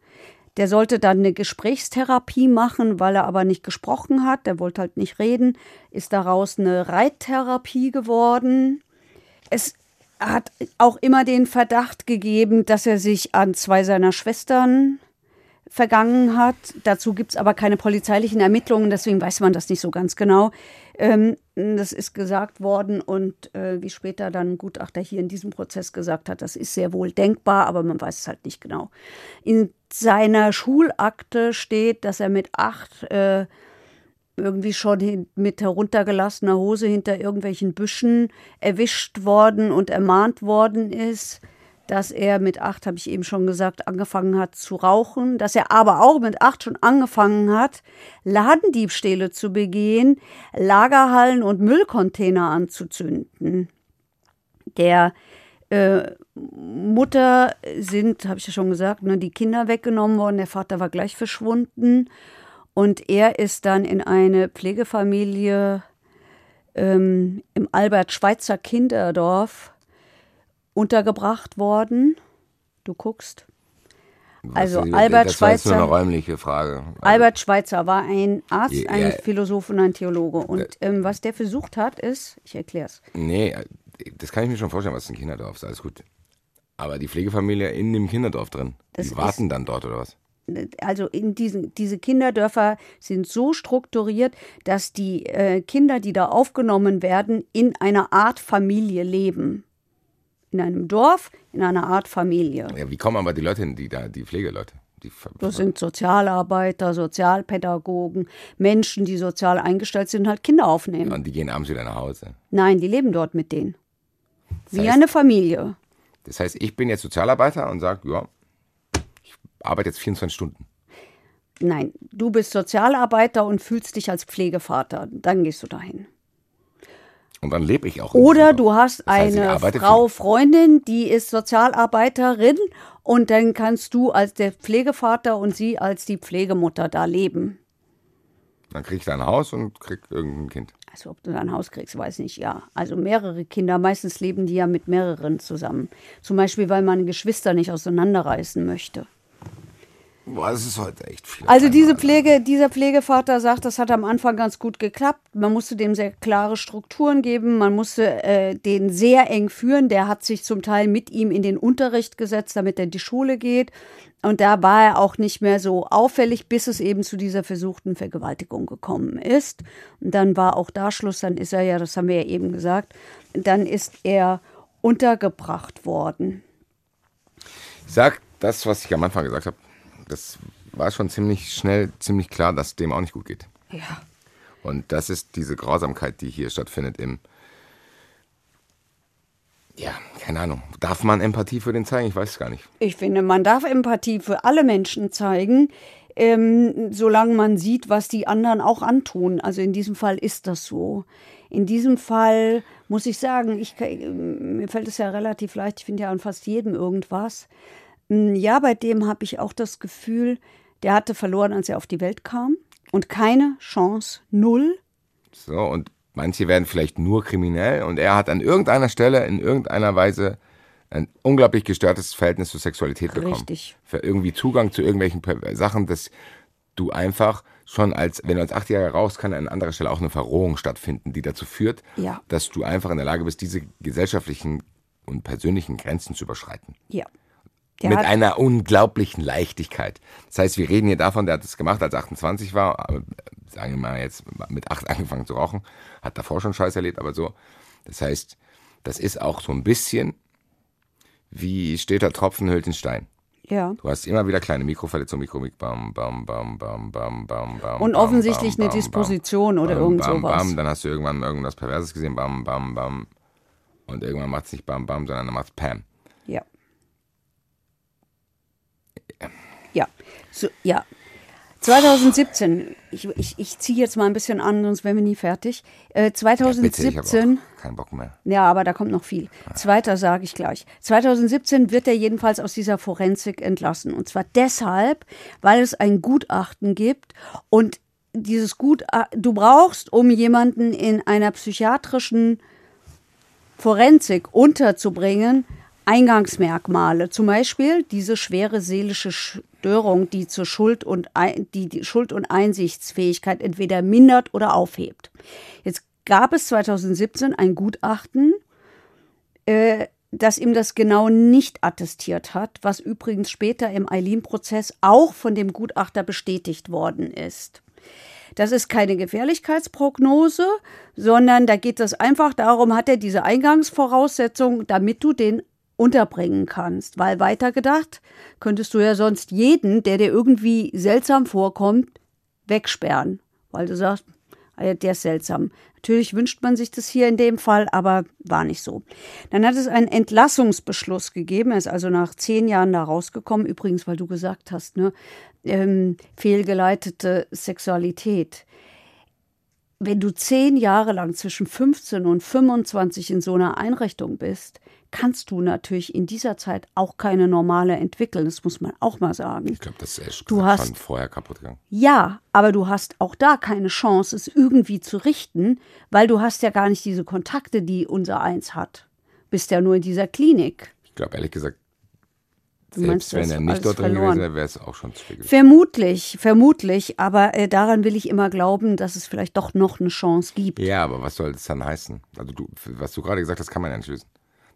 Der sollte dann eine Gesprächstherapie machen, weil er aber nicht gesprochen hat. Der wollte halt nicht reden. Ist daraus eine Reittherapie geworden. Es hat auch immer den Verdacht gegeben, dass er sich an zwei seiner Schwestern vergangen hat. Dazu gibt es aber keine polizeilichen Ermittlungen, deswegen weiß man das nicht so ganz genau. Ähm, das ist gesagt worden und äh, wie später dann ein Gutachter hier in diesem Prozess gesagt hat, das ist sehr wohl denkbar, aber man weiß es halt nicht genau. In seiner Schulakte steht, dass er mit acht äh, irgendwie schon mit heruntergelassener Hose hinter irgendwelchen Büschen erwischt worden und ermahnt worden ist dass er mit acht, habe ich eben schon gesagt, angefangen hat zu rauchen, dass er aber auch mit acht schon angefangen hat, Ladendiebstähle zu begehen, Lagerhallen und Müllcontainer anzuzünden. Der äh, Mutter sind, habe ich ja schon gesagt, ne, die Kinder weggenommen worden, der Vater war gleich verschwunden und er ist dann in eine Pflegefamilie ähm, im Albert-Schweitzer Kinderdorf untergebracht worden. Du guckst. Also Albert
das war jetzt
Schweitzer.
nur eine räumliche Frage.
Albert Schweitzer war ein Arzt,
Ja,
ein. Philosoph und ein Theologe. Und ähm, was der versucht hat, ist, ich erkläre es.
Nee, das kann ich mir schon vorstellen, was ein Kinderdorf ist. Alles gut. Aber die Pflegefamilie in dem Kinderdorf drin,
Das
die warten
ist-
dann dort oder was?
Also in diesen, diese Kinderdörfer sind so strukturiert, dass die äh, Kinder, die da aufgenommen werden, in einer Art Familie leben. In einem Dorf, in einer Art Familie.
Ja, wie kommen aber die Leute hin, die da, die Pflegeleute? Die,
Das sind Sozialarbeiter, Sozialpädagogen, Menschen, die sozial eingestellt sind, halt Kinder aufnehmen.
und die gehen abends wieder nach Hause.
Nein, die leben dort mit denen. Wie
heißt-
eine Familie.
Das heißt, ich bin jetzt Sozialarbeiter und sage, ja, ich arbeite jetzt 24 Stunden.
Nein, du bist Sozialarbeiter und fühlst dich als Pflegevater. Dann gehst du dahin.
Und dann lebe ich auch.
Oder du hast
Das heißt,
eine Frau. Freundin, die ist Sozialarbeiterin und dann kannst du als der Pflegevater und sie als die Pflegemutter da leben.
Dann krieg ich da ein Haus und krieg irgendein Kind.
Also ob du ein Haus kriegst, weiß nicht, ja. Also mehrere Kinder, meistens leben die ja mit mehreren zusammen. Zum Beispiel, weil man Geschwister nicht auseinanderreißen möchte.
Boah, das ist heute echt viel.
Also diese. Pflege, dieser Pflegevater sagt, das hat am Anfang ganz gut geklappt. Man musste dem sehr klare Strukturen geben. Man musste äh, den sehr eng führen. Der hat sich zum Teil mit ihm in den Unterricht gesetzt, damit er in die Schule geht. Und da war er auch nicht mehr so auffällig, bis es eben zu dieser versuchten Vergewaltigung gekommen ist. Und dann war auch da Schluss. Dann ist er ja, das haben wir ja eben gesagt, dann ist er untergebracht worden.
Ich sag das, was ich am Anfang gesagt habe. Das war schon ziemlich schnell, ziemlich klar, dass dem auch nicht gut geht.
Ja.
Und das ist diese Grausamkeit, die hier stattfindet im. Ja, keine Ahnung. Darf man Empathie für den zeigen? Ich weiß es gar nicht.
Ich finde, man darf Empathie für alle Menschen zeigen, ähm, solange man sieht, was die anderen auch antun. Also in diesem Fall ist das so. In diesem Fall muss ich sagen, ich, kann- mir fällt es ja relativ leicht, ich finde ja an fast jedem irgendwas. Mm, Ja, bei dem habe ich auch das Gefühl, der hatte verloren, als er auf die Welt kam. Und keine Chance, null.
So, und manche werden vielleicht nur kriminell und er hat an irgendeiner Stelle in irgendeiner Weise ein unglaublich gestörtes Verhältnis zur Sexualität bekommen.
Richtig.
Für irgendwie Zugang zu irgendwelchen Sachen, dass du einfach schon als, wenn du als Achtjähriger rauchst, kann an anderer Stelle auch eine Verrohung stattfinden, die dazu führt,
Ja.
dass du einfach in der Lage bist, diese gesellschaftlichen und persönlichen Grenzen zu überschreiten.
Ja. Der
mit einer unglaublichen Leichtigkeit. Das heißt, wir reden hier davon, der hat es gemacht, als er 28 war, äh, sagen wir mal jetzt mit 8 angefangen zu rauchen, hat davor schon Scheiß erlebt, aber so. Das heißt, das ist auch so ein bisschen wie steter Tropfen hüllt den Stein.
ja.
Du hast immer wieder kleine Mikroverletzungen, Mikro, Mik, bam, bam, bam, bam, bam, bam, bam.
Und
bam,
offensichtlich
bam,
eine
bam,
Disposition
bam,
oder
bam,
irgend
bam,
sowas.
Bam, dann hast du irgendwann irgendwas Perverses gesehen, bam, bam, bam. Und irgendwann macht es nicht bam, bam, sondern dann macht es Pam.
Ja. Ja. So, ja. 2017, ich, ich, ich ziehe jetzt mal ein bisschen an, sonst wären wir nie fertig. Äh,
Bitte, ich habe
2017,
auch keinen Bock mehr.
ja, aber da kommt noch viel. Zweiter sage ich gleich. 2017 wird er jedenfalls aus dieser Forensik entlassen. Und zwar deshalb, weil es ein Gutachten gibt und dieses Gutachten, du brauchst, um jemanden in einer psychiatrischen Forensik unterzubringen, Eingangsmerkmale. Zum Beispiel diese schwere seelische Störung, die zur Schuld und, die, die Schuld- und Einsichtsfähigkeit entweder mindert oder aufhebt. Jetzt gab es 2017 ein Gutachten, äh, das ihm das genau nicht attestiert hat, was übrigens später im Eileen-Prozess auch von dem Gutachter bestätigt worden ist. Das ist keine Gefährlichkeitsprognose, sondern da geht es einfach darum, hat er diese Eingangsvoraussetzung, damit du den unterbringen kannst. Weil weitergedacht, könntest du ja sonst jeden, der dir irgendwie seltsam vorkommt, wegsperren. Weil du sagst, ah der ist seltsam. Natürlich wünscht man sich das hier in dem Fall, aber war nicht so. Dann hat es einen Entlassungsbeschluss gegeben. Er ist also nach zehn Jahren da rausgekommen. Übrigens, weil du gesagt hast, ne, ähm, fehlgeleitete Sexualität. Wenn du zehn Jahre lang zwischen 15 und 25 in so einer Einrichtung bist, kannst du natürlich in dieser Zeit auch keine normale entwickeln. Das muss man auch mal sagen.
Ich glaube, das ist echt
Du
gesagt,
hast-
vorher kaputt gegangen.
Ja, aber du hast auch da keine Chance, es irgendwie zu richten, weil du hast ja gar nicht diese Kontakte, die unser Eins hat. Bist ja nur in dieser Klinik.
Ich glaube, ehrlich gesagt,
Du meinst,
selbst wenn
das
er nicht dort drin
verloren.
gewesen wäre, wäre es auch schon zu viel gewesen.
Vermutlich, vermutlich, aber äh, daran will ich immer glauben, dass es vielleicht doch noch eine Chance gibt.
Ja, aber was soll das dann heißen? Also du, was du gerade gesagt hast, kann man ja nicht lösen.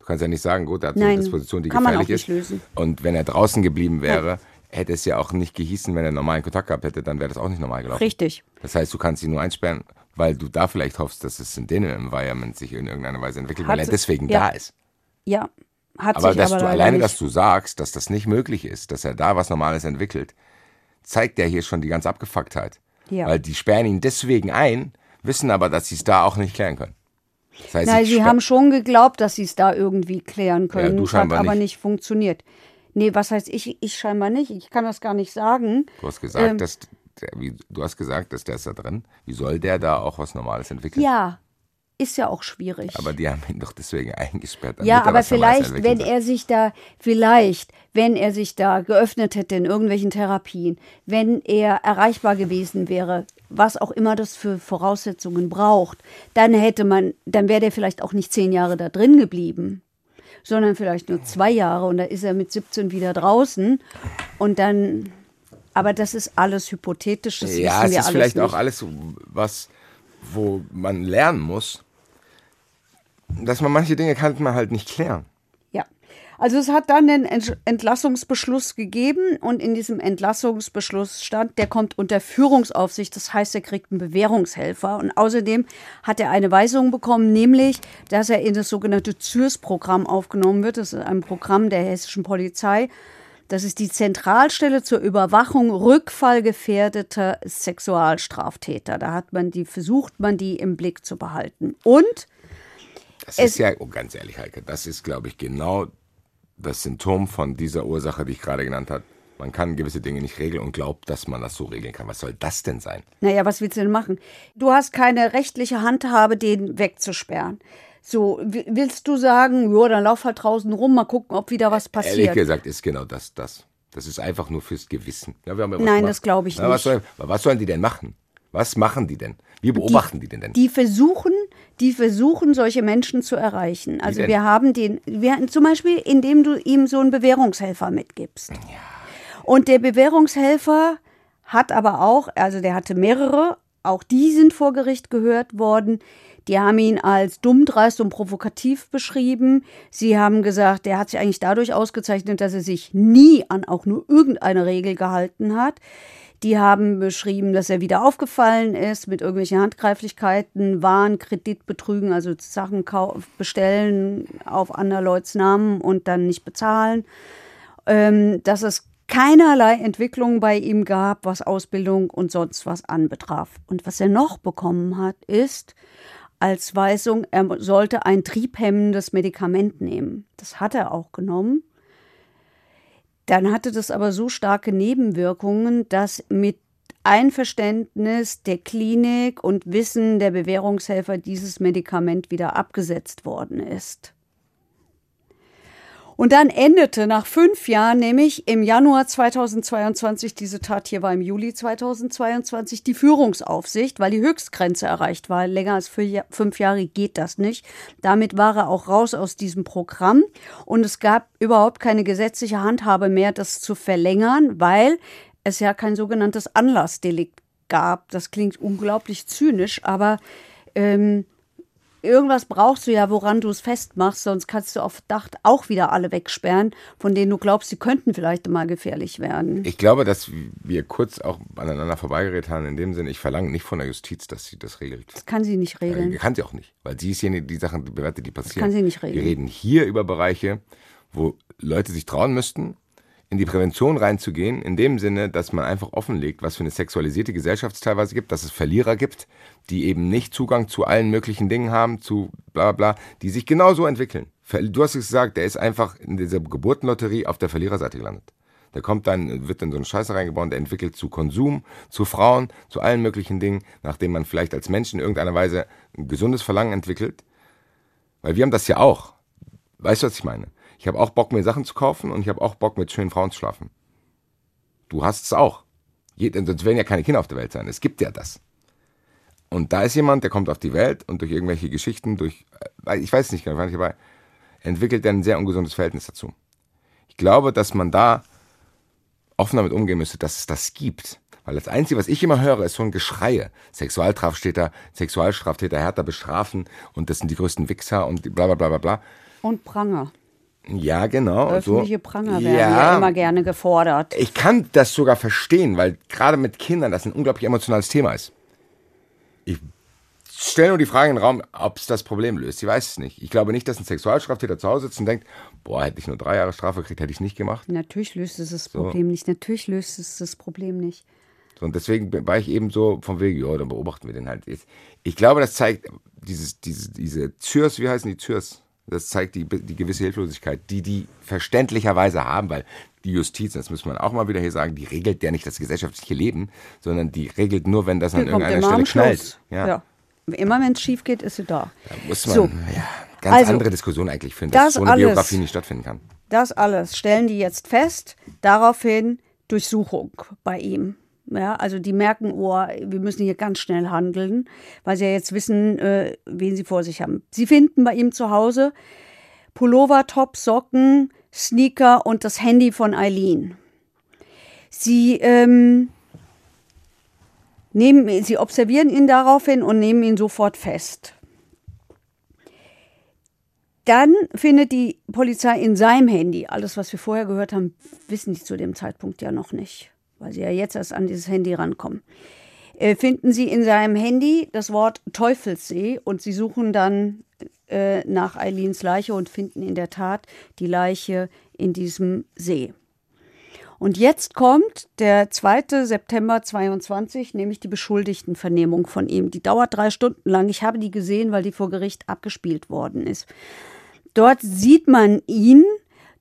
Du kannst ja nicht sagen, gut, er hat
Nein,
eine Disposition, die
kann man
gefährlich ist.
lösen.
Und wenn er draußen geblieben wäre, hätte es ja auch nicht gehießen, wenn er normalen Kontakt gehabt hätte, dann wäre das auch nicht normal gelaufen.
Richtig.
Das heißt, du kannst ihn nur einsperren, weil du da vielleicht hoffst, dass es in dem Environment sich in irgendeiner Weise entwickelt, weil
Hat-
er deswegen
ja.
da ist.
Ja, hat
Aber
sich
dass
aber
du alleine,
nicht.
dass du sagst, dass das nicht möglich ist, dass er da was Normales entwickelt, zeigt ja hier schon die ganze Abgefucktheit.
Ja.
Weil die sperren ihn deswegen ein, wissen aber, dass sie es da auch nicht klären können. Das heißt,
Nein, sie haben schon geglaubt, dass sie es da irgendwie klären können.
du
Es hat
scheinbar
aber
nicht.
nicht funktioniert. Nee, was heißt ich? Ich scheinbar nicht. Ich kann das gar nicht sagen.
Du hast gesagt,
Ähm,
dass der, wie, du hast gesagt, dass der ist da drin. Wie soll der da auch was Normales entwickeln?
Ja, ist ja auch schwierig.
Aber die haben ihn doch deswegen eingesperrt.
Ja,
er
aber vielleicht, wenn er sich da, vielleicht, wenn er sich da geöffnet hätte in irgendwelchen Therapien, wenn er erreichbar gewesen wäre, was auch immer das für Voraussetzungen braucht, dann hätte man, dann wäre der vielleicht auch nicht zehn Jahre da drin geblieben, sondern vielleicht nur zwei Jahre und da ist er mit 17 wieder draußen und dann Aber das ist alles hypothetisch, das
ja, es ist
alles
vielleicht
nicht.
auch alles was, wo man lernen muss, dass man manche Dinge kann man halt nicht klären.
Also es hat dann den Ent- Entlassungsbeschluss gegeben und in diesem Entlassungsbeschluss stand, der kommt unter Führungsaufsicht, das heißt, er kriegt einen Bewährungshelfer und außerdem hat er eine Weisung bekommen, nämlich, dass er in das sogenannte ZÜRS-Programm aufgenommen wird. Das ist ein Programm der hessischen Polizei. Das ist die Zentralstelle zur Überwachung rückfallgefährdeter Sexualstraftäter. Da hat man die, versucht man die im Blick zu behalten. Und
Das
Es-
ist ja, oh, ganz ehrlich, Heike, das ist, glaube ich, genau das Symptom von dieser Ursache, die ich gerade genannt habe. Man kann gewisse Dinge nicht regeln und glaubt, dass man das so regeln kann. Was soll das denn sein?
Naja, was willst du denn machen? Du hast keine rechtliche Handhabe, den wegzusperren. So, willst du sagen, ja, dann lauf halt draußen rum, mal gucken, ob wieder was
Ehrlich
passiert.
gesagt ist genau das das. Das ist einfach nur fürs Gewissen. Ja, ja was
Nein,
gemacht.
das glaube ich
Na, Was,
nicht.
soll, was sollen die denn machen? Was machen die denn? Wie beobachten die, denn denn?
Die versuchen, die versuchen, solche Menschen zu erreichen. Also wir haben den, wir, zum Beispiel, indem du ihm so einen Bewährungshelfer mitgibst. Und der Bewährungshelfer hat aber auch, also der hatte mehrere, auch die sind vor Gericht gehört worden. Die haben ihn als dumm, dreist und provokativ beschrieben. Sie haben gesagt, der hat sich eigentlich dadurch ausgezeichnet, dass er sich nie an auch nur irgendeine Regel gehalten hat. Die haben beschrieben, dass er wieder aufgefallen ist mit irgendwelchen Handgreiflichkeiten, Waren, Kreditbetrügen, also Sachen bestellen auf anderer Leuts Namen und dann nicht bezahlen ähm, dass es keinerlei Entwicklung bei ihm gab, was Ausbildung und sonst was anbetraf. Und was er noch bekommen hat, ist als Weisung, er sollte ein triebhemmendes Medikament nehmen. Das hat er auch genommen. Dann hatte das aber so starke Nebenwirkungen, dass mit Einverständnis der Klinik und Wissen der Bewährungshelfer dieses Medikament wieder abgesetzt worden ist. Und dann endete nach fünf Jahren, nämlich im Januar 2022, diese Tat hier war im Juli 2022, die Führungsaufsicht, weil die Höchstgrenze erreicht war. Länger als fünf Jahre geht das nicht. Damit war er auch raus aus diesem Programm. Und es gab überhaupt keine gesetzliche Handhabe mehr, das zu verlängern, weil es ja kein sogenanntes Anlassdelikt gab. Das klingt unglaublich zynisch, aber ähm, irgendwas brauchst du ja, woran du es festmachst, sonst kannst du auf Verdacht auch wieder alle wegsperren, von denen du glaubst, sie könnten vielleicht mal gefährlich werden.
Ich glaube, dass wir kurz auch aneinander vorbeigeredet haben, in dem Sinne, ich verlange nicht von der Justiz, dass sie das regelt.
Das kann sie nicht
Äh,
regeln.
Kann sie auch nicht, weil sie ist hier die Sachen bewertet, die passieren.
kann sie nicht regeln.
Wir reden hier über Bereiche, wo Leute sich trauen müssten, in die Prävention reinzugehen, in dem Sinne, dass man einfach offenlegt, was für eine sexualisierte Gesellschaft es teilweise gibt, dass es Verlierer gibt, die eben nicht Zugang zu allen möglichen Dingen haben, zu bla bla, die sich genauso entwickeln. Du hast es gesagt, der ist einfach in dieser Geburtenlotterie auf der Verliererseite gelandet. Der kommt dann, wird in so eine Scheiße reingebaut, der entwickelt zu Konsum, zu Frauen, zu allen möglichen Dingen, nachdem man vielleicht als Mensch in irgendeiner Weise ein gesundes Verlangen entwickelt. Weil wir haben das ja auch. Weißt du, was ich meine? Ich habe auch Bock, mir Sachen zu kaufen und ich habe auch Bock, mit schönen Frauen zu schlafen. Du hast es auch. Sonst werden ja keine Kinder auf der Welt sein. Es gibt ja das. Und da ist jemand, der kommt auf die Welt und durch irgendwelche Geschichten, durch, äh, ich weiß es nicht genau, war nicht dabei, entwickelt er ein sehr ungesundes Verhältnis dazu. Ich glaube, dass man da offen damit umgehen müsste, dass es das gibt. Weil das Einzige, was ich immer höre, ist so ein Geschreie. Sexualstraftäter, Sexualstraftäter härter bestrafen und das sind die größten Wichser und bla bla bla bla bla.
Und Pranger.
Ja, genau.
Öffentliche
so.
Pranger werden ja. immer gerne gefordert.
Ich kann das sogar verstehen, weil gerade mit Kindern das ein unglaublich emotionales Thema ist. Ich stelle nur die Frage in den Raum, ob es das Problem löst. Ich weiß es nicht. Ich glaube nicht, dass ein Sexualstraftäter zu Hause sitzt und denkt, boah, hätte ich nur drei Jahre Strafe gekriegt, hätte ich nicht gemacht.
Natürlich löst es das Problem nicht. Natürlich löst es das Problem nicht.
So, Und deswegen war ich eben so vom Weg, ja, dann beobachten wir den halt. jetzt. Ich glaube, das zeigt dieses, diese, diese Zürs, wie heißen die Zürs? Das zeigt die, die gewisse Hilflosigkeit, die die verständlicherweise haben, weil die Justiz, das muss man auch mal wieder hier sagen, die regelt ja nicht das gesellschaftliche Leben, sondern die regelt nur, wenn das an irgendeiner Stelle knallt. Ja,
Ja. Immer wenn es schief geht, ist sie da.
Da muss man
So.
ja, ganz
Also,
andere Diskussion eigentlich führen, dass
das
so eine
alles-
Biografie nicht stattfinden kann.
Das alles stellen die jetzt fest. Daraufhin Durchsuchung bei ihm. Ja, also die merken, oh, wir müssen hier ganz schnell handeln, weil sie ja jetzt wissen, äh, wen sie vor sich haben. Sie finden bei ihm zu Hause Pullover, Top, Socken, Sneaker und das Handy von Eileen. Sie, ähm, nehmen, sie observieren ihn daraufhin und nehmen ihn sofort fest. Dann findet die Polizei in seinem Handy, alles was wir vorher gehört haben, wissen die zu dem Zeitpunkt ja noch nicht, weil sie ja jetzt erst an dieses Handy rankommen, äh, finden sie in seinem Handy das Wort Teufelssee und sie suchen dann äh, nach Eileens Leiche und finden in der Tat die Leiche in diesem See. Und jetzt kommt der 2. September 22, nämlich die Beschuldigtenvernehmung von ihm. Die dauert drei Stunden lang. Ich habe die gesehen, weil die vor Gericht abgespielt worden ist. Dort sieht man ihn.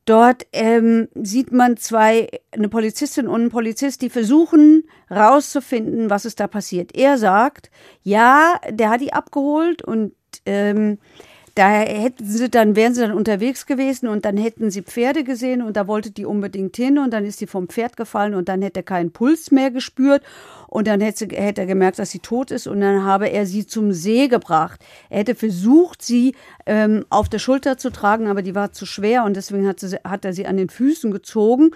Dort ähm, sieht man zwei, eine Polizistin und einen Polizist, die versuchen rauszufinden, was ist da passiert. Er sagt, ja, der hat die abgeholt und ähm, da hätten sie dann, wären sie dann unterwegs gewesen und dann hätten sie Pferde gesehen und da wollte die unbedingt hin und dann ist sie vom Pferd gefallen und dann hätte er keinen Puls mehr gespürt und dann hätte, hätte er gemerkt, dass sie tot ist und dann habe er sie zum See gebracht. Er hätte versucht, sie ähm, auf der Schulter zu tragen, aber die war zu schwer und deswegen hat, sie, hat er sie an den Füßen gezogen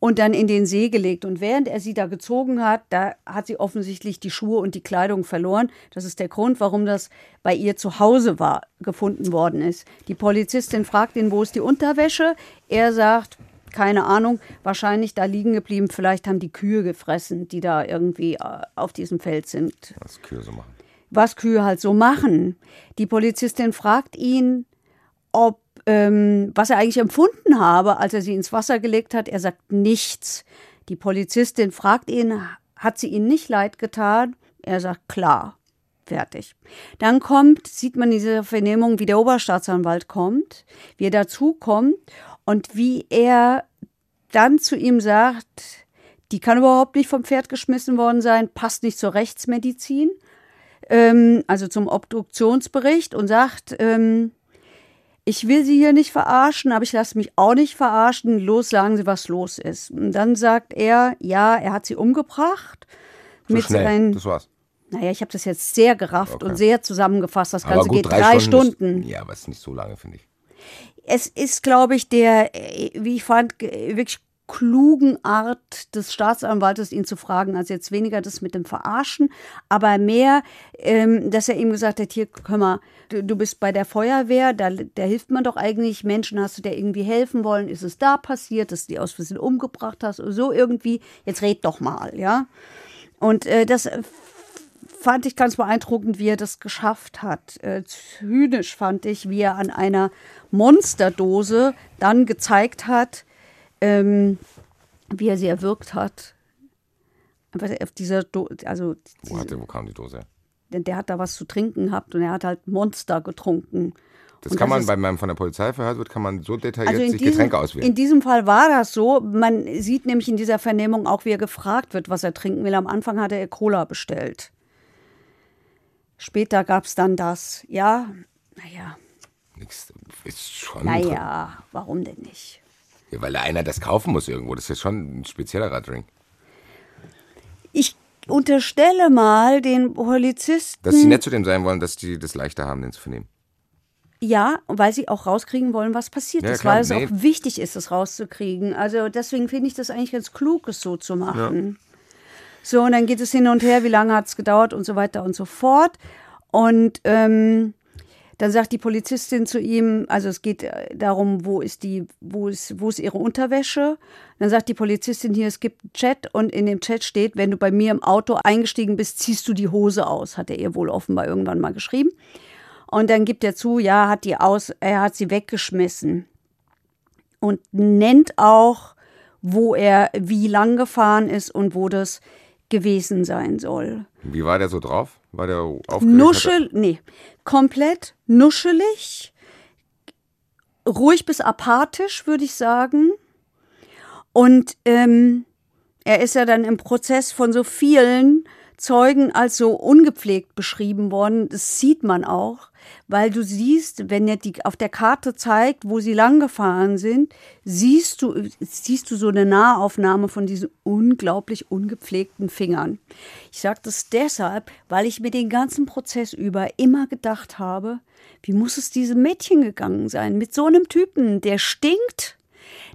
und dann in den See gelegt. Und während er sie da gezogen hat, da hat sie offensichtlich die Schuhe und die Kleidung verloren. Das ist der Grund, warum das bei ihr zu Hause war, gefunden worden ist. Die Polizistin fragt ihn, wo ist die Unterwäsche? Er sagt, keine Ahnung, wahrscheinlich da liegen geblieben. Vielleicht haben die Kühe gefressen, die da irgendwie äh, auf diesem Feld sind.
Was Kühe so machen.
Was Kühe halt so machen. Die Polizistin fragt ihn, ob ähm, was er eigentlich empfunden habe, als er sie ins Wasser gelegt hat. Er sagt nichts. Die Polizistin fragt ihn, hat sie ihnen nicht leid getan? Er sagt klar. Fertig. Dann kommt, sieht man in dieser Vernehmung, wie der Oberstaatsanwalt kommt, wie er dazu kommt und wie er dann zu ihm sagt, die kann überhaupt nicht vom Pferd geschmissen worden sein, passt nicht zur Rechtsmedizin, ähm, also zum Obduktionsbericht und sagt, ähm, ich will Sie hier nicht verarschen, aber ich lasse mich auch nicht verarschen. Los, sagen Sie, was los ist. Und dann sagt er, ja, er hat sie umgebracht.
So
mit
schnell,
seinen,
das war's.
naja, ich habe das jetzt sehr gerafft
Okay.
und sehr zusammengefasst. Das
Aber
Ganze
gut,
geht drei, Stunden.
Ist, ja, aber es ist nicht so lange, finde ich.
Es ist, glaube ich, der, äh, wie ich fand, wirklich klugen Art des Staatsanwaltes, ihn zu fragen. Also jetzt weniger das mit dem Verarschen, aber mehr, ähm, dass er ihm gesagt hat, hier, hör mal, du, du bist bei der Feuerwehr, da, da hilft man doch eigentlich Menschen, hast du dir irgendwie helfen wollen? Ist es da passiert, dass du die aus Versehen umgebracht hast? Oder so irgendwie, jetzt red doch mal, ja? Und äh, das fand ich ganz beeindruckend, wie er das geschafft hat. Äh, zynisch fand ich, wie er an einer Monsterdose dann gezeigt hat, ähm, wie er sie erwürgt hat. Einfach auf dieser Do also
Wo, hatte, wo kam die Dose?
denn der hat da was zu trinken gehabt und er hat halt Monster getrunken.
Das
Und
kann
das
man, bei meinem von der Polizei verhört wird, kann man so detailliert
Also in
sich
diesem,
Getränke auswählen.
in diesem Fall war das so. Man sieht nämlich in dieser Vernehmung auch, wie er gefragt wird, was er trinken will. Am Anfang hatte er Cola bestellt. Später gab es dann das. Ja, naja,
Nix, ist schon.
naja, warum denn nicht?
Ja, weil einer das kaufen muss irgendwo. Das ist ja schon ein speziellerer Drink.
Ich unterstelle mal den Polizisten.
Dass sie nett zu dem sein wollen, dass die das leichter haben, den zu vernehmen.
Ja, weil sie auch rauskriegen wollen, was passiert
Ja,
ist,
klar,
weil es
nee.
auch wichtig ist, es rauszukriegen. Also deswegen finde ich das eigentlich ganz klug, es so zu machen. So, und dann geht es hin und her, wie lange hat es gedauert und so weiter und so fort. Und ähm, dann sagt die Polizistin zu ihm, also es geht äh, darum, wo ist die, wo ist, wo ist ihre Unterwäsche? Dann sagt die Polizistin hier, es gibt einen Chat und in dem Chat steht, wenn du bei mir im Auto eingestiegen bist, ziehst du die Hose aus, hat er ihr wohl offenbar irgendwann mal geschrieben. Und dann gibt er zu, ja, hat die aus, er hat sie weggeschmissen. Und nennt auch, wo er wie lang gefahren ist und wo das gewesen sein soll.
Wie war der so drauf? War der aufgeregt?
Nuschel, nee, komplett nuschelig, ruhig bis apathisch, würde ich sagen. Und ähm, er ist ja dann im Prozess von so vielen Zeugen als so ungepflegt beschrieben worden. Das sieht man auch, weil du siehst, wenn er die auf der Karte zeigt, wo sie lang gefahren sind, siehst du, siehst du so eine Nahaufnahme von diesen unglaublich ungepflegten Fingern. Ich sage das deshalb, weil ich mir den ganzen Prozess über immer gedacht habe, wie muss es diesem Mädchen gegangen sein mit so einem Typen, der stinkt,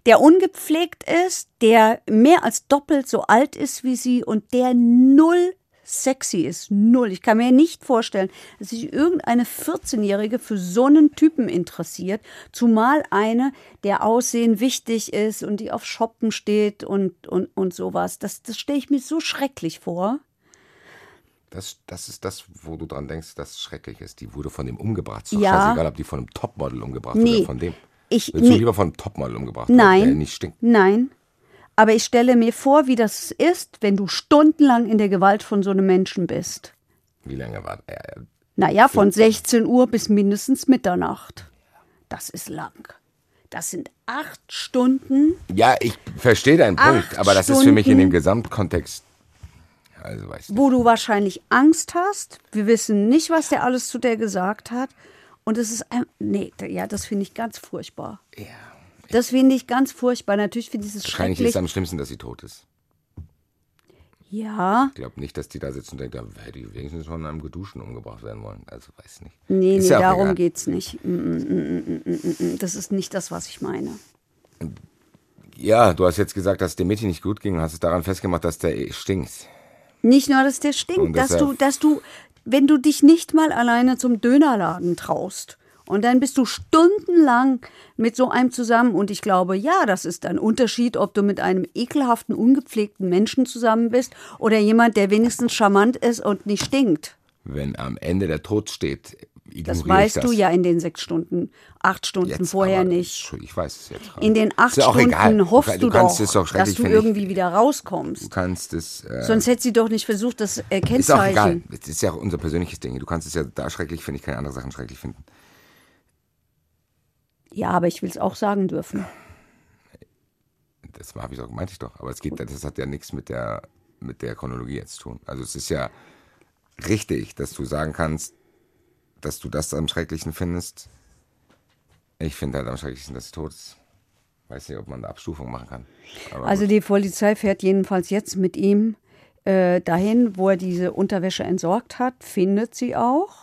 der ungepflegt ist, der mehr als doppelt so alt ist wie sie und der null sexy ist. Null. Ich kann mir nicht vorstellen, dass sich irgendeine 14-Jährige für so einen Typen interessiert, zumal eine, der Aussehen wichtig ist und die auf Shoppen steht und, und, und sowas. Das, das stelle ich mir so schrecklich vor.
Das, das ist das, wo du dran denkst, dass es schrecklich ist. Die wurde von dem umgebracht. Ist doch
Ja.
scheißegal, ob die von einem Topmodel umgebracht
Nee.
oder von dem.
Ich,
Willst du
nee,
lieber von einem Topmodel umgebracht
Nein.
der nicht stinkt?
Nein. Aber ich stelle mir vor, wie das ist, wenn du stundenlang in der Gewalt von so einem Menschen bist.
Wie lange war er?
Naja, von 16 Uhr bis mindestens Mitternacht. Das ist lang. Das sind acht Stunden.
Ja, ich verstehe deinen Punkt, aber das ist für mich in
Stunden.
dem Gesamtkontext. Also weißt du.
wo du wahrscheinlich Angst hast. Wir wissen nicht, was der alles zu der gesagt hat. Und es ist ein. Nee, ja, das finde ich ganz furchtbar.
Ja.
Das finde ich ganz furchtbar. Natürlich finde ich es
Wahrscheinlich ist
schrecklich.
es am schlimmsten, dass sie tot ist.
Ja,
Ich glaube nicht, dass die da sitzen und denken, da hätte ich wenigstens von einem Geduschen umgebracht werden wollen. Also weiß nicht.
nee,
Ist
nee,
ja
darum
egal.
geht's nicht. Mm, mm, mm. Das ist nicht das, was ich meine.
Ja, du hast jetzt gesagt, dass es dem Mädchen nicht gut ging und hast es daran festgemacht, dass der stinkt.
Nicht nur, dass der stinkt, dass
deshalb-
du, dass du, wenn du dich nicht mal alleine zum Dönerladen traust und dann bist du stundenlang mit so einem zusammen und ich glaube, ja, das ist ein Unterschied, ob du mit einem ekelhaften, ungepflegten Menschen zusammen bist oder jemand, der wenigstens charmant ist und nicht stinkt.
Wenn am Ende der Tod steht,
Das weißt
das.
du ja in den sechs Stunden, acht Stunden
Jetzt
vorher
aber,
nicht.
Ich weiß es jetzt.
In den acht Stunden
egal.
hoffst du,
du
doch,
doch
dass du
finden. Ich-
irgendwie wieder rauskommst.
Du kannst es. Äh,
Sonst hätte sie doch nicht versucht, das äh,
ist auch
Kennzeichen.
egal. Es ist ja auch unser persönliches Ding. Du kannst es ja da schrecklich finden. Ich kann andere Sachen schrecklich finden.
Ja, aber ich will es auch sagen dürfen.
Das habe ich doch, meinte ich doch. Aber es geht, das hat ja nichts mit der, mit der Chronologie jetzt zu tun. Also es ist ja richtig, dass du sagen kannst, dass du das am schrecklichsten findest. Ich finde halt am schrecklichsten, dass es tot ist. Weiß nicht, ob man eine Abstufung machen kann. Aber
Also
gut.
die Polizei fährt jedenfalls jetzt mit ihm äh, dahin, wo er diese Unterwäsche entsorgt hat, findet sie auch.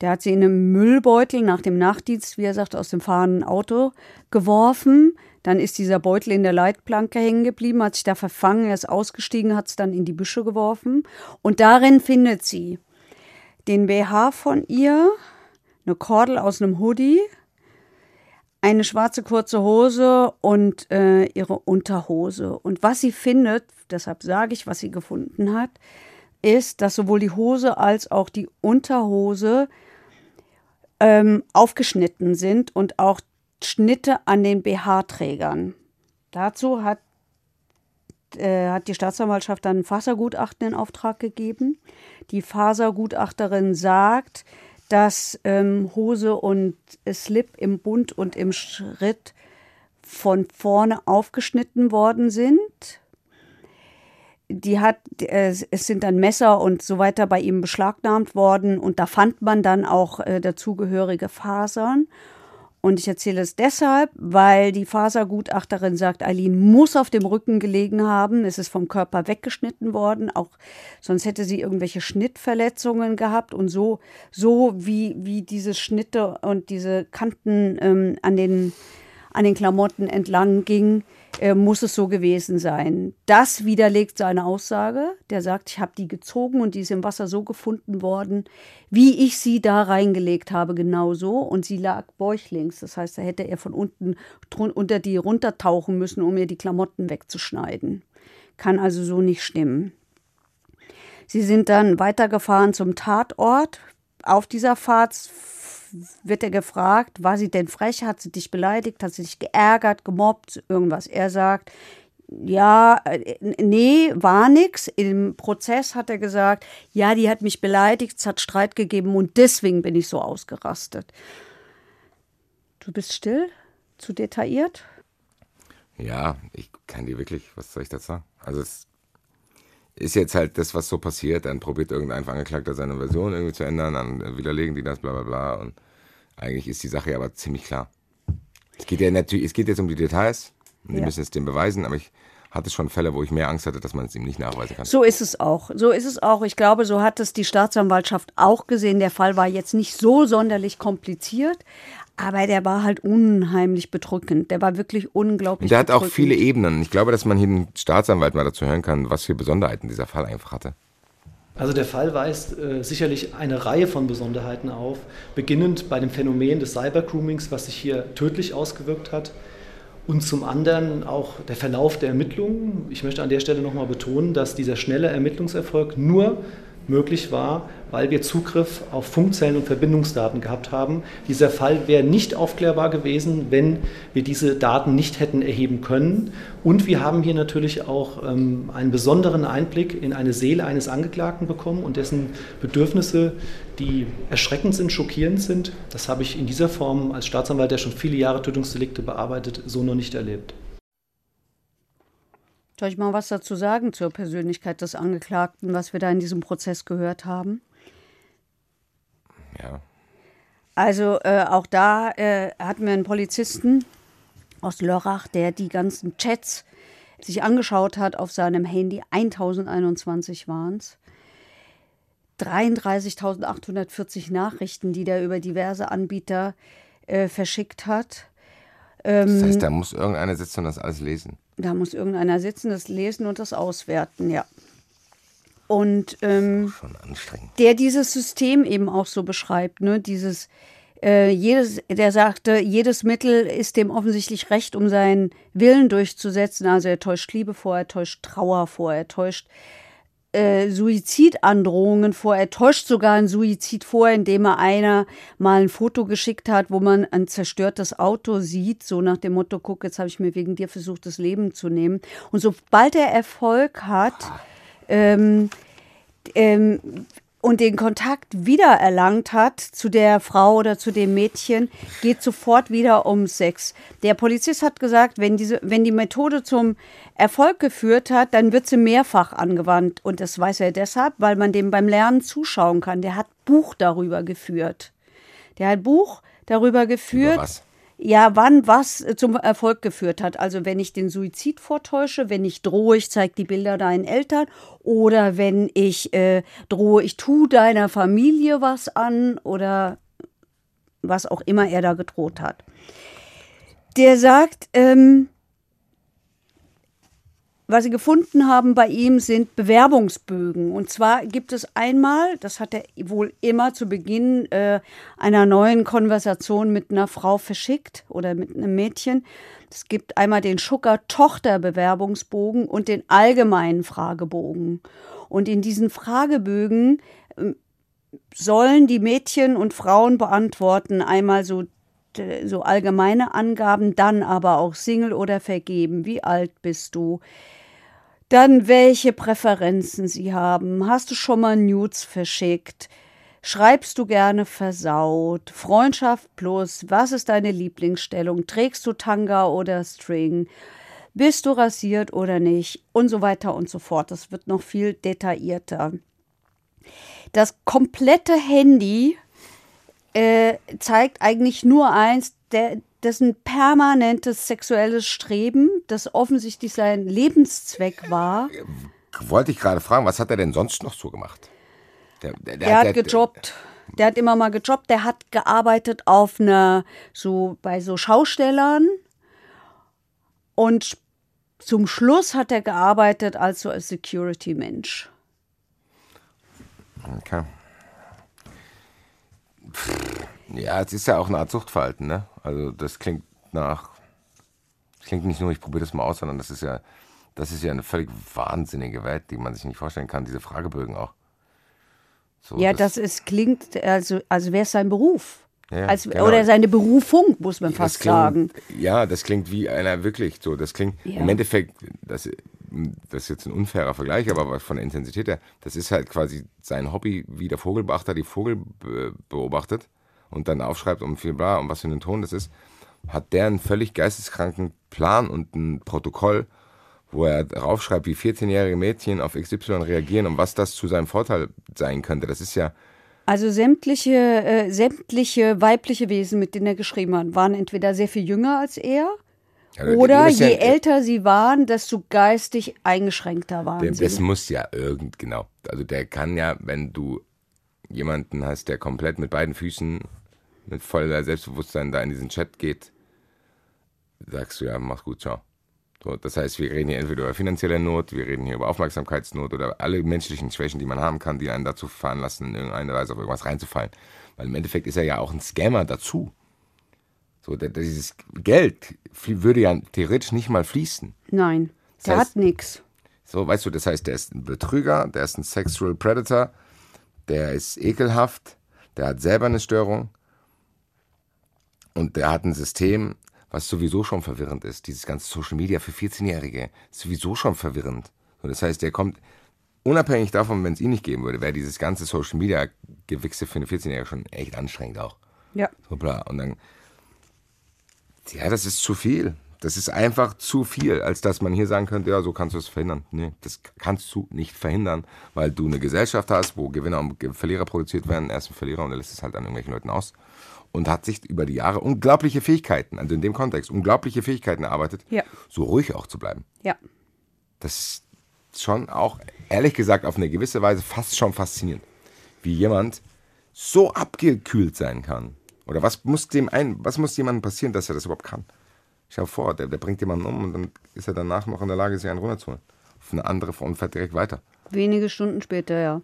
Der hat sie in einem Müllbeutel nach dem Nachtdienst, wie er sagt, aus dem fahrenden Auto geworfen. Dann ist dieser Beutel in der Leitplanke hängen geblieben, hat sich da verfangen, er ist ausgestiegen, hat es dann in die Büsche geworfen. Und darin findet sie den BH von ihr, eine Kordel aus einem Hoodie, eine schwarze kurze Hose und äh, ihre Unterhose. Und was sie findet, deshalb sage ich, was sie gefunden hat, ist, dass sowohl die Hose als auch die Unterhose ähm, aufgeschnitten sind und auch Schnitte an den BH-Trägern. Dazu hat, äh, hat die Staatsanwaltschaft dann ein Fasergutachten in Auftrag gegeben. Die Fasergutachterin sagt, dass ähm, Hose und Slip im Bund und im Schritt von vorne aufgeschnitten worden sind. Die hat, äh, es sind dann Messer und so weiter bei ihm beschlagnahmt worden und da fand man dann auch äh, dazugehörige Fasern. Und ich erzähle es deshalb, weil die Fasergutachterin sagt, Eileen muss auf dem Rücken gelegen haben. Es ist vom Körper weggeschnitten worden. Auch sonst hätte sie irgendwelche Schnittverletzungen gehabt. Und so, so wie, wie diese Schnitte und diese Kanten ähm, an, den, an den Klamotten entlang gingen, äh, muss es so gewesen sein. Das widerlegt seine Aussage. Der sagt, ich habe die gezogen und die ist im Wasser so gefunden worden, wie ich sie da reingelegt habe, genau so. Und sie lag bäuchlings. Das heißt, da hätte er von unten unter die runtertauchen müssen, um ihr die Klamotten wegzuschneiden. Kann also so nicht stimmen. Sie sind dann weitergefahren zum Tatort. Auf dieser Fahrt wird er gefragt, war sie denn frech, hat sie dich beleidigt, hat sie dich geärgert, gemobbt, irgendwas. Er sagt, ja, äh, nee, war nix. Im Prozess hat er gesagt, ja, die hat mich beleidigt, es hat Streit gegeben und deswegen bin ich so ausgerastet. Du bist still? Zu detailliert?
Ja, ich kann dir wirklich, was soll ich dazu sagen? Also es ist jetzt halt das, was so passiert, dann probiert irgendein Angeklagter seine Version irgendwie zu ändern, dann widerlegen die das, bla bla bla. Und eigentlich ist die Sache ja aber ziemlich klar. Es geht ja natürlich, es geht jetzt um die Details und die
Ja.
müssen es dem beweisen, aber ich hatte schon Fälle, wo ich mehr Angst hatte, dass man es ihm nicht nachweisen kann.
So ist es auch. So ist es auch. Ich glaube, so hat es die Staatsanwaltschaft auch gesehen. Der Fall war jetzt nicht so sonderlich kompliziert, aber der war halt unheimlich bedrückend. Der war wirklich unglaublich
Und der hat
bedrückend.
auch viele Ebenen. Ich glaube, dass man hier den Staatsanwalt mal dazu hören kann, was für Besonderheiten dieser Fall einfach hatte.
Also der Fall weist äh, sicherlich eine Reihe von Besonderheiten auf, beginnend bei dem Phänomen des Cybergroomings, was sich hier tödlich ausgewirkt hat, und zum anderen auch der Verlauf der Ermittlungen. Ich möchte an der Stelle nochmal betonen, dass dieser schnelle Ermittlungserfolg nur möglich war, weil wir Zugriff auf Funkzellen und Verbindungsdaten gehabt haben. Dieser Fall wäre nicht aufklärbar gewesen, wenn wir diese Daten nicht hätten erheben können. Und wir haben hier natürlich auch ähm, einen besonderen Einblick in eine Seele eines Angeklagten bekommen und dessen Bedürfnisse, die erschreckend sind, schockierend sind. Das habe ich in dieser Form als Staatsanwalt, der schon viele Jahre Tötungsdelikte bearbeitet, so noch nicht erlebt.
Soll ich mal was dazu sagen zur Persönlichkeit des Angeklagten, was wir da in diesem Prozess gehört haben?
Ja.
Also äh, auch da äh, hatten wir einen Polizisten aus Lörrach, der die ganzen Chats sich angeschaut hat auf seinem Handy. 1021 waren es. 33.840 Nachrichten, die der über diverse Anbieter äh, verschickt hat.
Das heißt, da muss irgendeiner sitzen und das alles lesen.
Da muss irgendeiner sitzen, das lesen und das auswerten, ja. Und ähm, der dieses System eben auch so beschreibt, ne, dieses äh, jedes, der sagte, jedes Mittel ist dem offensichtlich recht, um seinen Willen durchzusetzen. Also er täuscht Liebe vor, er täuscht Trauer vor, er täuscht äh, Suizidandrohungen vor, er täuscht sogar einen Suizid vor, indem er einer mal ein Foto geschickt hat, wo man ein zerstörtes Auto sieht, so nach dem Motto, guck, jetzt habe ich mir wegen dir versucht, das Leben zu nehmen. Und sobald er Erfolg hat, ähm, ähm, und den Kontakt wiedererlangt hat zu der Frau oder zu dem Mädchen, geht sofort wieder um Sex. Der Polizist hat gesagt, wenn, diese, wenn die Methode zum Erfolg geführt hat, dann wird sie mehrfach angewandt. Und das weiß er deshalb, weil man dem beim Lernen zuschauen kann. Der hat Buch darüber geführt. Der hat Buch darüber geführt.
Über was?
Ja, wann was äh, zum Erfolg geführt hat. Also wenn ich den Suizid vortäusche, wenn ich drohe, ich zeige die Bilder deinen Eltern oder wenn ich äh, drohe, ich tue deiner Familie was an oder was auch immer er da gedroht hat. Der sagt, ähm, was sie gefunden haben bei ihm sind Bewerbungsbögen. Und zwar gibt es einmal, das hat er wohl immer zu Beginn äh, einer neuen Konversation mit einer Frau verschickt oder mit einem Mädchen. Es gibt einmal den Schucker-Tochter-Bewerbungsbogen und den allgemeinen Fragebogen. Und in diesen Fragebögen ähm, sollen die Mädchen und Frauen beantworten, einmal so so allgemeine Angaben, dann aber auch Single oder vergeben. Wie alt bist du? Dann welche Präferenzen sie haben. Hast du schon mal Nudes verschickt? Schreibst du gerne versaut? Freundschaft plus. Was ist deine Lieblingsstellung? Trägst du Tanga oder String? Bist du rasiert oder nicht? Und so weiter und so fort. Das wird noch viel detaillierter. Das komplette Handy äh, zeigt eigentlich nur eins, der, das ist ein permanentes sexuelles Streben, das offensichtlich sein Lebenszweck war.
Wollte ich gerade fragen, was hat er denn sonst noch so gemacht? Der, der,
Der hat gejobbt. Der hat immer mal gejobbt. Der hat gearbeitet auf einer, so bei so Schaustellern. Und zum Schluss hat er gearbeitet als so als Security-Mensch.
Okay. Ja, es ist ja auch eine Art Suchtverhalten, ne? Also das klingt nach, das klingt nicht nur, ich probiere das mal aus, sondern das ist ja, das ist ja eine völlig wahnsinnige Welt, die man sich nicht vorstellen kann, diese Fragebögen auch. So,
Ja, das, ist, klingt, also, also wäre es sein Beruf.
Ja,
als,
genau.
Oder seine Berufung, muss man fast
das klingt,
sagen.
Ja, das klingt wie einer wirklich so. Das klingt
Ja.
im Endeffekt, das, das ist jetzt ein unfairer Vergleich, aber von der Intensität her, das ist halt quasi sein Hobby, wie der Vogelbeachter die Vogel be beobachtet und dann aufschreibt, um viel bla, um was für einen Ton das ist, hat der einen völlig geisteskranken Plan und ein Protokoll, wo er draufschreibt, wie 14-jährige Mädchen auf XY reagieren und was das zu seinem Vorteil sein könnte. Das ist ja,
Also sämtliche, äh, sämtliche weibliche Wesen, mit denen er geschrieben hat, waren entweder sehr viel jünger als er
Ja,
Oder je
ja-
älter sie waren, desto geistig eingeschränkter waren
Der,
sie.
das muss ja irgend, genau. Also der kann ja, wenn du jemanden hast, der komplett mit beiden Füßen, mit voller Selbstbewusstsein da in diesen Chat geht, sagst du ja, mach's gut, ciao. So, das heißt, wir reden hier entweder über finanzielle Not, wir reden hier über Aufmerksamkeitsnot oder alle menschlichen Schwächen, die man haben kann, die einen dazu fahren lassen, in irgendeiner Weise auf irgendwas reinzufallen. Weil im Endeffekt ist er ja auch ein Scammer dazu. So, der, der- dieses Geld würde ja theoretisch nicht mal fließen.
Nein, der
Das heißt-
hat nichts.
So, weißt du, das heißt, der ist ein Betrüger, der ist ein Sexual Predator, der ist ekelhaft, der hat selber eine Störung und der hat ein System, was sowieso schon verwirrend ist. Dieses ganze Social Media für 14-Jährige ist sowieso schon verwirrend. So, das heißt, der kommt, unabhängig davon, wenn es ihn nicht geben würde, wäre dieses ganze Social Media Gewichse für eine 14-Jährige schon echt anstrengend auch.
Ja.
Hoppla. Und dann, ja, das ist zu viel. Das ist einfach zu viel, als dass man hier sagen könnte, ja, so kannst du es verhindern. Nee, das kannst du nicht verhindern, weil du eine Gesellschaft hast, wo Gewinner und Verlierer produziert werden. Er ist ein Verlierer und er lässt es halt an irgendwelchen Leuten aus. Und hat sich über die Jahre unglaubliche Fähigkeiten, also in dem Kontext, unglaubliche Fähigkeiten erarbeitet,
Ja.
so ruhig auch zu bleiben.
Ja.
Das ist schon auch, ehrlich gesagt, auf eine gewisse Weise fast schon faszinierend. Wie jemand so abgekühlt sein kann. Oder was muss dem ein, was muss jemandem passieren, dass er das überhaupt kann? Dir vor, der, der bringt jemanden um und dann ist er danach noch in der Lage, sich einen runterzuholen. Auf eine andere und fährt direkt weiter.
Wenige Stunden später, ja.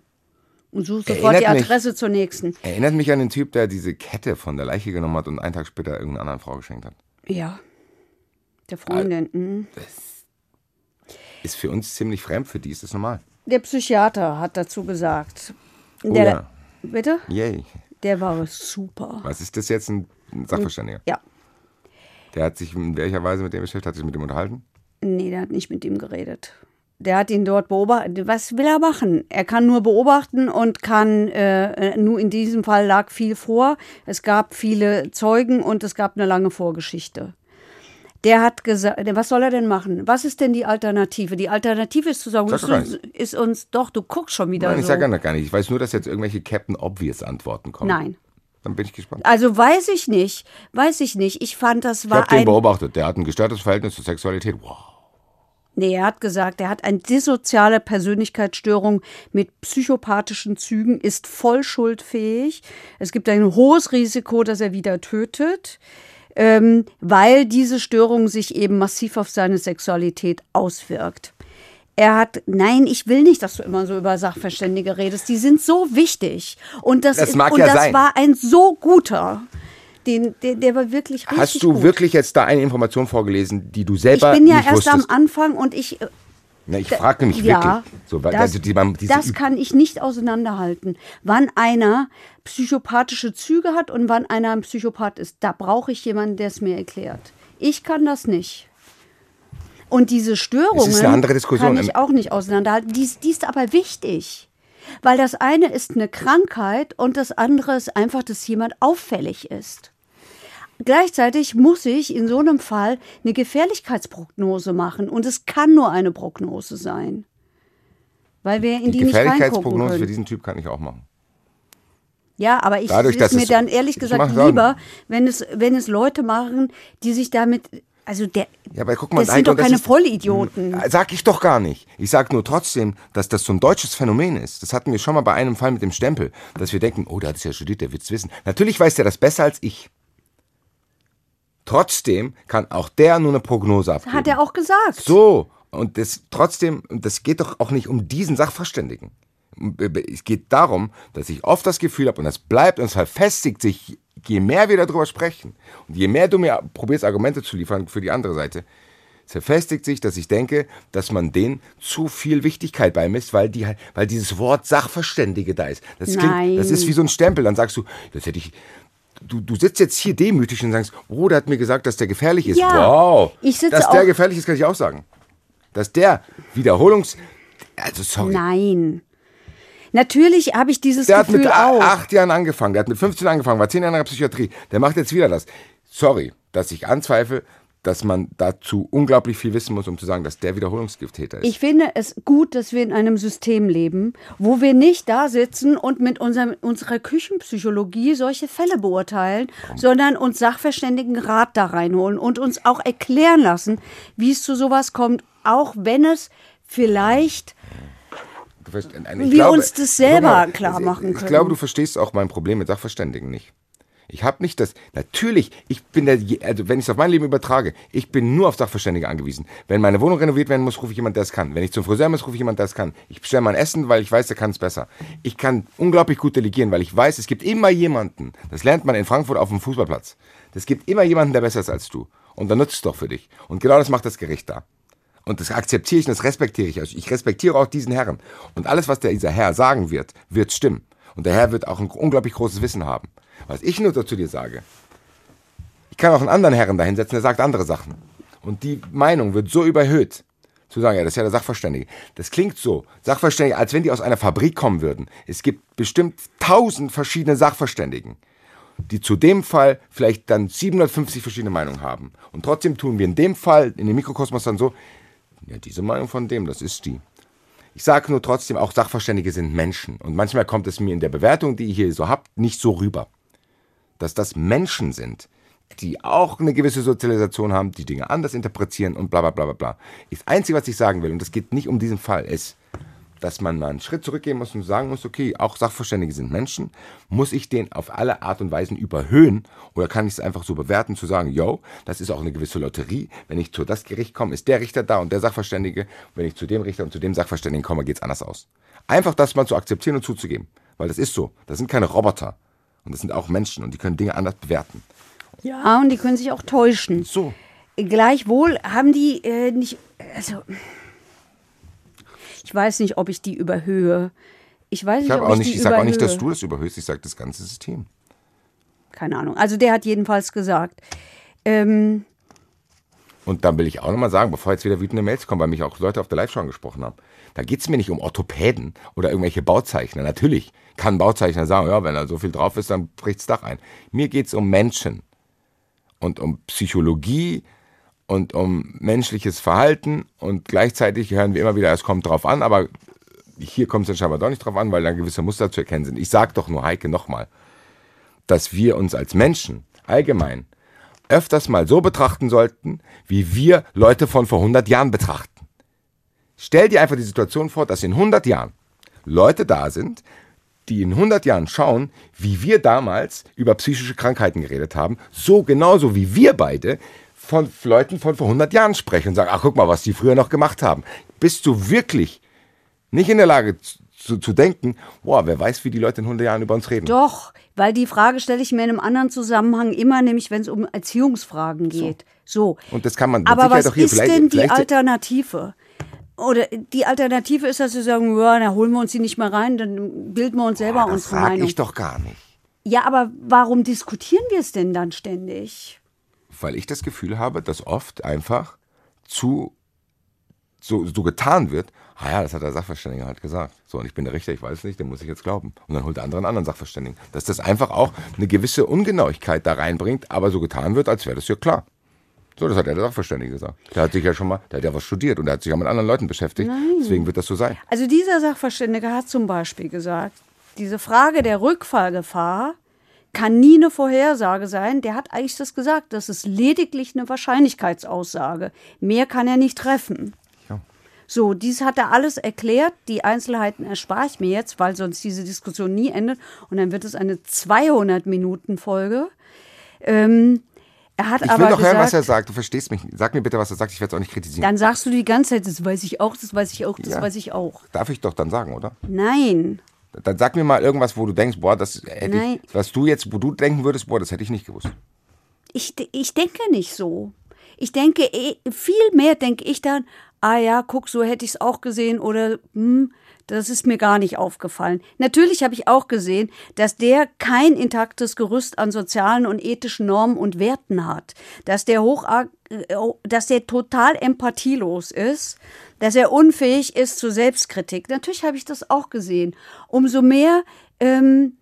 Und sucht sofort die
mich-
Adresse zur nächsten.
Erinnert mich an den Typ, der diese Kette von der Leiche genommen hat und einen Tag später irgendeiner anderen Frau geschenkt hat.
Ja. Der Freundin. mhm.
Ist für uns ziemlich fremd, für die ist das normal.
Der Psychiater hat dazu gesagt.
Oh
Der,
ja.
Bitte?
Yay.
Der war super.
Was ist das jetzt ein Sachverständiger?
Ja.
Der hat sich in welcher Weise mit dem beschäftigt? Hat sich mit dem unterhalten?
Nee, der hat nicht mit ihm geredet. Der hat ihn dort beobachtet. Was will er machen? Er kann nur beobachten und kann, äh, nur in diesem Fall lag viel vor. Es gab viele Zeugen und es gab eine lange Vorgeschichte. Der hat gesagt, was soll er denn machen? Was ist denn die Alternative? Die Alternative ist zu sagen,
Sag
ist uns, ist uns doch, du guckst schon wieder
Nein, ich
so.
sage gar nicht- gar nicht. Ich weiß nur, dass jetzt irgendwelche Captain Obvious Antworten kommen.
Nein.
Dann bin ich gespannt.
Also weiß ich nicht, weiß ich nicht. Ich fand, das
Ich
war
habe den
ein.
beobachtet. Der hat ein gestörtes Verhältnis zur Sexualität. Wow.
Nee, er hat gesagt, er hat eine dissoziale Persönlichkeitsstörung mit psychopathischen Zügen, ist voll schuldfähig. Es gibt ein hohes Risiko, dass er wieder tötet, ähm, weil diese Störung sich eben massiv auf seine Sexualität auswirkt. Er hat, nein, ich will nicht, dass du immer so über Sachverständige redest. Die sind so wichtig. Und das,
Das
ist,
mag
und
ja
das
sein.
war ein so guter. Den, der, der war wirklich richtig
Hast du
gut.
wirklich jetzt da eine Information vorgelesen, die du
Ich
selber
bin ja
nicht
erst
wusstest?
am Anfang und ich äh,
Na, ich frage mich
ja,
wirklich. So,
das,
also die, diese
das kann ich nicht auseinanderhalten. Wann einer psychopathische Züge hat und wann einer ein Psychopath ist, da brauche ich jemanden, der es mir erklärt. Ich kann das nicht. Und diese Störungen
Es ist eine andere Diskussion.
kann ich auch nicht auseinanderhalten. Die, ist- die ist aber wichtig. Weil das eine ist eine Krankheit und das andere ist einfach, dass jemand auffällig ist. Gleichzeitig muss ich in so einem Fall eine Gefährlichkeitsprognose machen und es kann nur eine Prognose sein. Weil wir in die,
die
nicht
Gefährlichkeitsprognose für diesen Typ kann ich auch machen.
Ja, aber ich
Dadurch,
ist mir dann ehrlich
ich
gesagt lieber, wenn es, wenn es Leute machen, die sich damit, also der,
Ja, aber guck mal,
das sind
Heiko,
doch keine
ist-
Vollidioten.
Äh, Sag ich doch gar nicht. Ich sag nur trotzdem, dass das so ein deutsches Phänomen ist. Das hatten wir schon mal bei einem Fall mit dem Stempel, dass wir denken, oh, der hat es ja studiert, der wird's wissen. Natürlich weiß der das besser als ich. Trotzdem kann auch der nur eine Prognose abgeben.
Hat er auch gesagt.
So, und das trotzdem, und das geht doch auch nicht um diesen Sachverständigen. Es geht darum, dass ich oft das Gefühl habe, und das bleibt und es verfestigt sich, je mehr wir darüber sprechen und je mehr du mir probierst, Argumente zu liefern für die andere Seite, es verfestigt sich, dass ich denke, dass man denen zu viel Wichtigkeit beimisst, weil, die, halt- weil dieses Wort Sachverständige da ist. Das, klingt,
Nein.
das ist wie so ein Stempel. Dann sagst du, das hätte ich. Du, du sitzt jetzt hier demütig und sagst, oh, der hat mir gesagt, dass der gefährlich ist.
Ja,
wow.
ich sitze
dass der gefährlich ist, kann ich auch sagen. Dass der Wiederholungs... Also sorry.
Nein. Natürlich habe ich dieses
der hat
Gefühl
mit a-
auch.
acht Jahren angefangen, der hat mit 15 angefangen, war zehn Jahre in der Psychiatrie. Der macht jetzt wieder das. Sorry, dass ich anzweifle, dass man dazu unglaublich viel wissen muss, um zu sagen, dass der Wiederholungsgifttäter ist.
Ich finde es gut, dass wir in einem System leben, wo wir nicht da sitzen und mit unserem, unserer Küchenpsychologie solche Fälle beurteilen, sondern uns Sachverständigen Rat da reinholen und uns auch erklären lassen, wie es zu sowas kommt, auch wenn es vielleicht
Du verst- ich
wir
glaube-
uns das selber
mal,
klar
ich-
machen
Ich
können.
glaube, du verstehst auch mein Problem mit Sachverständigen nicht. Ich habe nicht das. Natürlich, ich bin der, also wenn ich es auf mein Leben übertrage, ich bin nur auf Sachverständige angewiesen. Wenn meine Wohnung renoviert werden muss, rufe ich jemanden, der es kann. Wenn ich zum Friseur muss, rufe ich jemanden, der es kann. Ich bestelle mein Essen, weil ich weiß, der kann es besser. Ich kann unglaublich gut delegieren, weil ich weiß, es gibt immer jemanden. Das lernt man in Frankfurt auf dem Fußballplatz. Es gibt immer jemanden, der besser ist als du. Und dann nutzt es doch für dich. Und genau das macht das Gericht da. Und das akzeptiere ich und das respektiere ich. Also ich respektiere auch diesen Herrn. Und alles, was der, dieser Herr sagen wird, wird stimmen. Und der Herr wird auch ein unglaublich großes Wissen haben. Was ich nur dazu dir sage, ich kann auch einen anderen Herren da hinsetzen, der sagt andere Sachen. Und die Meinung wird so überhöht, zu sagen, ja, das ist ja der Sachverständige. Das klingt so, Sachverständige, als wenn die aus einer Fabrik kommen würden. Es gibt bestimmt tausend verschiedene Sachverständigen, die zu dem Fall vielleicht dann 750 verschiedene Meinungen haben. Und trotzdem tun wir in dem Fall, in dem Mikrokosmos dann so, ja, diese Meinung von dem, das ist die. Ich sage nur trotzdem, auch Sachverständige sind Menschen. Und manchmal kommt es mir in der Bewertung, die ihr hier so habt, nicht so rüber. Dass das Menschen sind, die auch eine gewisse Sozialisation haben, die Dinge anders interpretieren und bla bla bla bla bla. Das Einzige, was ich sagen will, und das geht nicht um diesen Fall, ist, dass man mal einen Schritt zurückgehen muss und sagen muss, okay, auch Sachverständige sind Menschen, muss ich den auf alle Art und Weisen überhöhen oder kann ich es einfach so bewerten, zu sagen, yo, das ist auch eine gewisse Lotterie, wenn ich zu das Gericht komme, ist der Richter da und der Sachverständige, wenn ich zu dem Richter und zu dem Sachverständigen komme, geht es anders aus. Einfach das mal zu akzeptieren und zuzugeben, weil das ist so, das sind keine Roboter und das sind auch Menschen und die können Dinge anders bewerten.
Ja, und die können sich auch täuschen.
So.
Gleichwohl haben die äh, nicht, also ich weiß nicht, ob ich die überhöhe. Ich weiß nicht,
Ich, hab
ob
auch
ich
nicht,
die
ich sage auch nicht, dass du das überhöhst, ich sage das ganze System.
Keine Ahnung. Also der hat jedenfalls gesagt, ähm,
Und dann will ich auch nochmal sagen, bevor jetzt wieder wütende Mails kommen, weil mich auch Leute auf der Live-Show angesprochen haben. Da geht es mir nicht um Orthopäden oder irgendwelche Bauzeichner. Natürlich kann ein Bauzeichner sagen, ja, wenn da so viel drauf ist, dann bricht's Dach ein. Mir geht es um Menschen und um Psychologie und um menschliches Verhalten und gleichzeitig hören wir immer wieder, es kommt drauf an, aber hier kommt es dann scheinbar doch nicht drauf an, weil da gewisse Muster zu erkennen sind. Ich sag doch nur, Heike, nochmal, dass wir uns als Menschen allgemein öfters mal so betrachten sollten, wie wir Leute von vor 100 Jahren betrachten. Stell dir einfach die Situation vor, dass in 100 Jahren Leute da sind, die in 100 Jahren schauen, wie wir damals über psychische Krankheiten geredet haben, so genauso wie wir beide von Leuten von vor 100 Jahren sprechen und sagen, ach guck mal, was die früher noch gemacht haben. Bist du wirklich nicht in der Lage zu, zu denken, boah, wer weiß, wie die Leute in 100 Jahren über uns reden.
doch, weil die Frage stelle ich mir in einem anderen Zusammenhang immer, nämlich wenn es um Erziehungsfragen geht. So.
Und das kann man
Aber was ist
vielleicht-
denn die Alternative? Oder die Alternative ist, dass sie sagen, ja, da holen wir uns die nicht mehr rein, dann bilden wir uns selber
Boah, das
unsere Meinung.
ich doch gar nicht.
Ja, aber warum diskutieren wir es denn dann ständig?
Weil ich das Gefühl habe, dass oft einfach zu so, so getan wird, ah ja, das hat der Sachverständige halt gesagt. So, und ich bin der Richter, ich weiß es nicht, den muss ich jetzt glauben. Und dann holt der andere einen anderen Sachverständigen. Dass das einfach auch eine gewisse Ungenauigkeit da reinbringt, aber so getan wird, als wäre das ja klar. So, das hat ja der Sachverständige gesagt. Der hat sich ja schon mal, der hat ja was studiert und der hat sich ja mit anderen Leuten beschäftigt. Deswegen wird das so sein.
Also dieser Sachverständige hat zum Beispiel gesagt, diese Frage der Rückfallgefahr kann nie eine Vorhersage sein. Der hat eigentlich das gesagt. Das ist lediglich eine Wahrscheinlichkeitsaussage. Mehr kann er nicht treffen.
Ja.
So, dies hat er alles erklärt. Die Einzelheiten erspare ich mir jetzt, weil sonst diese Diskussion nie endet. Und dann wird es eine 200-Minuten-Folge. Ähm, er hat
Ich
aber
will doch
gesagt,
hören, was er sagt. Du verstehst mich. Sag mir bitte, was er sagt. Ich werde es auch nicht kritisieren.
dann sagst du die ganze Zeit, das weiß ich auch, das weiß ich auch, das
Ja.
weiß ich auch.
Darf ich doch dann sagen, oder?
Nein.
Dann sag mir mal irgendwas, wo du denkst, boah, das hätte
Nein.
ich, was du jetzt, wo du denken würdest, boah, das hätte ich nicht gewusst.
Ich, ich denke nicht so. Ich denke, eh- viel mehr denke ich dann, ah ja, guck, so hätte ich es auch gesehen oder hm, das ist mir gar nicht aufgefallen. Natürlich habe ich auch gesehen, dass der kein intaktes Gerüst an sozialen und ethischen Normen und Werten hat, dass der hoch, äh, dass der total empathielos ist, dass er unfähig ist zur Selbstkritik. Natürlich habe ich das auch gesehen. Umso mehr ähm,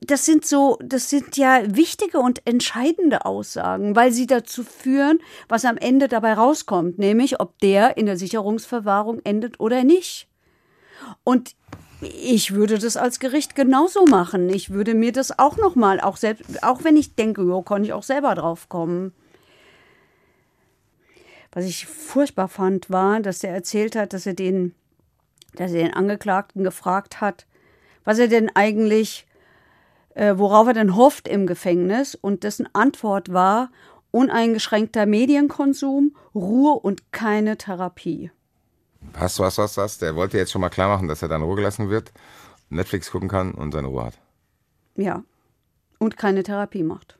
das sind so, das sind ja wichtige und entscheidende Aussagen, weil sie dazu führen, was am Ende dabei rauskommt, nämlich ob der in der Sicherungsverwahrung endet oder nicht. Und ich würde das als Gericht genauso machen. Ich würde mir das auch noch mal, auch selbst, auch wenn ich denke, jo, kann ich auch selber drauf kommen. Was ich furchtbar fand, war, dass er erzählt hat, dass er den, dass er den Angeklagten gefragt hat, was er denn eigentlich, äh, worauf er denn hofft im Gefängnis, und dessen Antwort war uneingeschränkter Medienkonsum, Ruhe und keine Therapie.
Was, was, was, was? Der wollte jetzt schon mal klar machen, dass er dann Ruhe gelassen wird, Netflix gucken kann und seine Ruhe hat.
Ja. Und keine Therapie macht.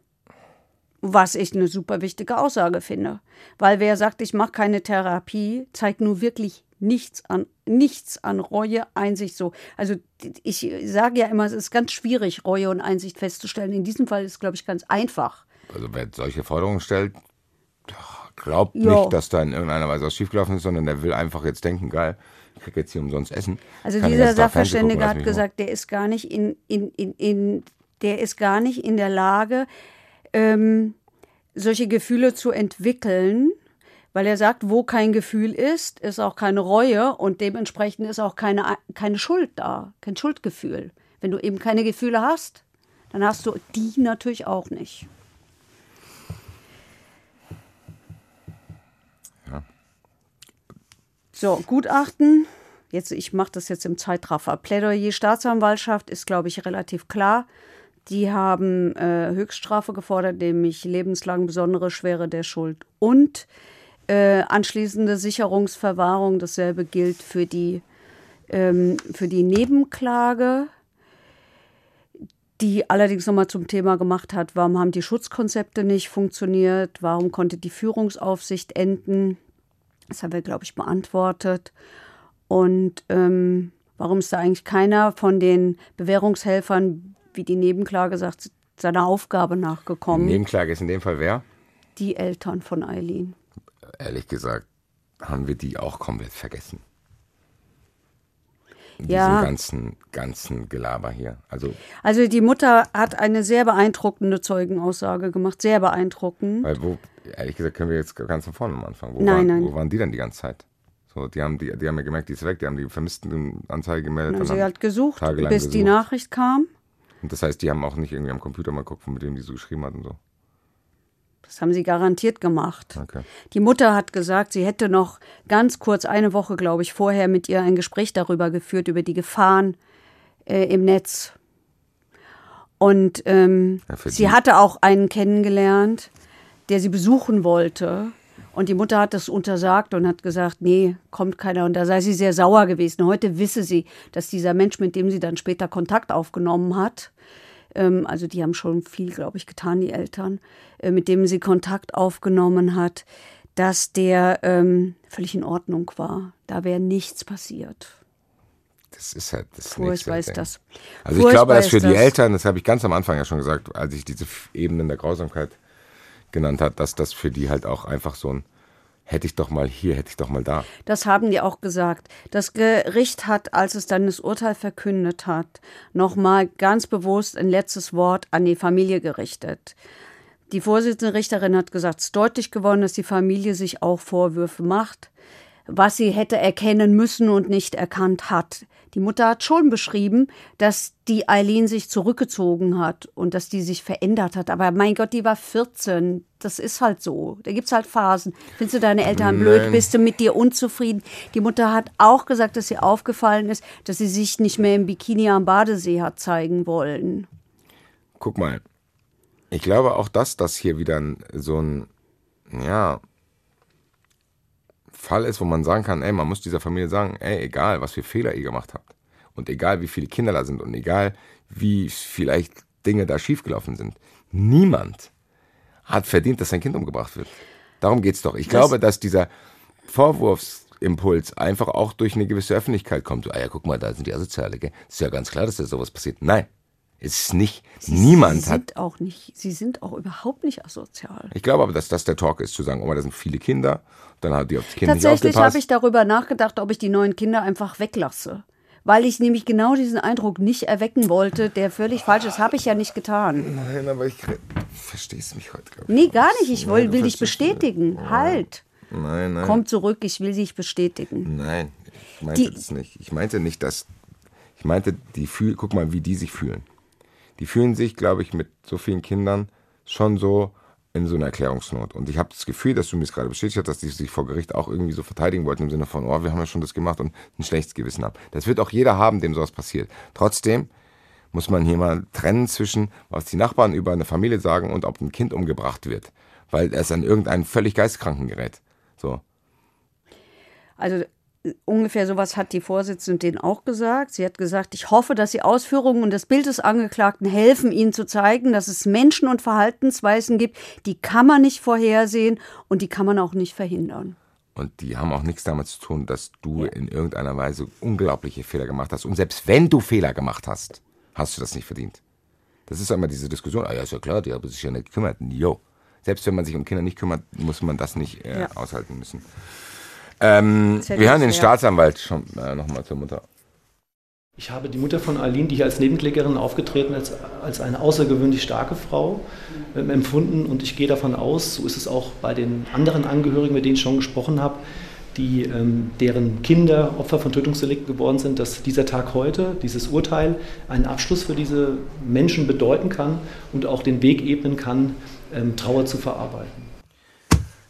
Was ich eine super wichtige Aussage finde. Weil wer sagt, ich mache keine Therapie, zeigt nur wirklich nichts an, nichts an Reue, Einsicht so. Also ich sage ja immer, es ist ganz schwierig, Reue und Einsicht festzustellen. In diesem Fall ist es, glaube ich, ganz einfach.
Also wer solche Forderungen stellt, glaubt
Ja.
nicht, dass da in irgendeiner Weise was schiefgelaufen ist, sondern der will einfach jetzt denken, geil, ich krieg jetzt hier umsonst Essen.
Also
Kann
dieser Sachverständige
gucken,
hat gesagt, der ist gar nicht in, in, in, in der ist gar nicht in der Lage, ähm, solche Gefühle zu entwickeln, weil er sagt, wo kein Gefühl ist, ist auch keine Reue und dementsprechend ist auch keine, keine Schuld da, kein Schuldgefühl. Wenn du eben keine Gefühle hast, dann hast du die natürlich auch nicht. So, Gutachten. Jetzt, ich mache das jetzt im Zeitraffer. Plädoyer Staatsanwaltschaft ist, glaube ich, relativ klar. Die haben äh, Höchststrafe gefordert, nämlich lebenslang besondere Schwere der Schuld und äh, anschließende Sicherungsverwahrung. Dasselbe gilt für die, ähm, für die Nebenklage, die allerdings nochmal zum Thema gemacht hat, warum haben die Schutzkonzepte nicht funktioniert, warum konnte die Führungsaufsicht enden. Das haben wir, glaube ich, beantwortet. Und ähm, warum ist da eigentlich keiner von den Bewährungshelfern, wie die Nebenklage sagt, seiner Aufgabe
Die
nachgekommen?
Nebenklage ist in dem Fall wer?
Die Eltern von Eileen.
Ehrlich gesagt, haben wir die auch komplett vergessen. In
Ja.
diesem ganzen, ganzen Gelaber hier. Also,
Also die Mutter hat eine sehr beeindruckende Zeugenaussage gemacht, sehr beeindruckend.
weil wo, ehrlich gesagt, können wir jetzt ganz von vorne am Anfang. Wo,
Nein,
waren,
nein.
wo waren die denn die ganze Zeit? So, die haben, die, die haben ja gemerkt, die ist weg, die haben die Vermisstenanzeige gemeldet.
Und sie hat gesucht,
tagelang
bis die
gesucht.
Nachricht kam.
Und das heißt, die haben auch nicht irgendwie am Computer mal gucken, mit dem die so geschrieben hat und so.
Das haben sie garantiert gemacht.
Okay.
Die Mutter hat gesagt, sie hätte noch ganz kurz, eine Woche, glaube ich, vorher mit ihr ein Gespräch darüber geführt, über die Gefahren äh, im Netz. Und ähm,
Ja,
sie hatte auch einen kennengelernt, der sie besuchen wollte. Und die Mutter hat das untersagt und hat gesagt, nee, kommt keiner. Und da sei sie sehr sauer gewesen. Heute wisse sie, dass dieser Mensch, mit dem sie dann später Kontakt aufgenommen hat, ähm, also die haben schon viel, glaube ich, getan, die Eltern, äh, mit dem sie Kontakt aufgenommen hat, dass der ähm, völlig in Ordnung war. Da wäre nichts passiert.
Das ist halt das
Furchtbar
nächste
ist das.
Also ich
Furchtbar
glaube, dass für die
das.
Eltern, das habe ich ganz am Anfang ja schon gesagt, als ich diese Ebenen der Grausamkeit genannt hat, dass das für die halt auch einfach so ein hätte ich doch mal hier, hätte ich doch mal da.
Das haben die auch gesagt. Das Gericht hat, als es dann das Urteil verkündet hat, nochmal ganz bewusst ein letztes Wort an die Familie gerichtet. Die Vorsitzende Richterin hat gesagt, es ist deutlich geworden, dass die Familie sich auch Vorwürfe macht, was sie hätte erkennen müssen und nicht erkannt hat. Die Mutter hat schon beschrieben, dass die Eileen sich zurückgezogen hat und dass die sich verändert hat. Aber mein Gott, die war 14. Das ist halt so. Da gibt's halt Phasen. Findest du deine Eltern blöd?
Nein.
Bist du mit dir unzufrieden? Die Mutter hat auch gesagt, dass ihr aufgefallen ist, dass sie sich nicht mehr im Bikini am Badesee hat zeigen wollen.
Guck mal, ich glaube auch, dass das hier wieder so ein, ja, Fall ist, wo man sagen kann, ey, man muss dieser Familie sagen, ey, egal, was für Fehler ihr gemacht habt und egal, wie viele Kinder da sind und egal, wie vielleicht Dinge da schiefgelaufen sind, niemand hat verdient, dass sein Kind umgebracht wird. Darum geht's doch. Ich glaube, dass dieser Vorwurfsimpuls einfach auch durch eine gewisse Öffentlichkeit kommt. Ah ja, guck mal, da sind die Asoziale, gell? Ist ja ganz klar, dass da sowas passiert. Nein, es ist nicht. Niemand
sie
hat
auch nicht, sie sind auch überhaupt nicht asozial.
ich glaube aber, dass das der Talk ist, zu sagen, oh, da sind viele Kinder, dann hat die auf das Kind nicht
Tatsächlich habe ich darüber nachgedacht, ob ich die neuen Kinder einfach weglasse. weil ich nämlich genau diesen Eindruck nicht erwecken wollte, der völlig falsch ist. Habe ich ja nicht getan.
Nein, aber ich verstehst mich heute gar
nicht. Nee, gar nicht. Ich will, will dich bestätigen. Oh. Halt.
Nein, nein.
Komm zurück, ich will dich bestätigen.
Nein, ich meinte die, das nicht. Ich meinte nicht, dass. Ich meinte, die fühlen, guck mal, wie die sich fühlen. Die fühlen sich, glaube ich, mit so vielen Kindern schon so in so einer Erklärungsnot. Und ich habe das Gefühl, dass du mir es gerade bestätigt hast, dass die sich vor Gericht auch irgendwie so verteidigen wollten im Sinne von, oh, wir haben ja schon das gemacht und ein schlechtes Gewissen haben. Das wird auch jeder haben, dem sowas passiert. Trotzdem muss man hier mal trennen zwischen, was die Nachbarn über eine Familie sagen und ob ein Kind umgebracht wird, weil es an irgendeinen völlig Geistkranken gerät. So.
Also ungefähr sowas hat die Vorsitzende denen auch gesagt. Sie hat gesagt, ich hoffe, dass die Ausführungen und das Bild des Angeklagten helfen, ihnen zu zeigen, dass es Menschen und Verhaltensweisen gibt, die kann man nicht vorhersehen und die kann man auch nicht verhindern.
Und die haben auch nichts damit zu tun, dass du ja. in irgendeiner Weise unglaubliche Fehler gemacht hast. Und selbst wenn du Fehler gemacht hast, hast du das nicht verdient. Das ist immer diese Diskussion, ah ja, ist ja klar, die haben sich ja nicht gekümmert. Jo. Selbst wenn man sich um Kinder nicht kümmert, muss man das nicht äh, ja. aushalten müssen. Ähm, wir hören den Staatsanwalt schon äh, nochmal zur Mutter.
Ich habe die Mutter von Aline, die hier als Nebenklägerin aufgetreten ist, als eine außergewöhnlich starke Frau äh, empfunden und ich gehe davon aus, so ist es auch bei den anderen Angehörigen, mit denen ich schon gesprochen habe, die, ähm, deren Kinder Opfer von Tötungsdelikten geworden sind, dass dieser Tag heute, dieses Urteil, einen Abschluss für diese Menschen bedeuten kann und auch den Weg ebnen kann, ähm, Trauer zu verarbeiten.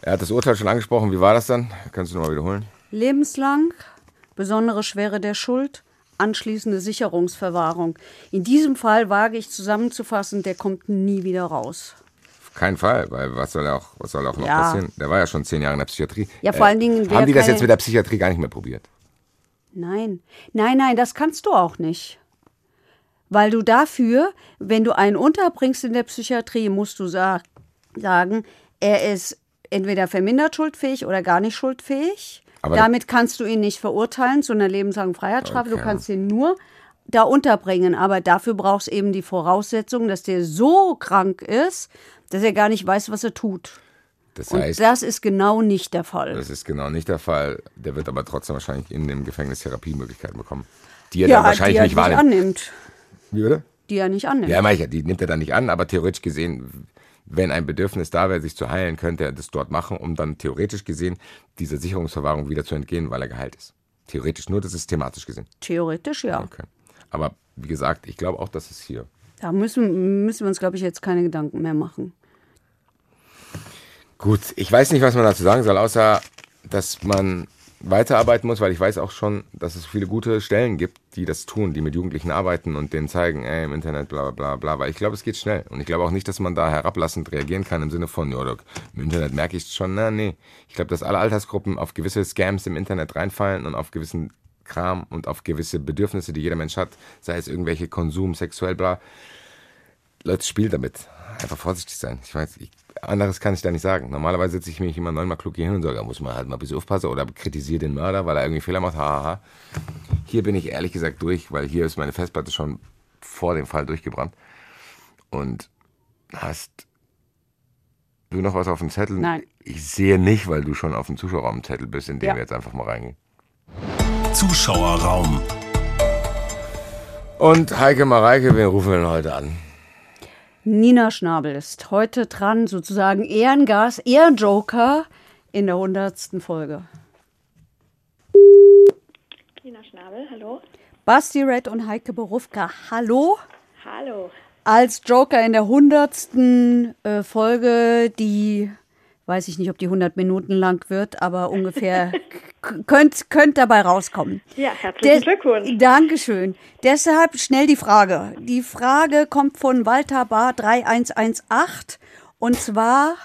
Er hat das Urteil schon angesprochen. Wie war das dann? Kannst du nochmal wiederholen?
Lebenslang, besondere Schwere der Schuld, anschließende Sicherungsverwahrung. In diesem Fall wage ich zusammenzufassen, der kommt nie wieder raus.
Auf keinen Fall, weil was soll auch, was soll auch noch ja. passieren? Der war ja schon zehn Jahre in der Psychiatrie.
Ja, vor allen Dingen.
Äh, haben die das jetzt mit der Psychiatrie gar nicht mehr probiert?
Nein, nein, nein, das kannst du auch nicht. Weil du dafür, wenn du einen unterbringst in der Psychiatrie, musst du sagen, er ist entweder vermindert schuldfähig oder gar nicht schuldfähig. Aber Damit kannst du ihn nicht verurteilen zu einer lebenslangen Freiheitsstrafe. Okay. Du kannst ihn nur da unterbringen. Aber dafür brauchst du eben die Voraussetzung, dass der so krank ist, dass er gar nicht weiß, was er tut. Das heißt, Und das ist genau nicht der Fall.
Das ist genau nicht der Fall. Der wird aber trotzdem wahrscheinlich in dem Gefängnis Therapiemöglichkeiten bekommen, die er
ja,
dann wahrscheinlich
die er
nicht wahrnimmt.
annimmt.
Wie bitte?
Die er nicht annimmt.
Ja, die nimmt er dann nicht an, aber theoretisch gesehen wenn ein Bedürfnis da wäre, sich zu heilen, könnte er das dort machen, um dann theoretisch gesehen dieser Sicherungsverwahrung wieder zu entgehen, weil er geheilt ist. Theoretisch, nur das ist thematisch gesehen.
Theoretisch, ja.
Okay. Aber wie gesagt, ich glaube auch, dass es hier.
Da müssen, müssen wir uns, glaube ich, jetzt keine Gedanken mehr machen.
Gut, ich weiß nicht, was man dazu sagen soll, außer dass man weiterarbeiten muss, weil ich weiß auch schon, dass es viele gute Stellen gibt, die das tun, die mit Jugendlichen arbeiten und denen zeigen, ey, im Internet, bla bla bla. Weil ich glaube, es geht schnell. Und ich glaube auch nicht, dass man da herablassend reagieren kann im Sinne von, ja, im Internet merke ich es schon. Na, nee. Ich glaube, dass alle Altersgruppen auf gewisse Scams im Internet reinfallen und auf gewissen Kram und auf gewisse Bedürfnisse, die jeder Mensch hat, sei es irgendwelche Konsum, sexuell, bla. Leute, spielt damit. Einfach vorsichtig sein. Ich weiß, ich anderes kann ich da nicht sagen. Normalerweise sitze ich mich immer neunmal klug hier hin und sage, da muss man halt mal ein bisschen aufpassen oder kritisiere den Mörder, weil er irgendwie Fehler macht. Haha. Hier bin ich ehrlich gesagt durch, weil hier ist meine Festplatte schon vor dem Fall durchgebrannt. Und hast du noch was auf dem Zettel?
Nein.
Ich sehe nicht, weil du schon auf dem Zuschauerraumzettel bist, in dem ja. wir jetzt einfach mal reingehen.
Zuschauerraum.
Und Heike Mareike, wen rufen wir denn heute an?
Nina Schnabel ist heute dran, sozusagen Ehrengast, Ehrenjoker in der 100. Folge.
Nina Schnabel, hallo.
Basti Red und Heike Berufka, hallo.
Hallo.
Als Joker in der 100. Äh, Folge, die weiß ich nicht, ob die 100 Minuten lang wird, aber ungefähr könnte könnt dabei rauskommen.
Ja, herzlichen De Glückwunsch.
Dankeschön. Deshalb schnell die Frage. Die Frage kommt von Walter Bar 3118 und zwar,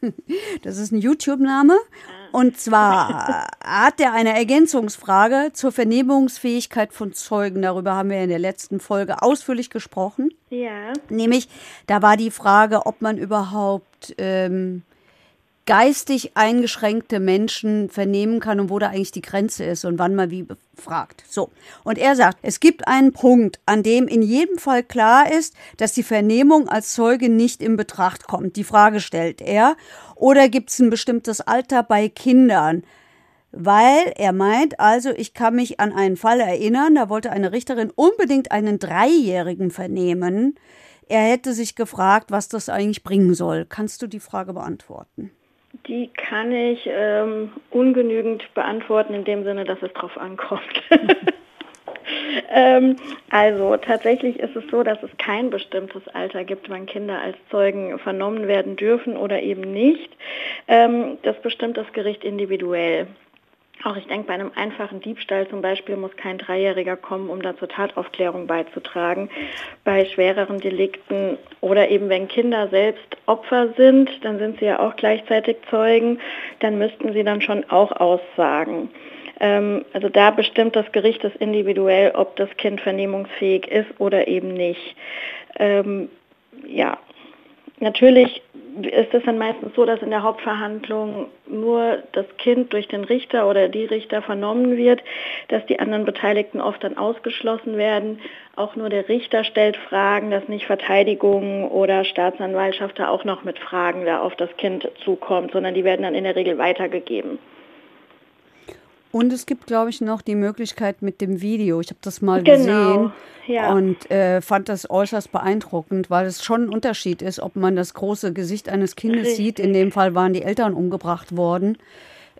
das ist ein YouTube-Name, ah. und zwar hat er eine Ergänzungsfrage zur Vernehmungsfähigkeit von Zeugen. Darüber haben wir in der letzten Folge ausführlich gesprochen.
Ja.
Nämlich, da war die Frage, ob man überhaupt ähm, geistig eingeschränkte Menschen vernehmen kann und wo da eigentlich die Grenze ist und wann man wie befragt. So. Und er sagt, es gibt einen Punkt, an dem in jedem Fall klar ist, dass die Vernehmung als Zeuge nicht in Betracht kommt. Die Frage stellt er. Oder gibt es ein bestimmtes Alter bei Kindern? weil er meint, also ich kann mich an einen Fall erinnern, da wollte eine Richterin unbedingt einen Dreijährigen vernehmen. Er hätte sich gefragt, was das eigentlich bringen soll. Kannst du die Frage beantworten?
Die kann ich ähm, ungenügend beantworten, in dem Sinne, dass es drauf ankommt. ähm, also tatsächlich ist es so, dass es kein bestimmtes Alter gibt, wann Kinder als Zeugen vernommen werden dürfen oder eben nicht. Ähm, das bestimmt das Gericht individuell. Auch ich denke, bei einem einfachen Diebstahl zum Beispiel muss kein Dreijähriger kommen, um da zur Tataufklärung beizutragen. Bei schwereren Delikten oder eben wenn Kinder selbst Opfer sind, dann sind sie ja auch gleichzeitig Zeugen, dann müssten sie dann schon auch aussagen. Ähm, also da bestimmt das Gericht das individuell, ob das Kind vernehmungsfähig ist oder eben nicht. Ähm, ja, natürlich ist es dann meistens so, dass in der Hauptverhandlung nur das Kind durch den Richter oder die Richter vernommen wird, dass die anderen Beteiligten oft dann ausgeschlossen werden. Auch nur der Richter stellt Fragen, dass nicht Verteidigung oder Staatsanwaltschaft da auch noch mit Fragen da auf das Kind zukommt, sondern die werden dann in der Regel weitergegeben.
Und es gibt, glaube ich, noch die Möglichkeit mit dem Video. Ich habe das mal
Genau,
gesehen
ja.
und äh, fand das äußerst beeindruckend, weil es schon ein Unterschied ist, ob man das große Gesicht eines Kindes sieht. In dem Fall waren die Eltern umgebracht worden.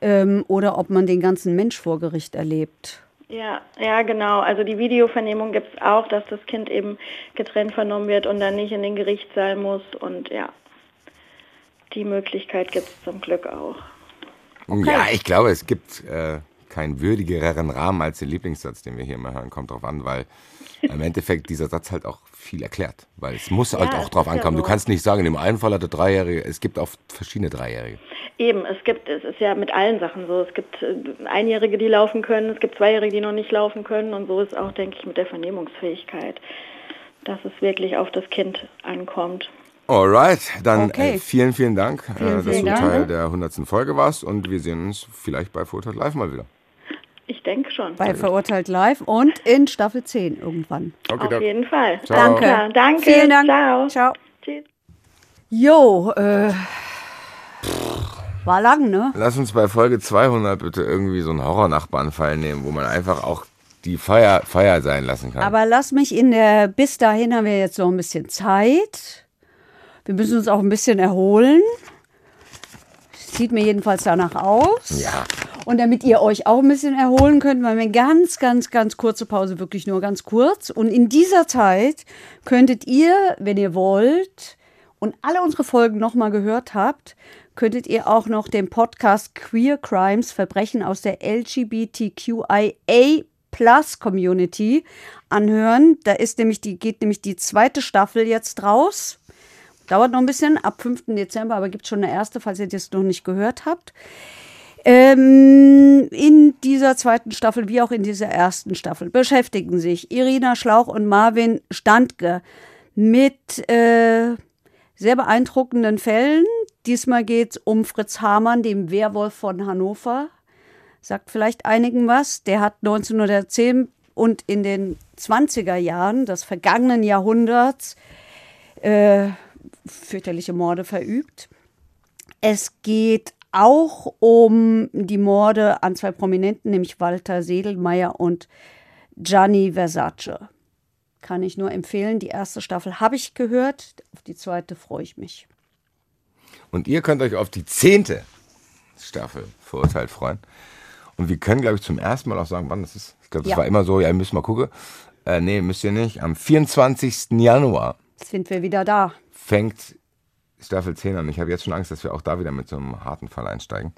Ähm, oder ob man den ganzen Mensch vor Gericht erlebt.
Ja, ja, genau. Also die Videovernehmung gibt es auch, dass das Kind eben getrennt vernommen wird und dann nicht in den Gerichtssaal muss. Und ja, die Möglichkeit gibt es zum Glück auch.
Ja, ich glaube, es gibt äh, keinen würdigeren Rahmen als den Lieblingssatz, den wir hier immer hören. Kommt drauf an, weil im Endeffekt dieser Satz halt auch viel erklärt. Weil es muss halt auch
es
drauf
ist ja
ankommen. Du kannst nicht sagen, in dem einen Fall hatte Dreijährige, es gibt auch verschiedene Dreijährige.
Eben, es gibt, es ist ja mit allen Sachen so. Es gibt äh, Einjährige, die laufen können, es gibt Zweijährige, die noch nicht laufen können und so ist auch, denke ich, mit der Vernehmungsfähigkeit, dass es wirklich auf das Kind ankommt.
Alright, dann
Okay.
äh, vielen, vielen Dank, äh, dass
vielen
du
Dank.
Teil der 100. Folge warst und wir sehen uns vielleicht bei Verurteilt Live mal wieder.
Ich denke schon.
Bei Verurteilt Live und in Staffel 10 irgendwann.
Okay,
Auf jeden Fall.
Ciao.
Danke. Ja, danke.
Vielen Dank.
Ciao.
Ciao.
Tschüss.
Jo, äh, war lang, ne?
Lass uns bei Folge 200 bitte irgendwie so einen Horrornachbarnfall nehmen, wo man einfach auch die Feier, Feier sein lassen kann.
Aber lass mich in der, bis dahin haben wir jetzt noch ein bisschen Zeit. Wir müssen uns auch ein bisschen erholen. Sieht mir jedenfalls danach aus.
ja,
Und damit ihr euch auch ein bisschen erholen könnt, machen wir eine ganz, ganz, ganz kurze Pause, wirklich nur ganz kurz. Und in dieser Zeit könntet ihr, wenn ihr wollt und alle unsere Folgen nochmal gehört habt, könntet ihr auch noch den Podcast Queer Crimes Verbrechen aus der LGBTQIA Plus Community anhören. Da ist nämlich die, geht nämlich die zweite Staffel jetzt raus. Dauert noch ein bisschen, ab 5. Dezember, aber gibt schon eine erste, falls ihr das noch nicht gehört habt. Ähm, in dieser zweiten Staffel, wie auch in dieser ersten Staffel, beschäftigen sich Irina Schlauch und Marvin Standke mit äh, sehr beeindruckenden Fällen. Diesmal geht es um Fritz Hamann, dem Werwolf von Hannover. Sagt vielleicht einigen was. Der hat 1910 und in den 20er Jahren des vergangenen Jahrhunderts äh, fürchterliche Morde verübt. Es geht auch um die Morde an zwei Prominenten, nämlich Walter Sedelmeier und Gianni Versace. Kann ich nur empfehlen. Die erste Staffel habe ich gehört. Auf die zweite freue ich mich.
und ihr könnt euch auf die zehnte Staffel Verurteilt freuen. Und wir können, glaube ich, zum ersten Mal auch sagen, wann das ist. Ich glaube, das
Ja.
war immer so, ja, ihr müsst mal gucken. Äh, nee, müsst ihr nicht. Am 24. Januar
Jetzt sind wir wieder da.
fängt Staffel 10 an. Ich habe jetzt schon Angst, dass wir auch da wieder mit so einem harten Fall einsteigen.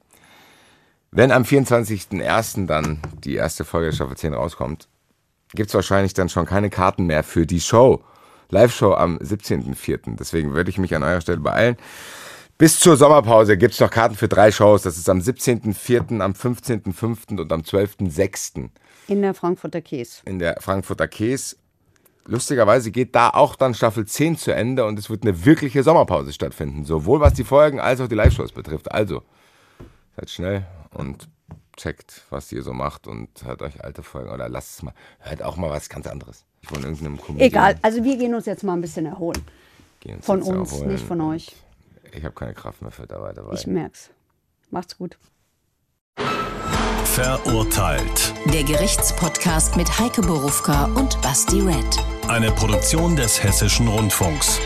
Wenn am 24.01. dann die erste Folge der Staffel 10 rauskommt, gibt es wahrscheinlich dann schon keine Karten mehr für die Show. Live-Show am 17.04. Deswegen würde ich mich an eurer Stelle beeilen. Bis zur Sommerpause gibt es noch Karten für drei Shows. Das ist am 17.04., am 15.05. und am 12.06.
In der Frankfurter Käse.
in der Frankfurter Käse. Lustigerweise geht da auch dann Staffel 10 zu Ende und es wird eine wirkliche Sommerpause stattfinden. Sowohl was die Folgen als auch die Live-Shows betrifft. Also, seid schnell und checkt, was ihr so macht und hört euch alte Folgen oder lasst es mal. Hört auch mal was ganz anderes. Ich von irgendeinem Comedian
Egal, also wir gehen uns jetzt mal ein bisschen erholen.
gehen
Von
jetzt
uns,
erholen
nicht von euch.
Ich habe keine Kraft mehr für da weiter.
Ich merk's. Macht's gut.
Verurteilt.
Der Gerichtspodcast mit Heike Borufka und Basti Red.
Eine Produktion des Hessischen Rundfunks.